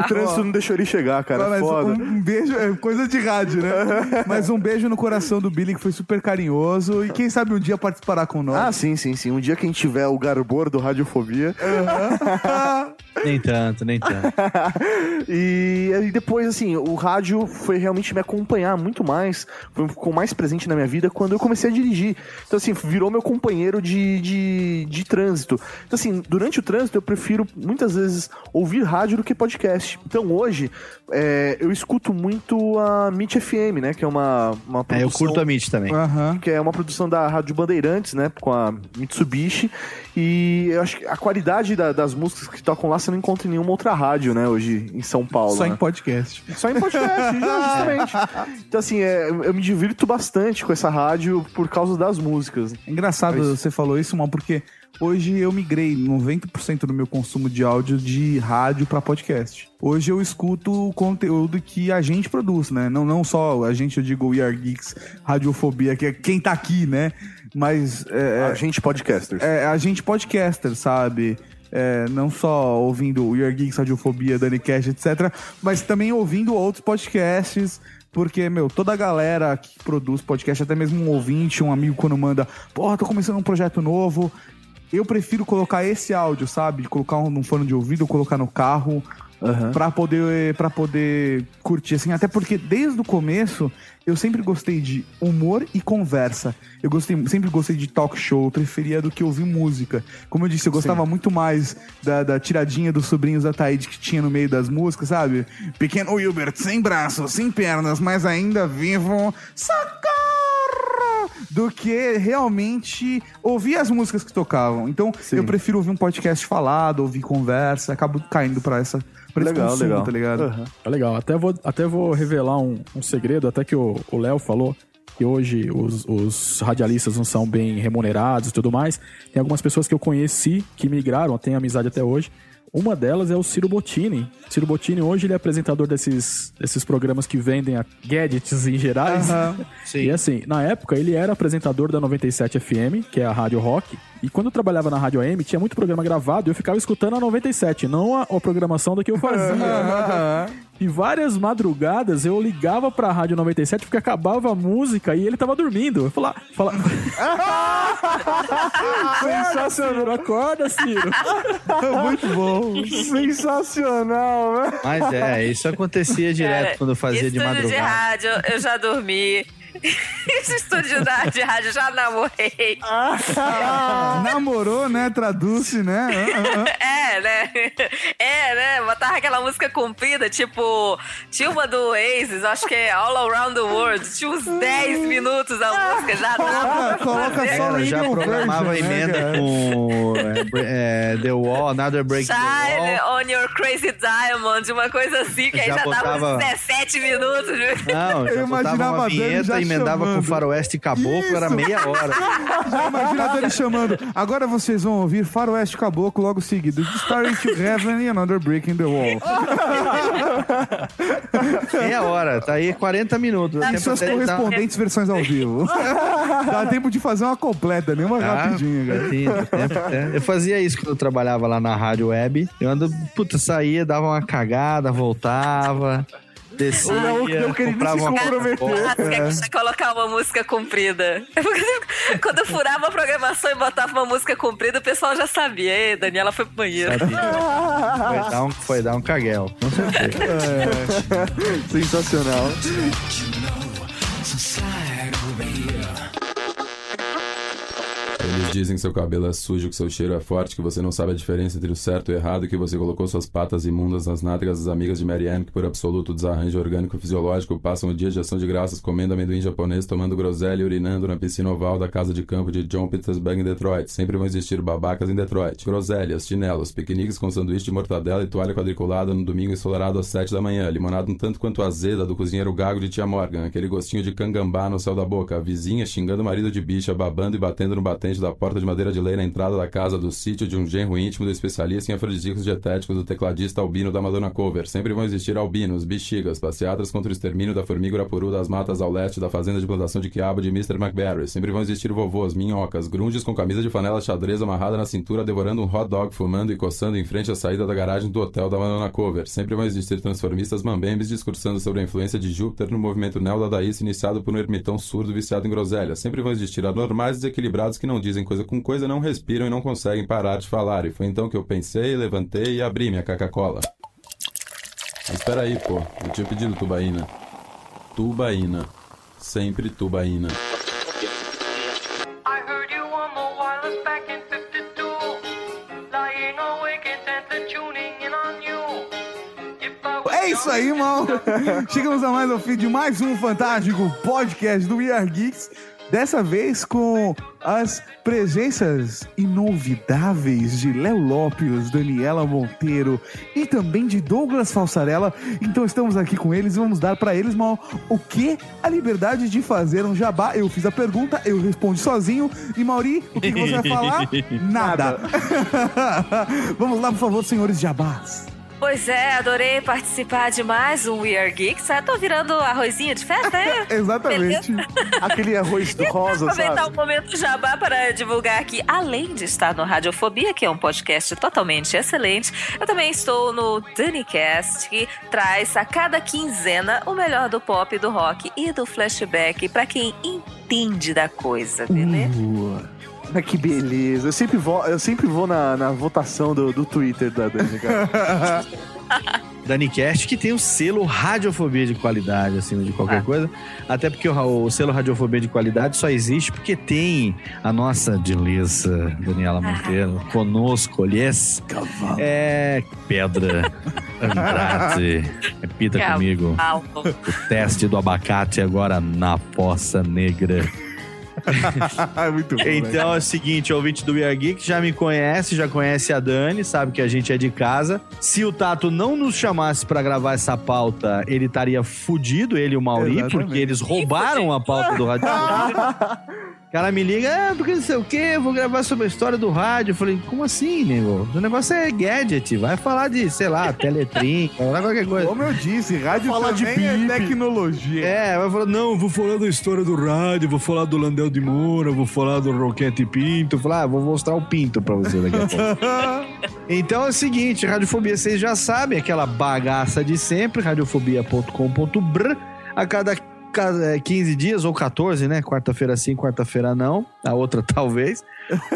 O trânsito não deixou ele chegar, cara. Mas foda. um, um beijo, é coisa de rádio, né? Mas um beijo no coração do Billy, que foi super carinhoso. E quem sabe um dia participará com nós. Ah, sim, sim, sim. Um dia que a gente tiver o Garbor do Radiofobia. Nem tanto, nem tanto. e, aí depois, assim, o rádio foi realmente me acompanhar muito mais, foi- ficou mais presente na minha vida quando eu comecei a dirigir. Então, assim, virou meu companheiro de, de, de trânsito. Então, assim, durante o trânsito eu prefiro muitas vezes ouvir rádio do que podcast. Então, hoje, é, eu escuto muito a Meet FM, né? Que é uma, uma É, eu produção- curto a Meet também. que é uma produção da Rádio Bandeirantes, né? Com a Mitsubishi. E eu acho que a qualidade da- das músicas que tocam lá você não encontra em nenhuma outra rádio, né, hoje em São Paulo. Só né? em podcast. Só em podcast, justamente. Então, assim, é, eu me divirto bastante com essa rádio por causa das músicas. Engraçado você falou isso, mal, porque hoje eu migrei 90% do meu consumo de áudio de rádio pra podcast. Hoje eu escuto o conteúdo que a gente produz, né? Não, não só a gente, eu digo We Are Geeks, Radiofobia, que é quem tá aqui, né? Mas. É, A gente podcasters. É, a gente podcaster, sabe? É, não só ouvindo We Are Geeks, Radiofobia, Dani Cash, etc. Mas também ouvindo outros podcasts. Porque, meu, toda a galera que produz podcast, até mesmo um ouvinte, um amigo, quando manda, porra, tô começando um projeto novo. Eu prefiro colocar esse áudio, sabe? Colocar um, num fone de ouvido, colocar no carro, pra poder para poder curtir assim, até porque desde o começo eu sempre gostei de humor e conversa. Eu gostei, sempre gostei de talk show, eu preferia do que ouvir música. Como eu disse, eu gostava muito mais da, da tiradinha dos sobrinhos da Taíde que tinha no meio das músicas, sabe? Pequeno Wilbert, sem braços, sem pernas, mas ainda vivo. Socorro! Do que realmente ouvir as músicas que tocavam. Então, eu prefiro ouvir um podcast falado, ouvir conversa, acabo caindo pra essa pra esse Legal, consumo, legal. tá ligado? É legal. Até vou, até vou revelar um, um segredo, até que o o Léo falou que hoje os, os radialistas não são bem remunerados e tudo mais. Tem algumas pessoas que eu conheci que migraram, tenho amizade até hoje. Uma delas é o Ciro Bottini. Ciro Bottini hoje ele é apresentador desses, desses programas que vendem a gadgets em gerais. Aham. E assim, na época ele era apresentador da 97 FM, que é a rádio rock. E quando eu trabalhava na rádio AM, tinha muito programa gravado e eu ficava escutando a 97, não a, a programação da que eu fazia. E várias madrugadas eu ligava pra rádio 97 porque acabava a música e ele tava dormindo. Eu falava. Fala... Sensacional! Acorda, Ciro! Muito bom! Sensacional, né? Mas é, isso acontecia direto Cara, quando eu fazia de estúdio de madrugada. rádio, eu já dormi. Esse estúdio da- de rádio, já namorei. Namorou, né? Traduz-se, né? Ah, ah, ah. É, né? É, né? Botava aquela música comprida, tipo, tinha uma do Oasis, acho que é All Around the World, tinha uns 10 minutos a música, já dava. coloca fazer. Ela já programava a emenda com é, é, The Wall, Another Break the Shine Wall. on your crazy diamond, uma coisa assim, que aí Já já, dava botava- uns 17 minutos. Não, já Eu botava imaginava uma a Dani vinheta, já emendava chamando. com faroeste caboclo, era meia hora. Já imagina a Dani chamando. Agora vocês vão ouvir Faroeste Caboclo logo seguido. Starting to Heaven e Another Break in the Wall. Meia hora, tá aí 40 minutos. E suas dar- correspondentes versões ao vivo. Dá tempo de fazer uma completa, nem uma Ah, rapidinha, cara. sim, tempo até. Eu fazia isso quando eu trabalhava lá na rádio web. Eu ando, puta, saía, dava uma cagada, voltava, descia, O não queria se uma comprometer. Que colocar uma música comprida. Quando eu furava a programação e botava uma música comprida, o pessoal já sabia. Ei, Daniela foi pro banheiro. Foi dar um, foi dar um caguel, com certeza. É. Sensacional. Dizem que seu cabelo é sujo, que seu cheiro é forte, que você não sabe a diferença entre o certo e o errado, que você colocou suas patas imundas nas nádegas das amigas de Marianne, que por absoluto desarranjo orgânico e fisiológico passam o dia de ação de graças comendo amendoim japonês, tomando groselha e urinando na piscina oval da casa de campo de John Petersburg em Detroit. Sempre vão existir babacas em Detroit. Groselhas, chinelos, piqueniques com sanduíche de mortadela e toalha quadriculada no domingo ensolarado às sete da manhã, limonada um tanto quanto azeda do cozinheiro gago de tia Morgan, aquele gostinho de cangambá no céu da boca, a vizinha xingando o marido de bicha, babando e batendo no batente da porta de madeira de lei na entrada da casa do sítio de um genro íntimo do especialista em afrodisíacos dietéticos do tecladista albino da Madonna Cover. Sempre vão existir albinos, bexigas, passeatas contra o extermínio da formiga urapuru das matas ao leste da fazenda de plantação de quiabo de Mr. McBarry. Sempre vão existir vovôs, minhocas, grunges com camisa de flanela xadrez amarrada na cintura, devorando um hot dog, fumando e coçando em frente à saída da garagem do hotel da Madonna Cover. Sempre vão existir transformistas mambembes discursando sobre a influência de Júpiter no movimento neodadaísta iniciado por um ermitão surdo viciado em groselha. Sempre vão existir anormais desequilibrados que não dizem coisa com coisa, não respiram e não conseguem parar de falar. E foi então que eu pensei, levantei e abri minha Coca-Cola. Mas espera aí, pô. Eu tinha pedido tubaína. Tubaína. Sempre tubaína. I heard you on the wireless back in 52. Lying awake intently tuning in on you. É isso aí, irmão. Chegamos a mais ao fim de mais um fantástico podcast do We Are Geeks. Dessa vez com as presenças inolvidáveis de Léo Lopes, Daniela Monteiro e também de Douglas Falsarella. Então estamos aqui com eles e vamos dar para eles mal o que a liberdade de fazer um jabá. Eu fiz a pergunta, eu respondi sozinho. E Mauri, o que, que você vai falar? Nada. vamos lá, por favor, senhores jabás. Pois é, adorei participar de mais um We Are Geeks. Ah, tô virando arrozinho de festa, é? Exatamente. Aquele arroz do rosa, aproveitar sabe? o momento jabá para divulgar que, além de estar no Radiofobia, que é um podcast totalmente excelente, eu também estou no DaniCast, que traz a cada quinzena o melhor do pop, do rock e do flashback para quem entende da coisa, beleza? Ah, que beleza. Eu sempre vou, eu sempre vou na, na votação do, do Twitter da Dani, cara. DaniCast, que tem o selo Radiofobia de qualidade, acima de qualquer coisa. Até porque o, o selo Radiofobia de qualidade só existe porque tem a nossa Dilissa Daniela Monteiro conosco, yes. É pedra, Andrade, repita Cavalo. comigo. O teste do abacate agora na poça negra. Muito bom. Então é o seguinte, ouvinte do We Are Geek já me conhece, já conhece a Dani, sabe que a gente é de casa. Se o Tato não nos chamasse pra gravar essa pauta, ele estaria fudido, ele e o Mauri, Exatamente. porque eles roubaram a pauta do rádio. O cara me liga, é, porque não sei o quê, eu vou gravar sobre a história do rádio. Eu falei, como assim, nego? O negócio é gadget, vai falar de, sei lá, teletrim, falar qualquer coisa. Como eu disse, rádio Fala de também é bip. tecnologia. É, vai falar, não, vou falar da história do rádio, vou falar do Landel de Moura, vou falar do Roquete Pinto. Eu Falar, ah, vou mostrar o Pinto pra você daqui a pouco. então é o seguinte, Radiofobia, vocês já sabem, aquela bagaça de sempre, radiofobia.com.br. A cada ca- é, 15 dias ou 14, né? Quarta-feira sim, quarta-feira não. A outra talvez.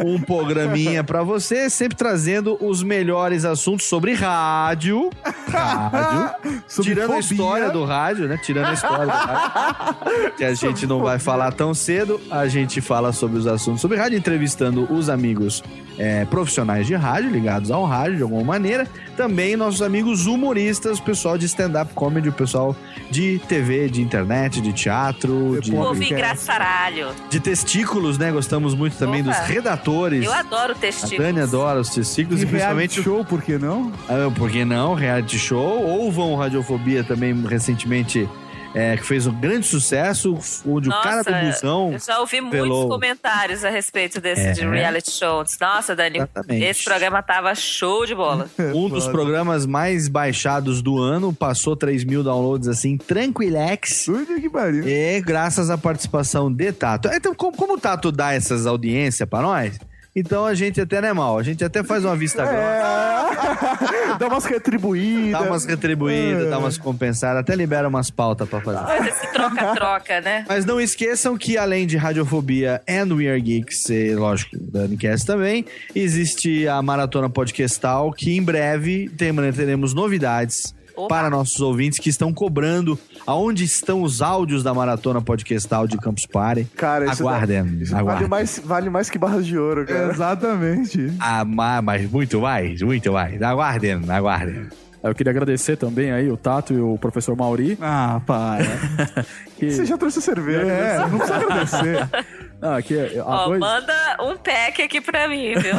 Um programinha pra você, sempre trazendo os melhores assuntos sobre rádio. Rádio. Sobre tirando a fobia. história do rádio, né? Tirando a história do rádio. Que a gente não vai falar tão cedo. A gente fala sobre os assuntos sobre rádio, entrevistando os amigos é, profissionais de rádio, ligados ao rádio de alguma maneira. Também nossos amigos humoristas, o pessoal de stand-up comedy, o pessoal de TV, de internet, de teatro, de, engraçaralho. de testículos, né? Gostamos muito também Opa. dos redatores. Eu adoro A testículos. Dani adora os testículos E e principalmente reality show, por que não? ah, por que não? Reality show. Ou vão Radiofobia também recentemente, é, que fez um grande sucesso, onde o cara do busão. eu já ouvi muitos comentários a respeito desse É. de reality shows. Nossa, Dani, Exatamente. esse programa tava show de bola. Um dos programas mais baixados do ano, passou 3 mil downloads assim, tranquilex. Puta que pariu. E graças à participação de Tato. Então, como, como o Tato dá essas audiências pra nós, então a gente até não é mal. A gente até faz uma vista grossa. Dá umas retribuídas. Dá umas retribuídas, dá umas compensadas, até libera umas pautas pra fazer. Faz esse troca-troca, né? Mas não esqueçam que além de Radiofobia and We Are Geeks, e lógico, da Unicast também, existe a Maratona Podcastal, que em breve teremos novidades para nossos ouvintes que estão cobrando aonde estão os áudios da Maratona Podcastal de Campus Party. Cara, isso, aguardem, dá- isso vale, aguardem. mais, vale mais que barras de ouro, cara. Exatamente. Ah, ma- mas muito mais, muito mais. Aguardem, aguardem. Eu queria agradecer também aí o Tato e o professor Mauri. Ah, para. que... Você já trouxe cerveja. É, né? não precisa agradecer. Ah, há Ó, dois, manda um pack aqui pra mim, viu?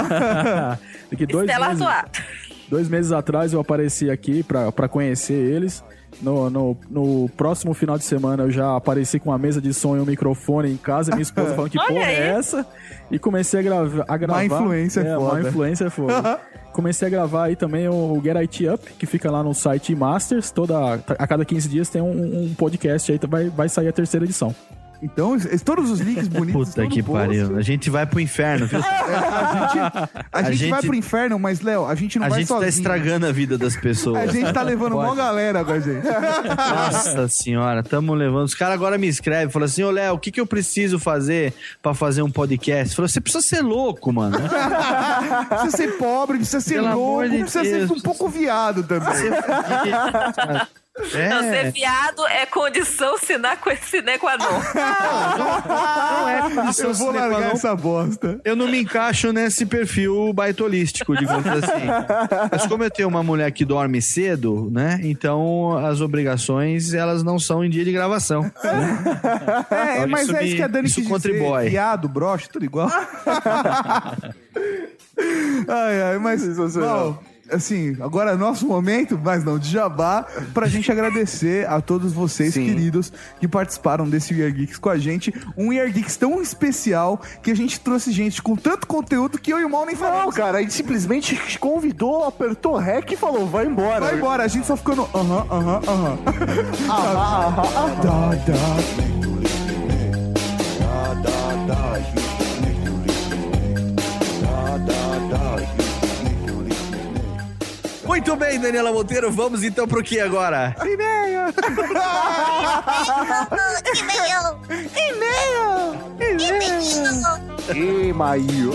que dois Estela meses, Atuar. dois meses atrás eu apareci aqui pra, pra conhecer eles. No, no, no próximo final de semana eu já apareci com uma mesa de som e um microfone em casa. Minha esposa falando que porra é essa? E comecei a, grava, a gravar. Má influência é é foda. Má influência é foda. comecei a gravar aí também o Get IT Up, que fica lá no site Masters. Toda, a cada 15 dias tem um, um podcast aí, vai, vai sair a terceira edição. Então, todos os links bonitos. Puta que pariu. A gente vai pro inferno, viu? É, a gente, a A gente gente- vai pro inferno, mas, Léo, a gente não A vai gente sozinho. tá estragando a vida das pessoas. A gente tá levando Pode. mó galera com a gente. Nossa senhora, tamo levando. Os caras agora me escrevem, falam assim: Ô Léo, o que, que eu preciso fazer pra fazer um podcast? Falou, você precisa ser louco, mano. precisa ser pobre, precisa ser Pelo louco, de precisa Deus. ser um pouco viado também. É. Não, ser viado é condição sine qua non. Não é condição Eu vou largar essa bosta. Eu não me encaixo nesse perfil baitolístico, digamos assim. Mas como eu tenho uma mulher que dorme cedo, né? Então as obrigações, elas não são em dia de gravação. É, Então, mas isso é isso que a Dani isso quis contribui. dizer. Viado, broche, tudo igual. ai, ai, mas... Mal, assim, agora é nosso momento, mas não de jabá, pra gente agradecer a todos vocês, queridos, que participaram desse Year Geeks com a gente. Um Year Geeks tão especial que a gente trouxe gente com tanto conteúdo que eu e o Mal nem Não, falamos. cara, a gente simplesmente convidou, apertou rec e falou, vai embora. Vai embora, a gente só ficou no aham, aham, aham. Dá, dá. Muito bem, Daniela Monteiro, vamos então pro que agora? E-mail! E-mail! E-mail! E Maio.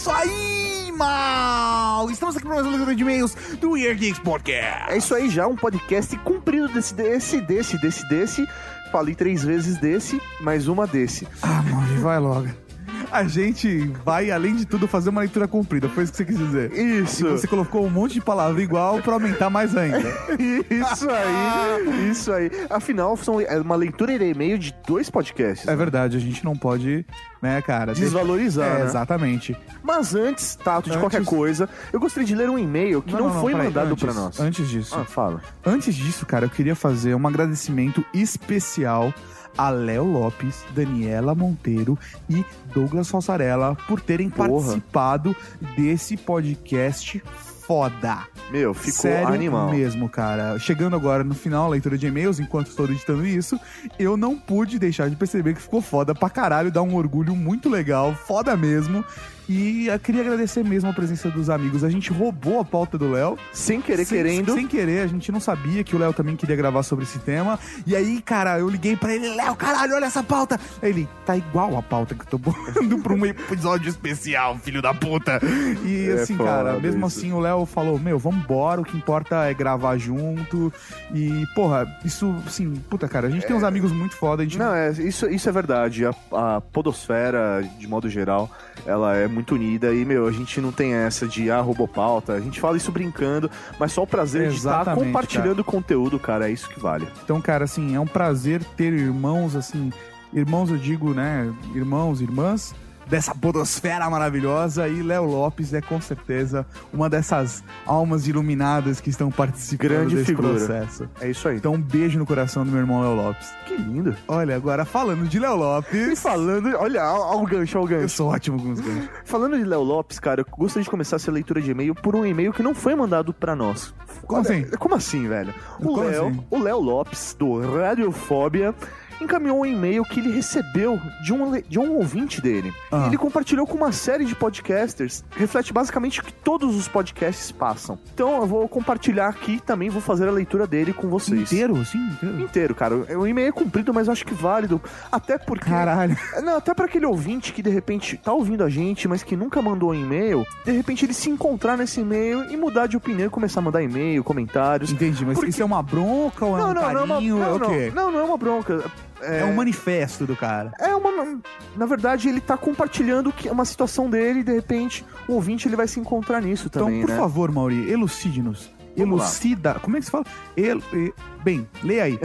Isso aí, mal! Estamos aqui para mais uma leitura de e-mails do Year Geeks Podcast. É isso aí, já um podcast comprido desse, desse, desse, desse, desse. Falei três vezes desse, mais uma desse. Ah, Mauri, vai logo. A gente vai, além de tudo, fazer uma leitura comprida. Foi isso que você quis dizer. Isso. E você colocou um monte de palavra igual pra aumentar mais ainda. Isso aí, isso aí. Afinal, são, é uma leitura e e-mail de dois podcasts. É verdade, a gente não pode, né, cara? Desvalorizar, É, né? Exatamente. Mas antes, Tato, de Antes- qualquer coisa, eu gostaria de ler um e-mail que não, foi peraí, mandado pra nós. Antes disso. Ah, fala. Antes disso, cara, eu queria fazer um agradecimento especial a Léo Lopes, Daniela Monteiro e Douglas Falsarella por terem Porra. participado desse podcast foda. Meu, ficou Sério animal. mesmo, cara. Chegando agora no final, a leitura de e-mails, enquanto estou editando isso, eu não pude deixar de perceber que ficou foda pra caralho, dá um orgulho muito legal, foda mesmo. E eu queria agradecer mesmo a presença dos amigos. A gente roubou a pauta do Léo. Sem querer, sem, querendo. Sem querer, a gente não sabia que o Léo também queria gravar sobre esse tema. E aí, cara, eu liguei pra ele, Léo, caralho, olha essa pauta. Aí ele, tá igual a pauta que eu tô botando pra um episódio especial, filho da puta. E É assim, cara, mesmo isso. assim o Léo falou, meu, vambora, o que importa é gravar junto. E, porra, isso, assim, puta, cara, a gente tem uns amigos muito foda, a gente Não, é, isso, isso é verdade. A, a podosfera, de modo geral, ela é muito unida e, meu, a gente não tem essa de, ah, roubou pauta. A gente fala isso brincando, mas só o prazer de estar Exatamente, compartilhando conteúdo, cara, é isso que vale. Então, cara, assim, é um prazer ter irmãos, assim, irmãos eu digo, né, irmãos, irmãs, dessa podosfera maravilhosa e Léo Lopes é com certeza uma dessas almas iluminadas que estão participando Grande desse figura. processo. É isso aí. Então, um beijo no coração do meu irmão Léo Lopes. Que lindo. Olha, agora falando de Léo E Lopes... falando, olha, olha o gancho, olha o Eu gancho. sou ótimo com os ganchos. Falando de Léo Lopes, cara, eu gostaria de começar essa leitura de e-mail por um e-mail que não foi mandado pra nós. Como assim? Como assim, velho? O Léo, assim? o Léo Lopes, do Radiofobia, encaminhou um e-mail que ele recebeu de um, de um ouvinte dele. Ah. Ele compartilhou com uma série de podcasters, reflete basicamente o que todos os podcasts passam. Então eu vou compartilhar aqui também vou fazer a leitura dele com vocês. Inteiro, sim, inteiro. Inteiro, cara. O e-mail é comprido, mas eu acho que válido. Até porque. Caralho. Não, até para aquele ouvinte que de repente tá ouvindo a gente, mas que nunca mandou um e-mail, de repente ele se encontrar nesse e-mail e mudar de opinião e começar a mandar e-mail, comentários. Entendi, mas Porque- isso é uma bronca ou é Não, um não, não, é uma, carinho? não, é o não, quê? não, não é uma bronca. É um manifesto do cara. É uma. Na verdade, ele tá compartilhando uma situação dele e de repente o ouvinte ele vai se encontrar nisso também, então, por né? favor, Mauri, elucide-nos. Elucida. Como é que se fala? El, bem, leia aí.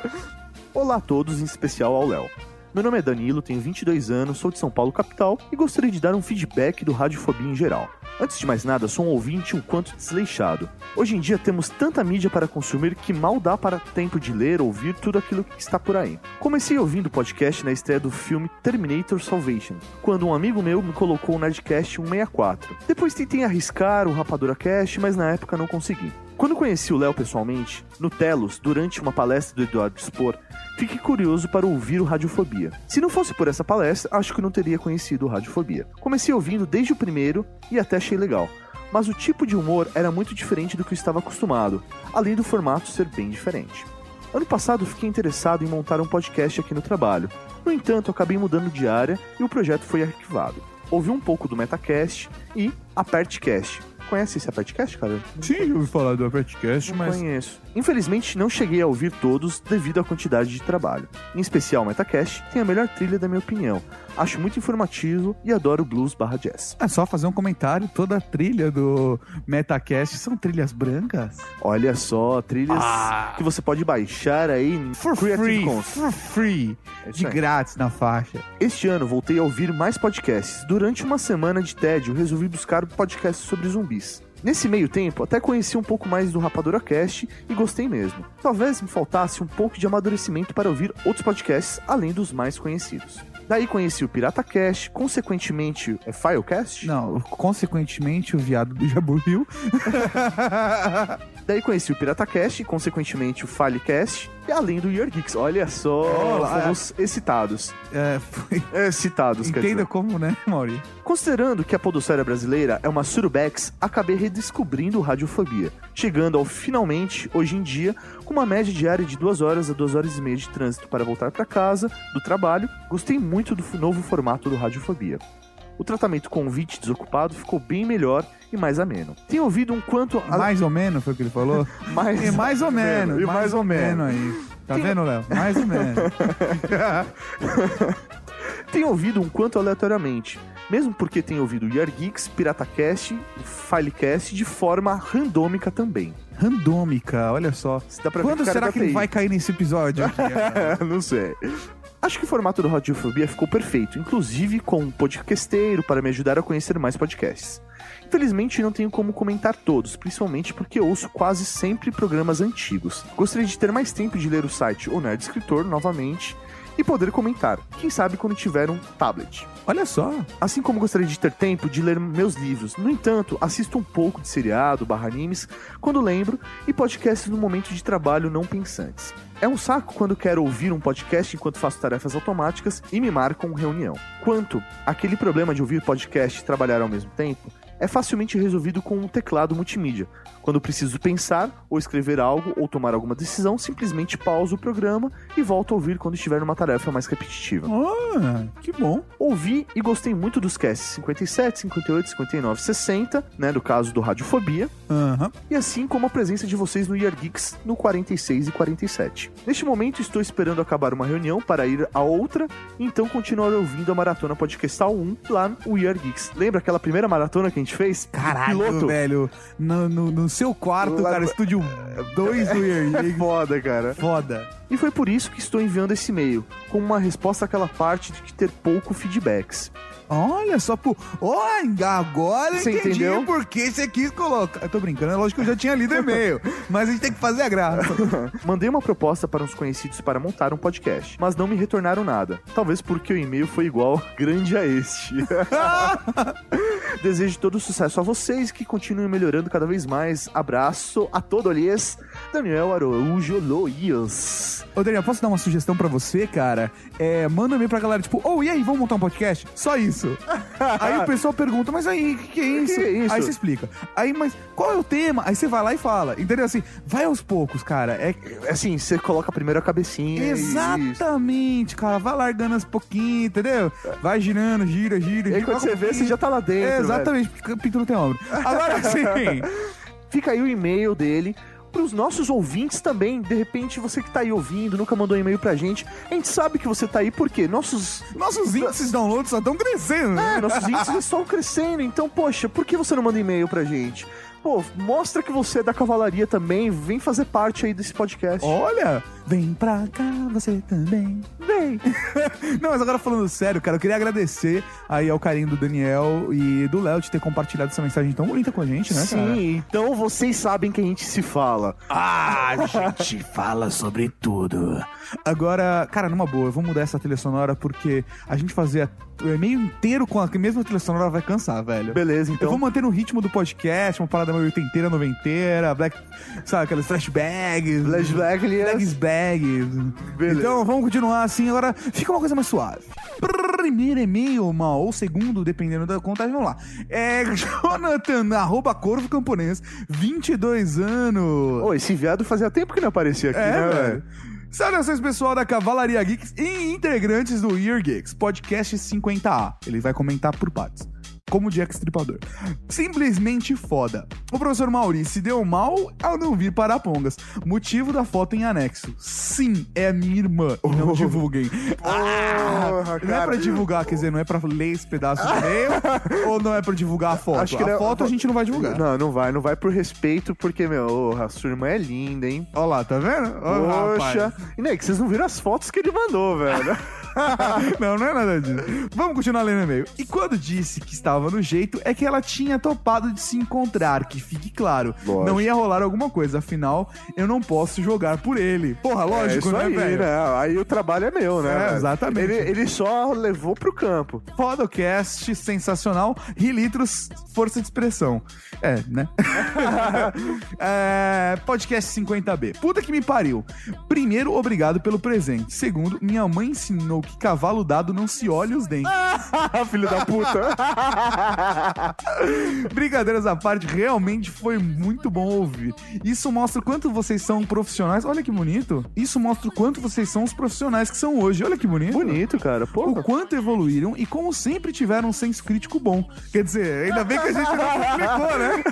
Olá a todos, em especial ao Léo. Meu nome é Danilo, tenho 22 anos, sou de São Paulo capital e gostaria de dar um feedback do Radiofobia em geral. Antes de mais nada, sou um ouvinte um quanto desleixado. Hoje em dia temos tanta mídia para consumir que mal dá para tempo de ler, ouvir tudo aquilo que está por aí. Comecei ouvindo o podcast na estreia do filme Terminator Salvation, quando um amigo meu me colocou o Nerdcast 164. Depois tentei arriscar o Rapadura Cast, mas na época não consegui. Quando conheci o Léo pessoalmente, no Telos, durante uma palestra do Eduardo Spor, fiquei curioso para ouvir o Radiofobia. Se não fosse por essa palestra, acho que não teria conhecido o Radiofobia. Comecei ouvindo desde o primeiro e até achei legal. Mas o tipo de humor era muito diferente do que eu estava acostumado, além do formato ser bem diferente. Ano passado fiquei interessado em montar um podcast aqui no trabalho. No entanto, acabei mudando de área e o projeto foi arquivado. Ouvi um pouco do Metacast e Apertcast. Conhece esse Apertcast, cara? Sim, eu ouvi falar do Apertcast, Não mas. conheço. Infelizmente, não cheguei a ouvir todos devido à quantidade de trabalho. Em especial, o Metacast tem a melhor trilha da minha opinião. Acho muito informativo e adoro blues barra jazz. É só fazer um comentário. Toda a trilha do Metacast são trilhas brancas. Olha só, trilhas que você pode baixar aí em Ah. For Creative free, Commons. for free. É De aí. grátis na faixa. Este ano voltei a ouvir mais podcasts. Durante uma semana de tédio, resolvi buscar podcasts sobre zumbis. Nesse meio tempo, até conheci um pouco mais do Rapadura Cast e gostei mesmo. Talvez me faltasse um pouco de amadurecimento para ouvir outros podcasts além dos mais conhecidos. Daí conheci o Pirata Cast, consequentemente, é Filecast? Não, consequentemente, o viado do Jaburil. Daí conheci o Pirata Cast, consequentemente o Filecast e além do Year Geeks. Olha só, Olá. fomos excitados. É, foi... Excitados, quer Entenda como, né, Mauri? Considerando que a podosfera brasileira é uma surubex, acabei redescobrindo Radiofobia, chegando ao finalmente, hoje em dia, com uma média diária de 2 horas a 2 horas e meia de trânsito para voltar para casa, do trabalho. Gostei muito do novo formato do Radiofobia. O tratamento com o VIT desocupado ficou bem melhor e mais ameno. Tenho ouvido um quanto... a- Mais ou menos foi o que ele falou? Mais, É mais ou menos. E mais ou menos. aí. Tá vendo, Léo? Mais ou menos. Tenho ouvido um quanto aleatoriamente, mesmo porque tenho ouvido Year Geeks, PirataCast e Filecast de forma randômica também. Randômica, olha só. Dá pra Quando será da que ele vai cair nesse episódio? aqui? Não sei. Acho que o formato do Radiofobia ficou perfeito, inclusive com um podcasteiro para me ajudar a conhecer mais podcasts. Infelizmente não tenho como comentar todos, principalmente porque ouço quase sempre programas antigos. Gostaria de ter mais tempo de ler o site O Nerd Escritor novamente e poder comentar, quem sabe quando tiver um tablet. Olha só. Assim como gostaria de ter tempo de ler meus livros. No entanto, assisto um pouco de seriado, barra animes, quando lembro, e podcasts no momento de trabalho não pensantes. É um saco quando quero ouvir um podcast enquanto faço tarefas automáticas e me marcam reunião. Quanto aquele problema de ouvir podcast e trabalhar ao mesmo tempo, é facilmente resolvido com um teclado multimídia. Quando preciso pensar, ou escrever algo, ou tomar alguma decisão, simplesmente pauso o programa e volto a ouvir quando estiver numa tarefa mais repetitiva. Ah, que bom. Ouvi e gostei muito dos casts 57, 58, 59, 60, né, no caso do Radiofobia, Aham. e assim como a presença de vocês no Year Geeks no 46 e 47. Neste momento estou esperando acabar uma reunião para ir a outra, então continuar ouvindo a maratona podcastal 1 lá no Year Geeks. Lembra aquela primeira maratona que a gente fez? Caralho, Piloto? velho. No, no, no seu quarto, Lá cara, estúdio 2 do Year É foda, cara. Foda. E foi por isso que estou enviando esse e-mail, como uma resposta àquela parte de que ter pouco feedbacks. Olha só, pô. Olha, agora Você entendi entendeu? por que você quis colocar. Eu tô brincando, é lógico que eu já tinha lido o e-mail. mas a gente tem que fazer a graça. Mandei uma proposta para uns conhecidos para montar um podcast, mas não me retornaram nada. Talvez porque o e-mail foi igual grande a este. Desejo todo sucesso a vocês que continuem melhorando cada vez mais. Abraço a todos, Daniel Araújo Loias. Ô, Daniel, posso dar uma sugestão pra você, cara? É, manda um e-mail pra galera, tipo, oh, e aí, vamos montar um podcast? Só isso. aí o pessoal pergunta, mas aí, o que, que é isso? é isso? Aí você explica. Aí, mas qual é o tema? Aí você vai lá e fala. Entendeu? Assim, vai aos poucos, cara. É, Assim, você coloca primeiro a cabecinha. Exatamente, cara. Vai largando aos pouquinhos, entendeu? Vai girando, gira, gira. E aí gira, quando você um vê, você já tá lá dentro. É, velho. exatamente, porque pinto não tem ombro. Agora sim. Fica aí o e-mail dele. Para os nossos ouvintes também, de repente você que tá aí ouvindo, nunca mandou um e-mail pra gente, a gente sabe que você tá aí porque nossos Nossos índices de download só estão crescendo. né? É, nossos índices estão crescendo, então, poxa, por que você não manda e-mail pra gente? Pô, mostra que você é da cavalaria também, vem fazer parte aí desse podcast. Olha, vem pra cá você também. Vem! Não, mas agora falando sério, cara, eu queria agradecer aí ao carinho do Daniel e do Léo de ter compartilhado essa mensagem tão bonita com a gente, né, cara? Sim, então vocês sabem que a gente se fala. Ah, a gente fala sobre tudo. Agora, cara, numa boa, eu vou mudar essa trilha sonora porque a gente fazer o e-mail inteiro com a mesma trilha sonora vai cansar, velho. Beleza, então. Eu vou manter no ritmo do podcast, uma parada meio oitenteira, noventeira, black, sabe, aquelas flashbags. Flashback, aliás. Beleza. Então, vamos continuar assim. Agora, fica uma coisa mais suave. Primeiro e-mail, mal, ou segundo, dependendo da contagem, vamos lá. É Jonathan, arroba Corvo Camponês, 22 anos. Ô, esse viado fazia tempo que não aparecia aqui, É, né, velho. velho? Saudações pessoal da Cavalaria Geeks e integrantes do Year Geeks, podcast 50A. Ele vai comentar por partes. Como Jack Stripador. Simplesmente foda. O professor Maurício se deu mal ao não vir para Pongas. Motivo da foto em anexo. Sim, é a minha irmã. E Não divulguem. Ah, não é pra divulgar, quer dizer, não é pra ler esse pedaço do e-mail ou não é pra divulgar a foto? Acho que a foto a gente não vai divulgar. Não, não vai, não vai por respeito, porque, meu, ô, a sua irmã é linda, hein? Olha lá, tá vendo? Ó, Poxa. rapaz. E nem que vocês não viram as fotos que ele mandou, velho. não, não é nada disso. Vamos continuar lendo o e-mail. E quando disse que estava no jeito, é que ela tinha topado de se encontrar, que fique claro. Lógico. Não ia rolar alguma coisa, afinal, eu não posso jogar por ele. Porra, lógico, é né, aí, velho? né? Aí o trabalho é meu, né? É, exatamente. Ele, ele só levou pro campo. Podcast sensacional, Rilitros, força de expressão. É, né? É, podcast 50B. Puta que me pariu. Primeiro, obrigado pelo presente. Segundo, minha mãe ensinou que cavalo dado não se olha os dentes. Filho da puta. Brincadeiras à parte, realmente foi muito bom ouvir. Isso mostra o quanto vocês são profissionais. Olha que bonito. Isso mostra o quanto vocês são os profissionais que são hoje. Olha que bonito. Bonito, cara. Pô, O quanto evoluíram e como sempre tiveram um senso crítico bom. Quer dizer, ainda bem que a gente não publicou, né?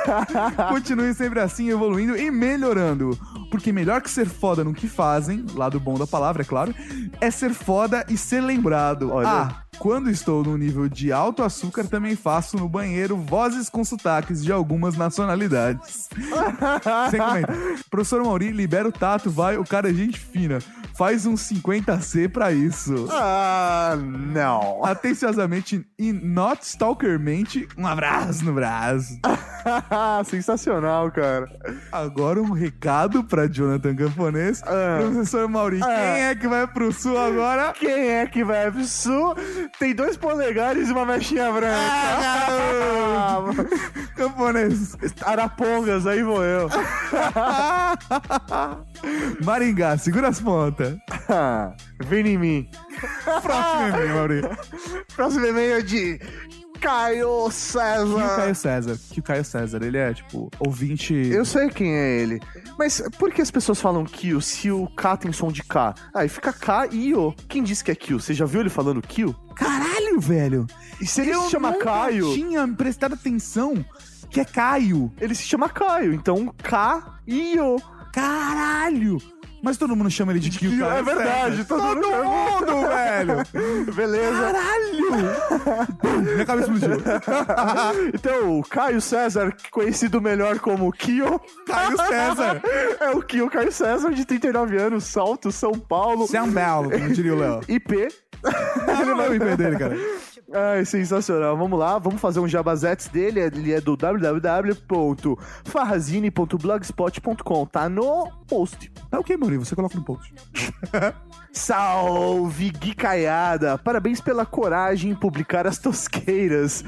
Continuem sempre assim, evoluindo e melhorando. Porque melhor que ser foda no que fazem, lado bom da palavra, é claro, é ser foda e ser lembrado. Olha. Ah, quando estou no nível de alto açúcar, também faço no banheiro vozes com sotaques de algumas nacionalidades. Sem comentário. Professor Mauri, libera o tato, vai, o cara é gente fina. Faz um 50C pra isso. Ah, não. Atenciosamente e not stalkermente, um abraço no braço. Sensacional, cara. Agora um recado pra Jonathan Camponês. Ah. Professor Mauri, Ah. quem é que vai pro sul agora? Quem é que vai pro sul? Tem dois polegares e uma mechinha branca. Ah, Camponês. Arapongas, aí vou eu. Maringá, segura as pontas. Vem em mim. Próximo e-mail, Mauri. Próximo e-mail é de Caio César. Que o Caio César. Que o Caio César, ele é, tipo, ouvinte. Eu sei quem é ele. Mas por que as pessoas falam Kill se o K tem som de K? Aí fica K e O. Quem disse que é Kill? Você já viu ele falando Kill? Caralho, velho. E se ele Eu se chama nunca Caio? tinha prestado atenção que é Caio. Ele se chama Caio, então K e O. Caralho. Mas todo mundo chama ele de Kio, Caio É verdade, todo, todo mundo, velho. Beleza. Caralho. Minha cabeça explodiu. então, o Caio César, conhecido melhor como Kio. Caio César. é o Kio Caio César, de 39 anos, Salto, São Paulo. São Paulo, como diria o Léo. IP. Não, não é o IP dele, cara. Ai, sensacional. Vamos lá, vamos fazer um jabazetes dele. Ele é do www.farrazine.blogspot.com. Tá no post. Tá ok, Maurício, você coloca no post. Salve, Guicaiada! Parabéns pela coragem em publicar as tosqueiras.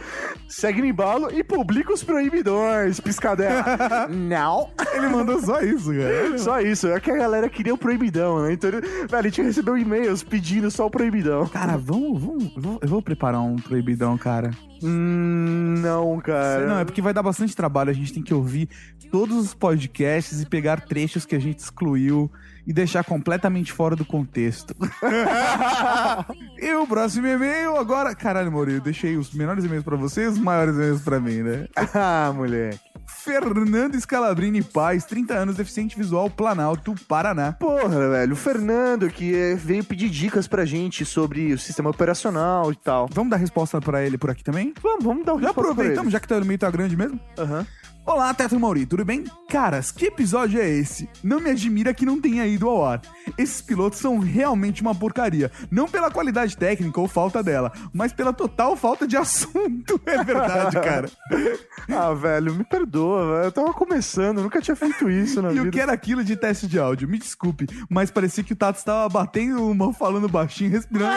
Segue no embalo e publica os proibidões, piscadela. Não. Ele mandou só isso, cara. Só isso. É que a galera queria o proibidão, né? Então, ele- velho, a gente recebeu e-mails pedindo só o proibidão. Cara, vamos, vamos, eu vou- eu vou preparar um proibidão, cara. Hum, não, cara. Não, é porque vai dar bastante trabalho. A gente tem que ouvir todos os podcasts e pegar trechos que a gente excluiu e deixar completamente fora do contexto. e o próximo e-mail agora. Caralho, Maurício, eu deixei os menores e-mails pra você e os maiores e-mails pra mim, né? ah, moleque. Fernando Scalabrini Paz, 30 anos, deficiente visual, Planalto, Paraná. Porra, velho, o Fernando que é, veio pedir dicas pra gente sobre o sistema operacional e tal. Vamos dar resposta pra ele por aqui também? Vamos, vamos dar uma Já resposta aproveitamos, ele. já que tá, o e-mail tá grande mesmo. Aham. Olá, Teto Mauri, tudo bem? Caras, que episódio é esse? Não me admira que não tenha ido ao ar. Esses pilotos são realmente uma porcaria. Não pela qualidade técnica ou falta dela, mas pela total falta de assunto. É verdade, cara. ah, velho, me perdoa, velho. Eu tava começando, nunca tinha feito isso na E vida. o que era aquilo de teste de áudio? Me desculpe, mas parecia que o Tato estava batendo uma, falando baixinho, respirando.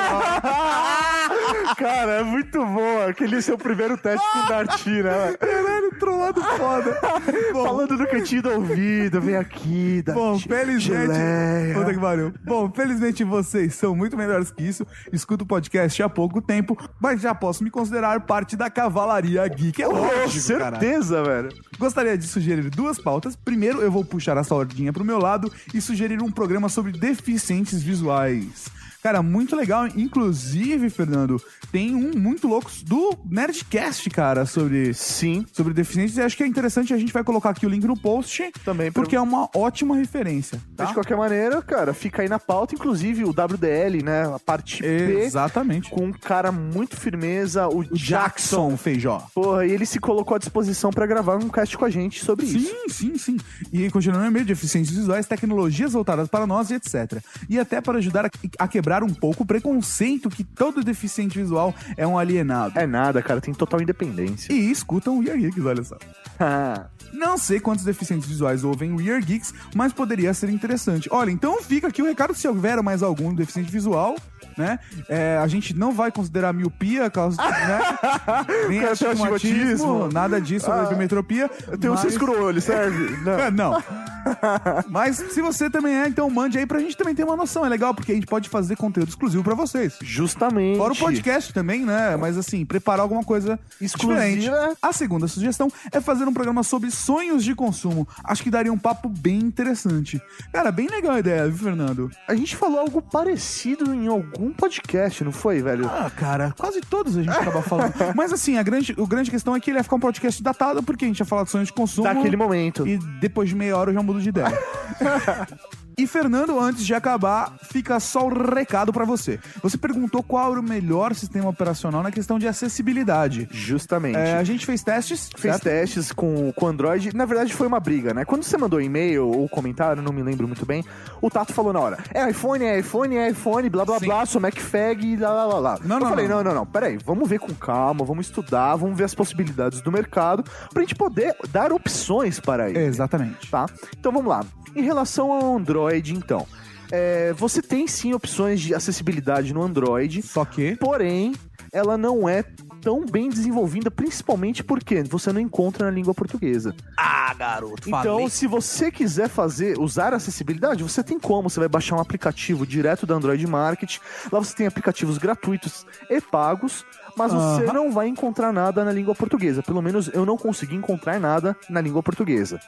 Cara, é muito bom aquele seu primeiro teste com o Darty, né? Caralho, trollado foda. Bom, Falando no cantinho do ouvido, vem aqui, Darty. Bom, felizmente. Puta que pariu. Bom, felizmente vocês são muito melhores que isso. Escuto o podcast há pouco tempo, mas já posso me considerar parte da cavalaria geek. É Oh, lógico, caralho. certeza, velho. Gostaria de sugerir duas pautas. Primeiro, eu vou puxar a sordinha pro meu lado e sugerir um programa sobre deficientes visuais. Cara, muito legal. Inclusive, Fernando, tem um muito louco do Nerdcast, cara, sobre Sim. sobre deficientes. E acho que é interessante, a gente vai colocar aqui o link no post, Também pra- porque é uma ótima referência. Mas Tá? de qualquer maneira, cara, fica aí na pauta, inclusive o WDL, né? A parte B, Exatamente. com um cara muito firmeza, o, O Jackson Feijó. Porra, e ele se colocou à disposição pra gravar um cast com a gente sobre isso. Sim, sim, sim. E continuando no meio de deficiências visuais, tecnologias voltadas para nós e etc. E até para ajudar a, a quebrar um pouco o preconceito que todo deficiente visual é um alienado. É nada, cara, tem total independência. E escutam o Weird Geeks, olha só. Não sei quantos deficientes visuais ouvem Weird Geeks, mas poderia ser interessante. Olha, então fica aqui o recado se houver mais algum deficiente visual, né? É, a gente não vai considerar miopia, causa, né? Nem astigmatismo, nada disso, Ah, hipermetropia. Eu tenho um mas- cisco no olho, serve? Não. não. Mas se você também é, então mande aí pra gente também ter uma noção. É legal porque a gente pode fazer conteúdo exclusivo pra vocês. Justamente. Fora o podcast também, né? Mas assim, preparar alguma coisa Exclusiva. diferente. A segunda sugestão é fazer um programa sobre sonhos de consumo. Acho que daria um papo bem interessante. Cara, bem legal a ideia, viu, Fernando? A gente falou algo parecido em algum podcast, não foi, velho? Ah, cara, quase todos a gente acaba falando. Mas assim, a grande, o grande questão é que ele ia ficar um podcast datado, porque a gente ia falar de sonhos de consumo. Daquele momento. E depois de meia hora eu já mudo de ideia. E Fernando, antes de acabar, fica só o recado pra você. Você perguntou qual era o melhor sistema operacional na questão de acessibilidade. Justamente. É, a gente fez testes, Fez certo? testes com com o Android. Na verdade, foi uma briga, né? Quando você mandou e-mail ou comentário, não me lembro muito bem, o Tato falou na hora: é iPhone, é iPhone, é iPhone, blá blá Sim. blá, sou MacFag, blá blá blá blá. Não, Eu não, falei: não. não, não, não, peraí, vamos ver com calma, vamos estudar, vamos ver as possibilidades do mercado pra gente poder dar opções para ele. Exatamente. Tá? Então vamos lá. Em relação ao Android, então. é, você tem sim opções de acessibilidade no Android. Só que. Porém, ela não é tão bem desenvolvida, principalmente porque você não encontra na língua portuguesa. Ah, garoto, Então, se você quiser fazer, usar acessibilidade, você tem como. Você vai baixar um aplicativo direto da Android Market. Lá você tem aplicativos gratuitos e pagos, mas você Aham. não vai encontrar nada na língua portuguesa. Pelo menos eu não consegui encontrar nada na língua portuguesa.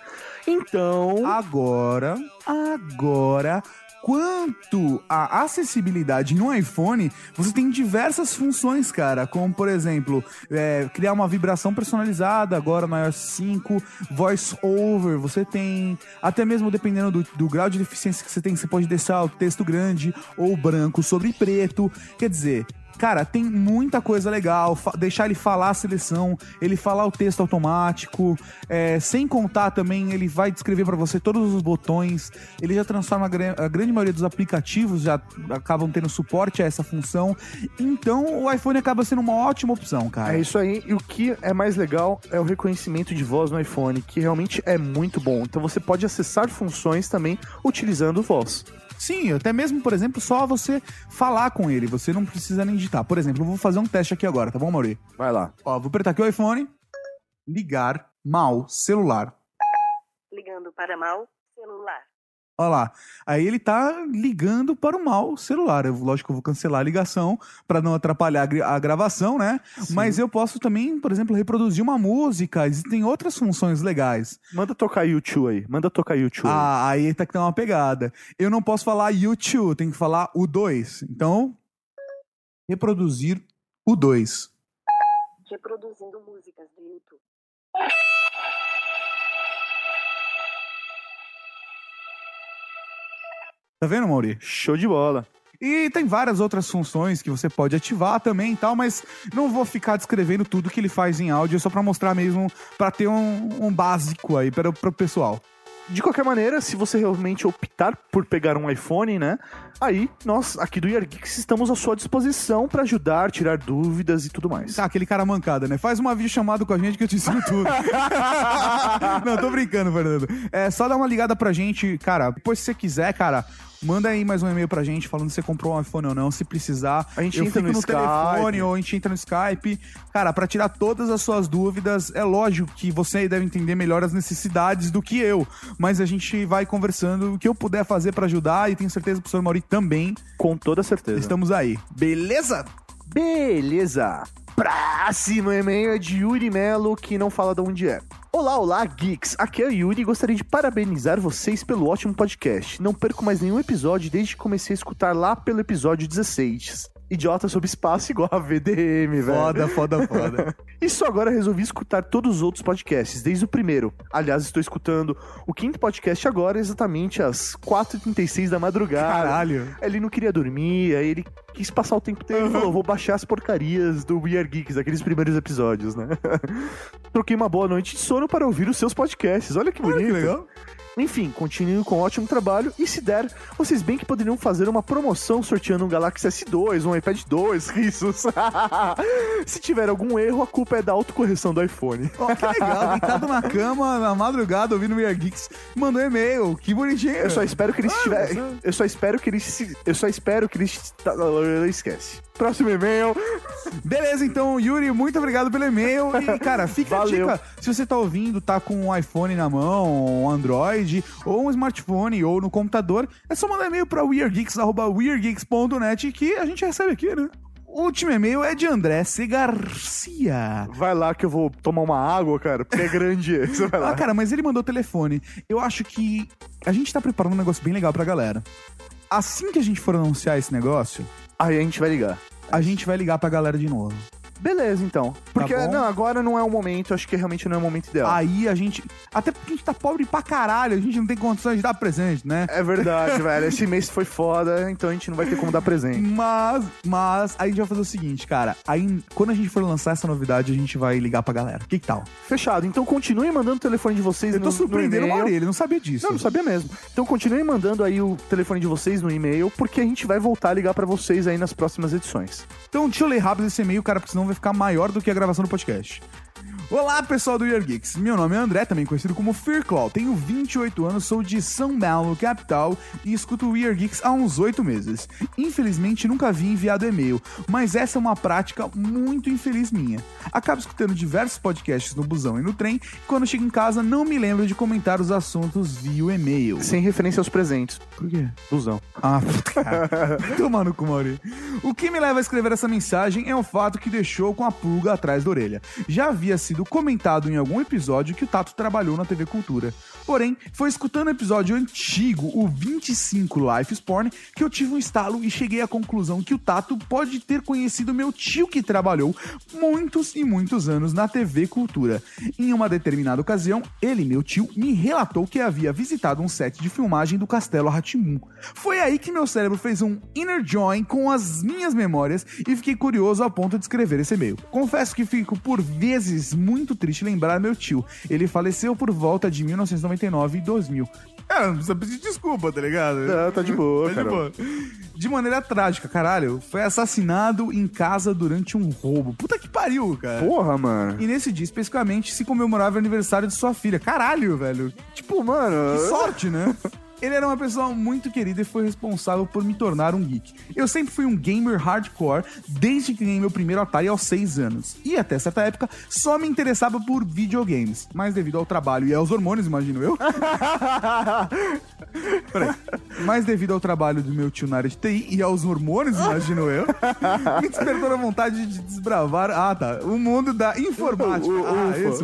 Então, Agora, agora, quanto à acessibilidade no iPhone, você tem diversas funções, cara, como por exemplo, é, criar uma vibração personalizada agora no iOS 5, voice over, você tem, até mesmo dependendo do, do grau de deficiência que você tem, você pode deixar o texto grande ou branco sobre preto, quer dizer... Cara, tem muita coisa legal. deixar ele falar a seleção, ele falar o texto automático. é, sem contar também, ele vai descrever pra você todos os botões. Ele já transforma a grande maioria dos aplicativos, já acabam tendo suporte a essa função. Então o iPhone acaba sendo uma ótima opção, cara. É isso aí. E o que é mais legal é o reconhecimento de voz no iPhone, que realmente é muito bom. Então você pode acessar funções também utilizando voz. Sim, até mesmo, por exemplo, só você falar com ele. Você não precisa nem digitar. Por exemplo, eu vou fazer um teste aqui agora, tá bom, Mauri? Vai lá. Ó, vou apertar aqui o iPhone. Ligar mal celular. Ligando para mal celular. Olha lá. Aí ele tá ligando para o mal celular. Eu, lógico que eu vou cancelar a ligação para não atrapalhar a, gravação, né? Mas eu posso também, por exemplo, reproduzir uma música. Existem outras funções legais. Manda tocar YouTube aí. Manda tocar YouTube. Ah, aí tá que tem uma pegada. Eu não posso falar YouTube, tem que falar o 2. Então, reproduzir o 2. Reproduzindo músicas do YouTube. Tá vendo, Mauri? Show de bola. E tem várias outras funções que você pode ativar também e tal, mas não vou ficar descrevendo tudo que ele faz em áudio, é só pra mostrar mesmo, pra ter um, um básico aí para o pessoal. De qualquer maneira, se você realmente optar por pegar um iPhone, né? Aí nós aqui do Year Geeks estamos à sua disposição pra ajudar, tirar dúvidas e tudo mais. Tá, aquele cara mancada, né? Faz uma videochamada com a gente que eu te ensino tudo. Não, tô brincando, Fernando. É só dar uma ligada pra gente, cara. Depois, se você quiser, cara, manda aí mais um e-mail pra gente falando se você comprou um iPhone ou não. Se precisar, A gente eu entra fico no no, Skype. telefone ou a gente entra no Skype. Cara, pra tirar todas as suas dúvidas, é lógico que você deve entender melhor as necessidades do que eu. Mas a gente vai conversando o que eu puder fazer pra ajudar e tenho certeza que o professor Mauri também. Com toda certeza. Estamos aí. Beleza? Beleza. Próximo e-mail é de Yuri Melo, que não fala de onde é. Olá, olá, geeks! Aqui é o Yuri e gostaria de parabenizar vocês pelo ótimo podcast. Não perco mais nenhum episódio desde que comecei a escutar lá pelo episódio 16. Idiota sobre espaço igual a VDM, velho. Foda, foda, foda. E só agora resolvi escutar todos os outros podcasts, desde o primeiro. Aliás, estou escutando o quinto podcast agora, exatamente às 4h36 da madrugada. Caralho. Ele não queria dormir, aí ele quis passar o tempo dele e falou: vou baixar as porcarias do We Are Geeks, aqueles primeiros episódios, né? Troquei uma boa noite de sono para ouvir os seus podcasts. Olha que bonito. legal. Enfim, continue com um ótimo trabalho e se der, vocês bem que poderiam fazer uma promoção sorteando um Galaxy S2, um iPad 2, risos. se tiver algum erro, a culpa é da autocorreção do iPhone. Ó, que legal, deitado na cama, na madrugada, ouvindo We Are Geeks, mandou e-mail. Que bonitinho. Eu só espero que ele Ah, estiver. você- Eu só espero que ele se. Eu só espero que ele. está- Esquece. Próximo e-mail. Beleza, então, Yuri, muito obrigado pelo e-mail. E, cara, fica Valeu. a dica. Se você tá ouvindo, tá com um iPhone na mão, um Android, ou um smartphone, ou no computador, é só mandar e-mail pra weirdgeeks.net que a gente recebe aqui, né? O último e-mail é de André C. Garcia. Vai lá que eu vou tomar uma água, cara, porque é grande esse. Vai lá. Ah, cara, mas ele mandou o telefone. Eu acho que a gente tá preparando um negócio bem legal pra galera. Assim que a gente for anunciar esse negócio, Aí a gente vai ligar. a gente vai ligar pra galera de novo. Beleza, então. Porque, bom. não, agora não é o momento, acho que realmente não é o momento ideal. Aí a gente. Até porque a gente tá pobre pra caralho, a gente não tem condições de dar presente, né? É verdade, velho. Esse mês foi foda, então a gente não vai ter como dar presente. Mas, mas, aí a gente vai fazer o seguinte, cara. Aí, quando a gente for lançar essa novidade, a gente vai ligar pra galera. Que que tal? Fechado. Então continuem mandando o telefone de vocês Eu no tô surpreendendo o no e-mail. Mauri, ele não sabia disso. Não, não sabia mesmo. Então continuem mandando aí o telefone de vocês no e-mail, porque a gente vai voltar a ligar pra vocês aí nas próximas edições. Então, deixa eu ler rápido esse e-mail, cara, porque senão vai ficar maior do que a gravação do podcast. Olá, pessoal do Year Geeks. Meu nome é André, também conhecido como Fearclaw. Tenho 28 anos, sou de São Paulo, capital, e escuto o Year Geeks há uns 8 meses. Infelizmente, nunca vi enviado e-mail, mas essa é uma prática muito infeliz minha. Acabo escutando diversos podcasts no busão e no trem, e quando chego em casa não me lembro de comentar os assuntos via e-mail. Sem referência aos presentes. Por quê? Busão. Ah, puta, cara. Toma no cu, Mauri. O que me leva a escrever essa mensagem é o fato que deixou com a pulga atrás da orelha. Já havia sido comentado em algum episódio que o Tato trabalhou na TV Cultura. Porém, foi escutando o episódio antigo, o 25 Life Spawn, que eu tive um estalo e cheguei à conclusão que o Tato pode ter conhecido meu tio que trabalhou muitos e muitos anos na TV Cultura. Em uma determinada ocasião, ele, meu tio, me relatou que havia visitado um set de filmagem do Castelo Ratimun. Foi aí que meu cérebro fez um inner join com as minhas memórias e fiquei curioso a ponto de escrever esse e-mail. Confesso que fico por vezes muito triste lembrar meu tio. Ele faleceu por volta de 1999 e 2000. É, não precisa pedir desculpa, tá ligado? Não, tá de boa, Tá de cara. boa. De maneira trágica, caralho. Foi assassinado em casa durante um roubo. Puta que pariu, cara. Porra, mano. E nesse dia, especificamente, se comemorava o aniversário de sua filha. Caralho, velho. Tipo, mano. Que sorte, né? Ele era uma pessoa muito querida e foi responsável por me tornar um geek. Eu sempre fui um gamer hardcore desde que ganhei meu primeiro Atari aos 6 anos. E até certa época só me interessava por videogames. Mas devido ao trabalho e aos hormônios, imagino eu. Peraí. Mas devido ao trabalho do meu tio na área de TI e aos hormônios, imagino eu, me despertou a vontade de desbravar. Ah, tá. O mundo da informática. U- ah, ufa, esse.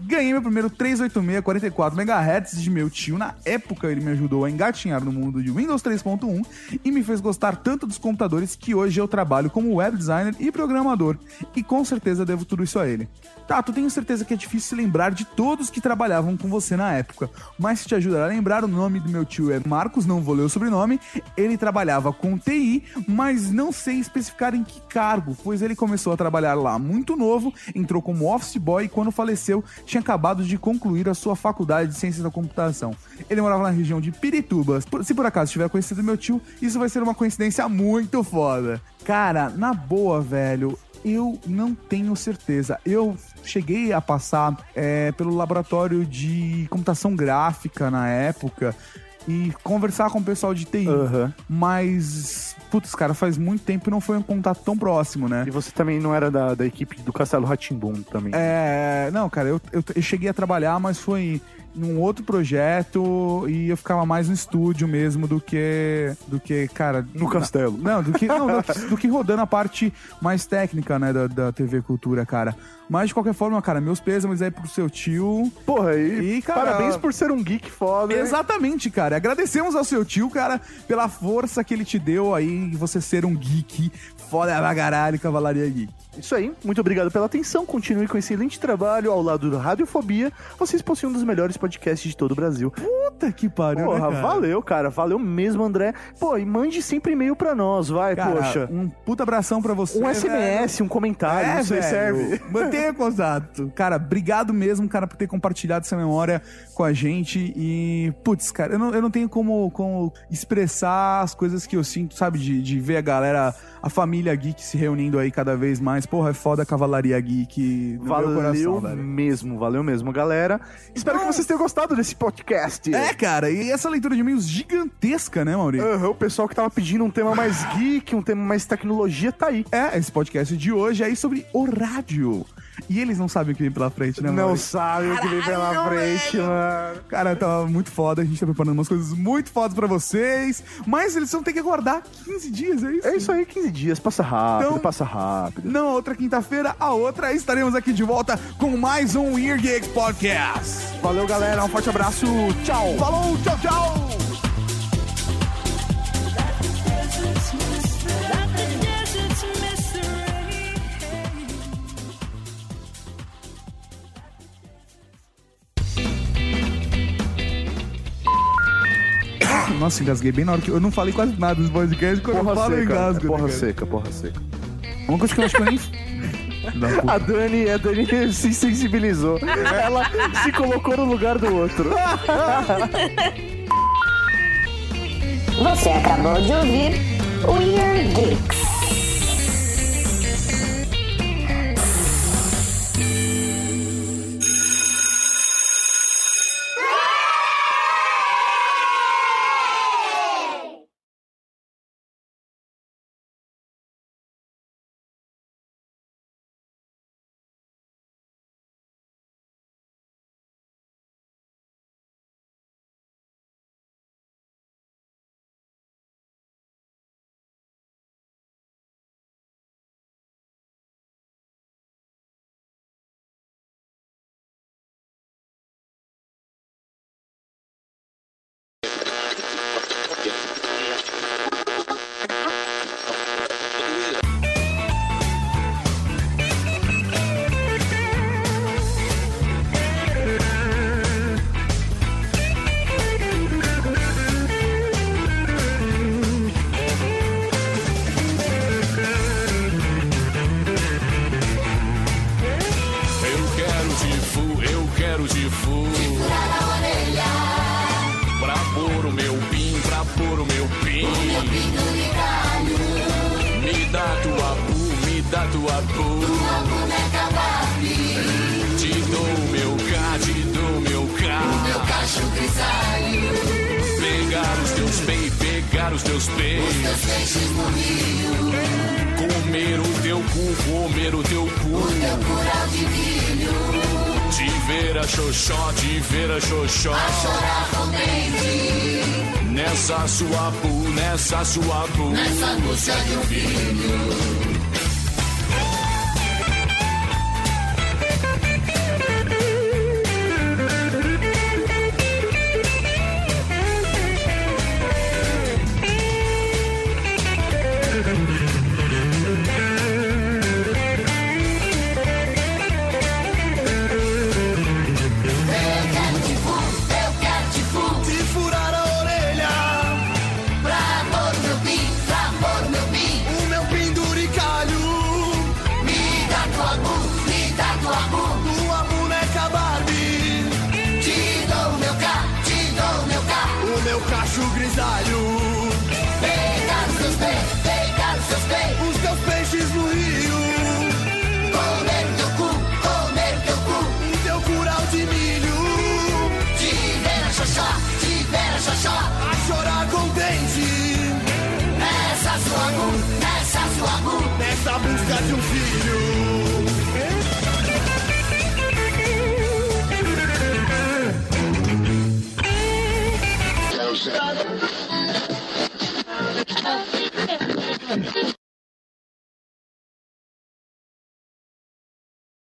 Ganhei meu primeiro 386 44 MHz de meu tio. Na época, ele me ajudou a engatinhar no mundo de Windows 3.1 e me fez gostar tanto dos computadores que hoje eu trabalho como web designer e programador. E com certeza devo tudo isso a ele. Tato, tenho certeza que é difícil lembrar de todos que trabalhavam com você na época, mas se te ajudar a lembrar, o nome do meu tio é Marcos, não vou ler o sobrenome. Ele trabalhava com TI, mas não sei especificar em que cargo, pois ele começou a trabalhar lá muito novo, entrou como office boy e quando faleceu tinha acabado de concluir a sua faculdade de ciências da computação. Ele morava na região de Pirituba. Se por acaso tiver conhecido meu tio, isso vai ser uma coincidência muito foda. Cara, na boa, velho, eu não tenho certeza. Eu cheguei a passar é, pelo laboratório de computação gráfica na época e conversar com o pessoal de TI. Mas, putz, cara, faz muito tempo e não foi um contato tão próximo, né? E você também não era da, da equipe do Castelo Ratimbum também. É, não, cara, eu, eu, eu cheguei a trabalhar, mas foi num outro projeto e eu ficava mais no estúdio mesmo do que do que, cara, No castelo. Não, do que não, do, do que rodando a parte mais técnica, né, da, da TV Cultura, cara. Mas de qualquer forma, cara, meus pêsames aí pro seu tio. Porra, e, E, cara, parabéns por ser um geek foda. hein? Exatamente, cara. Agradecemos ao seu tio, cara, pela força que ele te deu aí, você ser um geek foda pra caralho, Cavalaria Geek. Isso aí, muito obrigado pela atenção. Continue com esse excelente trabalho ao lado do Radiofobia. Vocês possuem um dos melhores podcasts de todo o Brasil. Puta que pariu, Porra, né, cara? valeu, cara. Valeu mesmo, André. Pô, e mande sempre e-mail pra nós, vai, Cara, poxa. um puta abração pra você. Um SMS, um comentário, É, isso velho. serve. Mantenha contato. Cara, obrigado mesmo, cara, por ter compartilhado essa memória com a gente. E, putz, cara, eu não, eu não tenho como, como expressar as coisas que eu sinto, sabe? De, de ver a galera, a família geek se reunindo aí cada vez mais. Porra, é foda a Cavalaria Geek Valeu coração, mesmo, valeu mesmo, galera. Espero que vocês tenham gostado desse podcast. É, cara, e essa leitura de e-mails gigantesca, né, Maurício? Aham, o pessoal que tava pedindo um tema mais geek, um tema mais tecnologia, tá aí. É, esse podcast de hoje é aí sobre o rádio. E eles não sabem o que vem pela frente, né, Não Maurício? sabe o que vem pela frente, mano. Cara, tá muito foda. A gente tá preparando umas coisas muito fodas pra vocês. Mas eles vão ter que aguardar 15 dias, é isso? É isso aí, 15 dias. Passa rápido, Então- passa rápido. Não, a outra quinta-feira, a outra, estaremos aqui de volta com mais um Ear Geeks Podcast. Valeu, galera. Um forte abraço. Tchau. Falou, tchau, tchau. Nossa, engasguei bem na hora que eu não falei quase nada nesse podcast. Quando eu Porra falo, eu seca, engasgo. né, porra cara? seca, porra seca. Uma coisa que eu acho que eu nem. Não, A Dani, a Dani se sensibilizou. Ela se colocou no lugar do outro. Você acabou de ouvir Weird Geeks.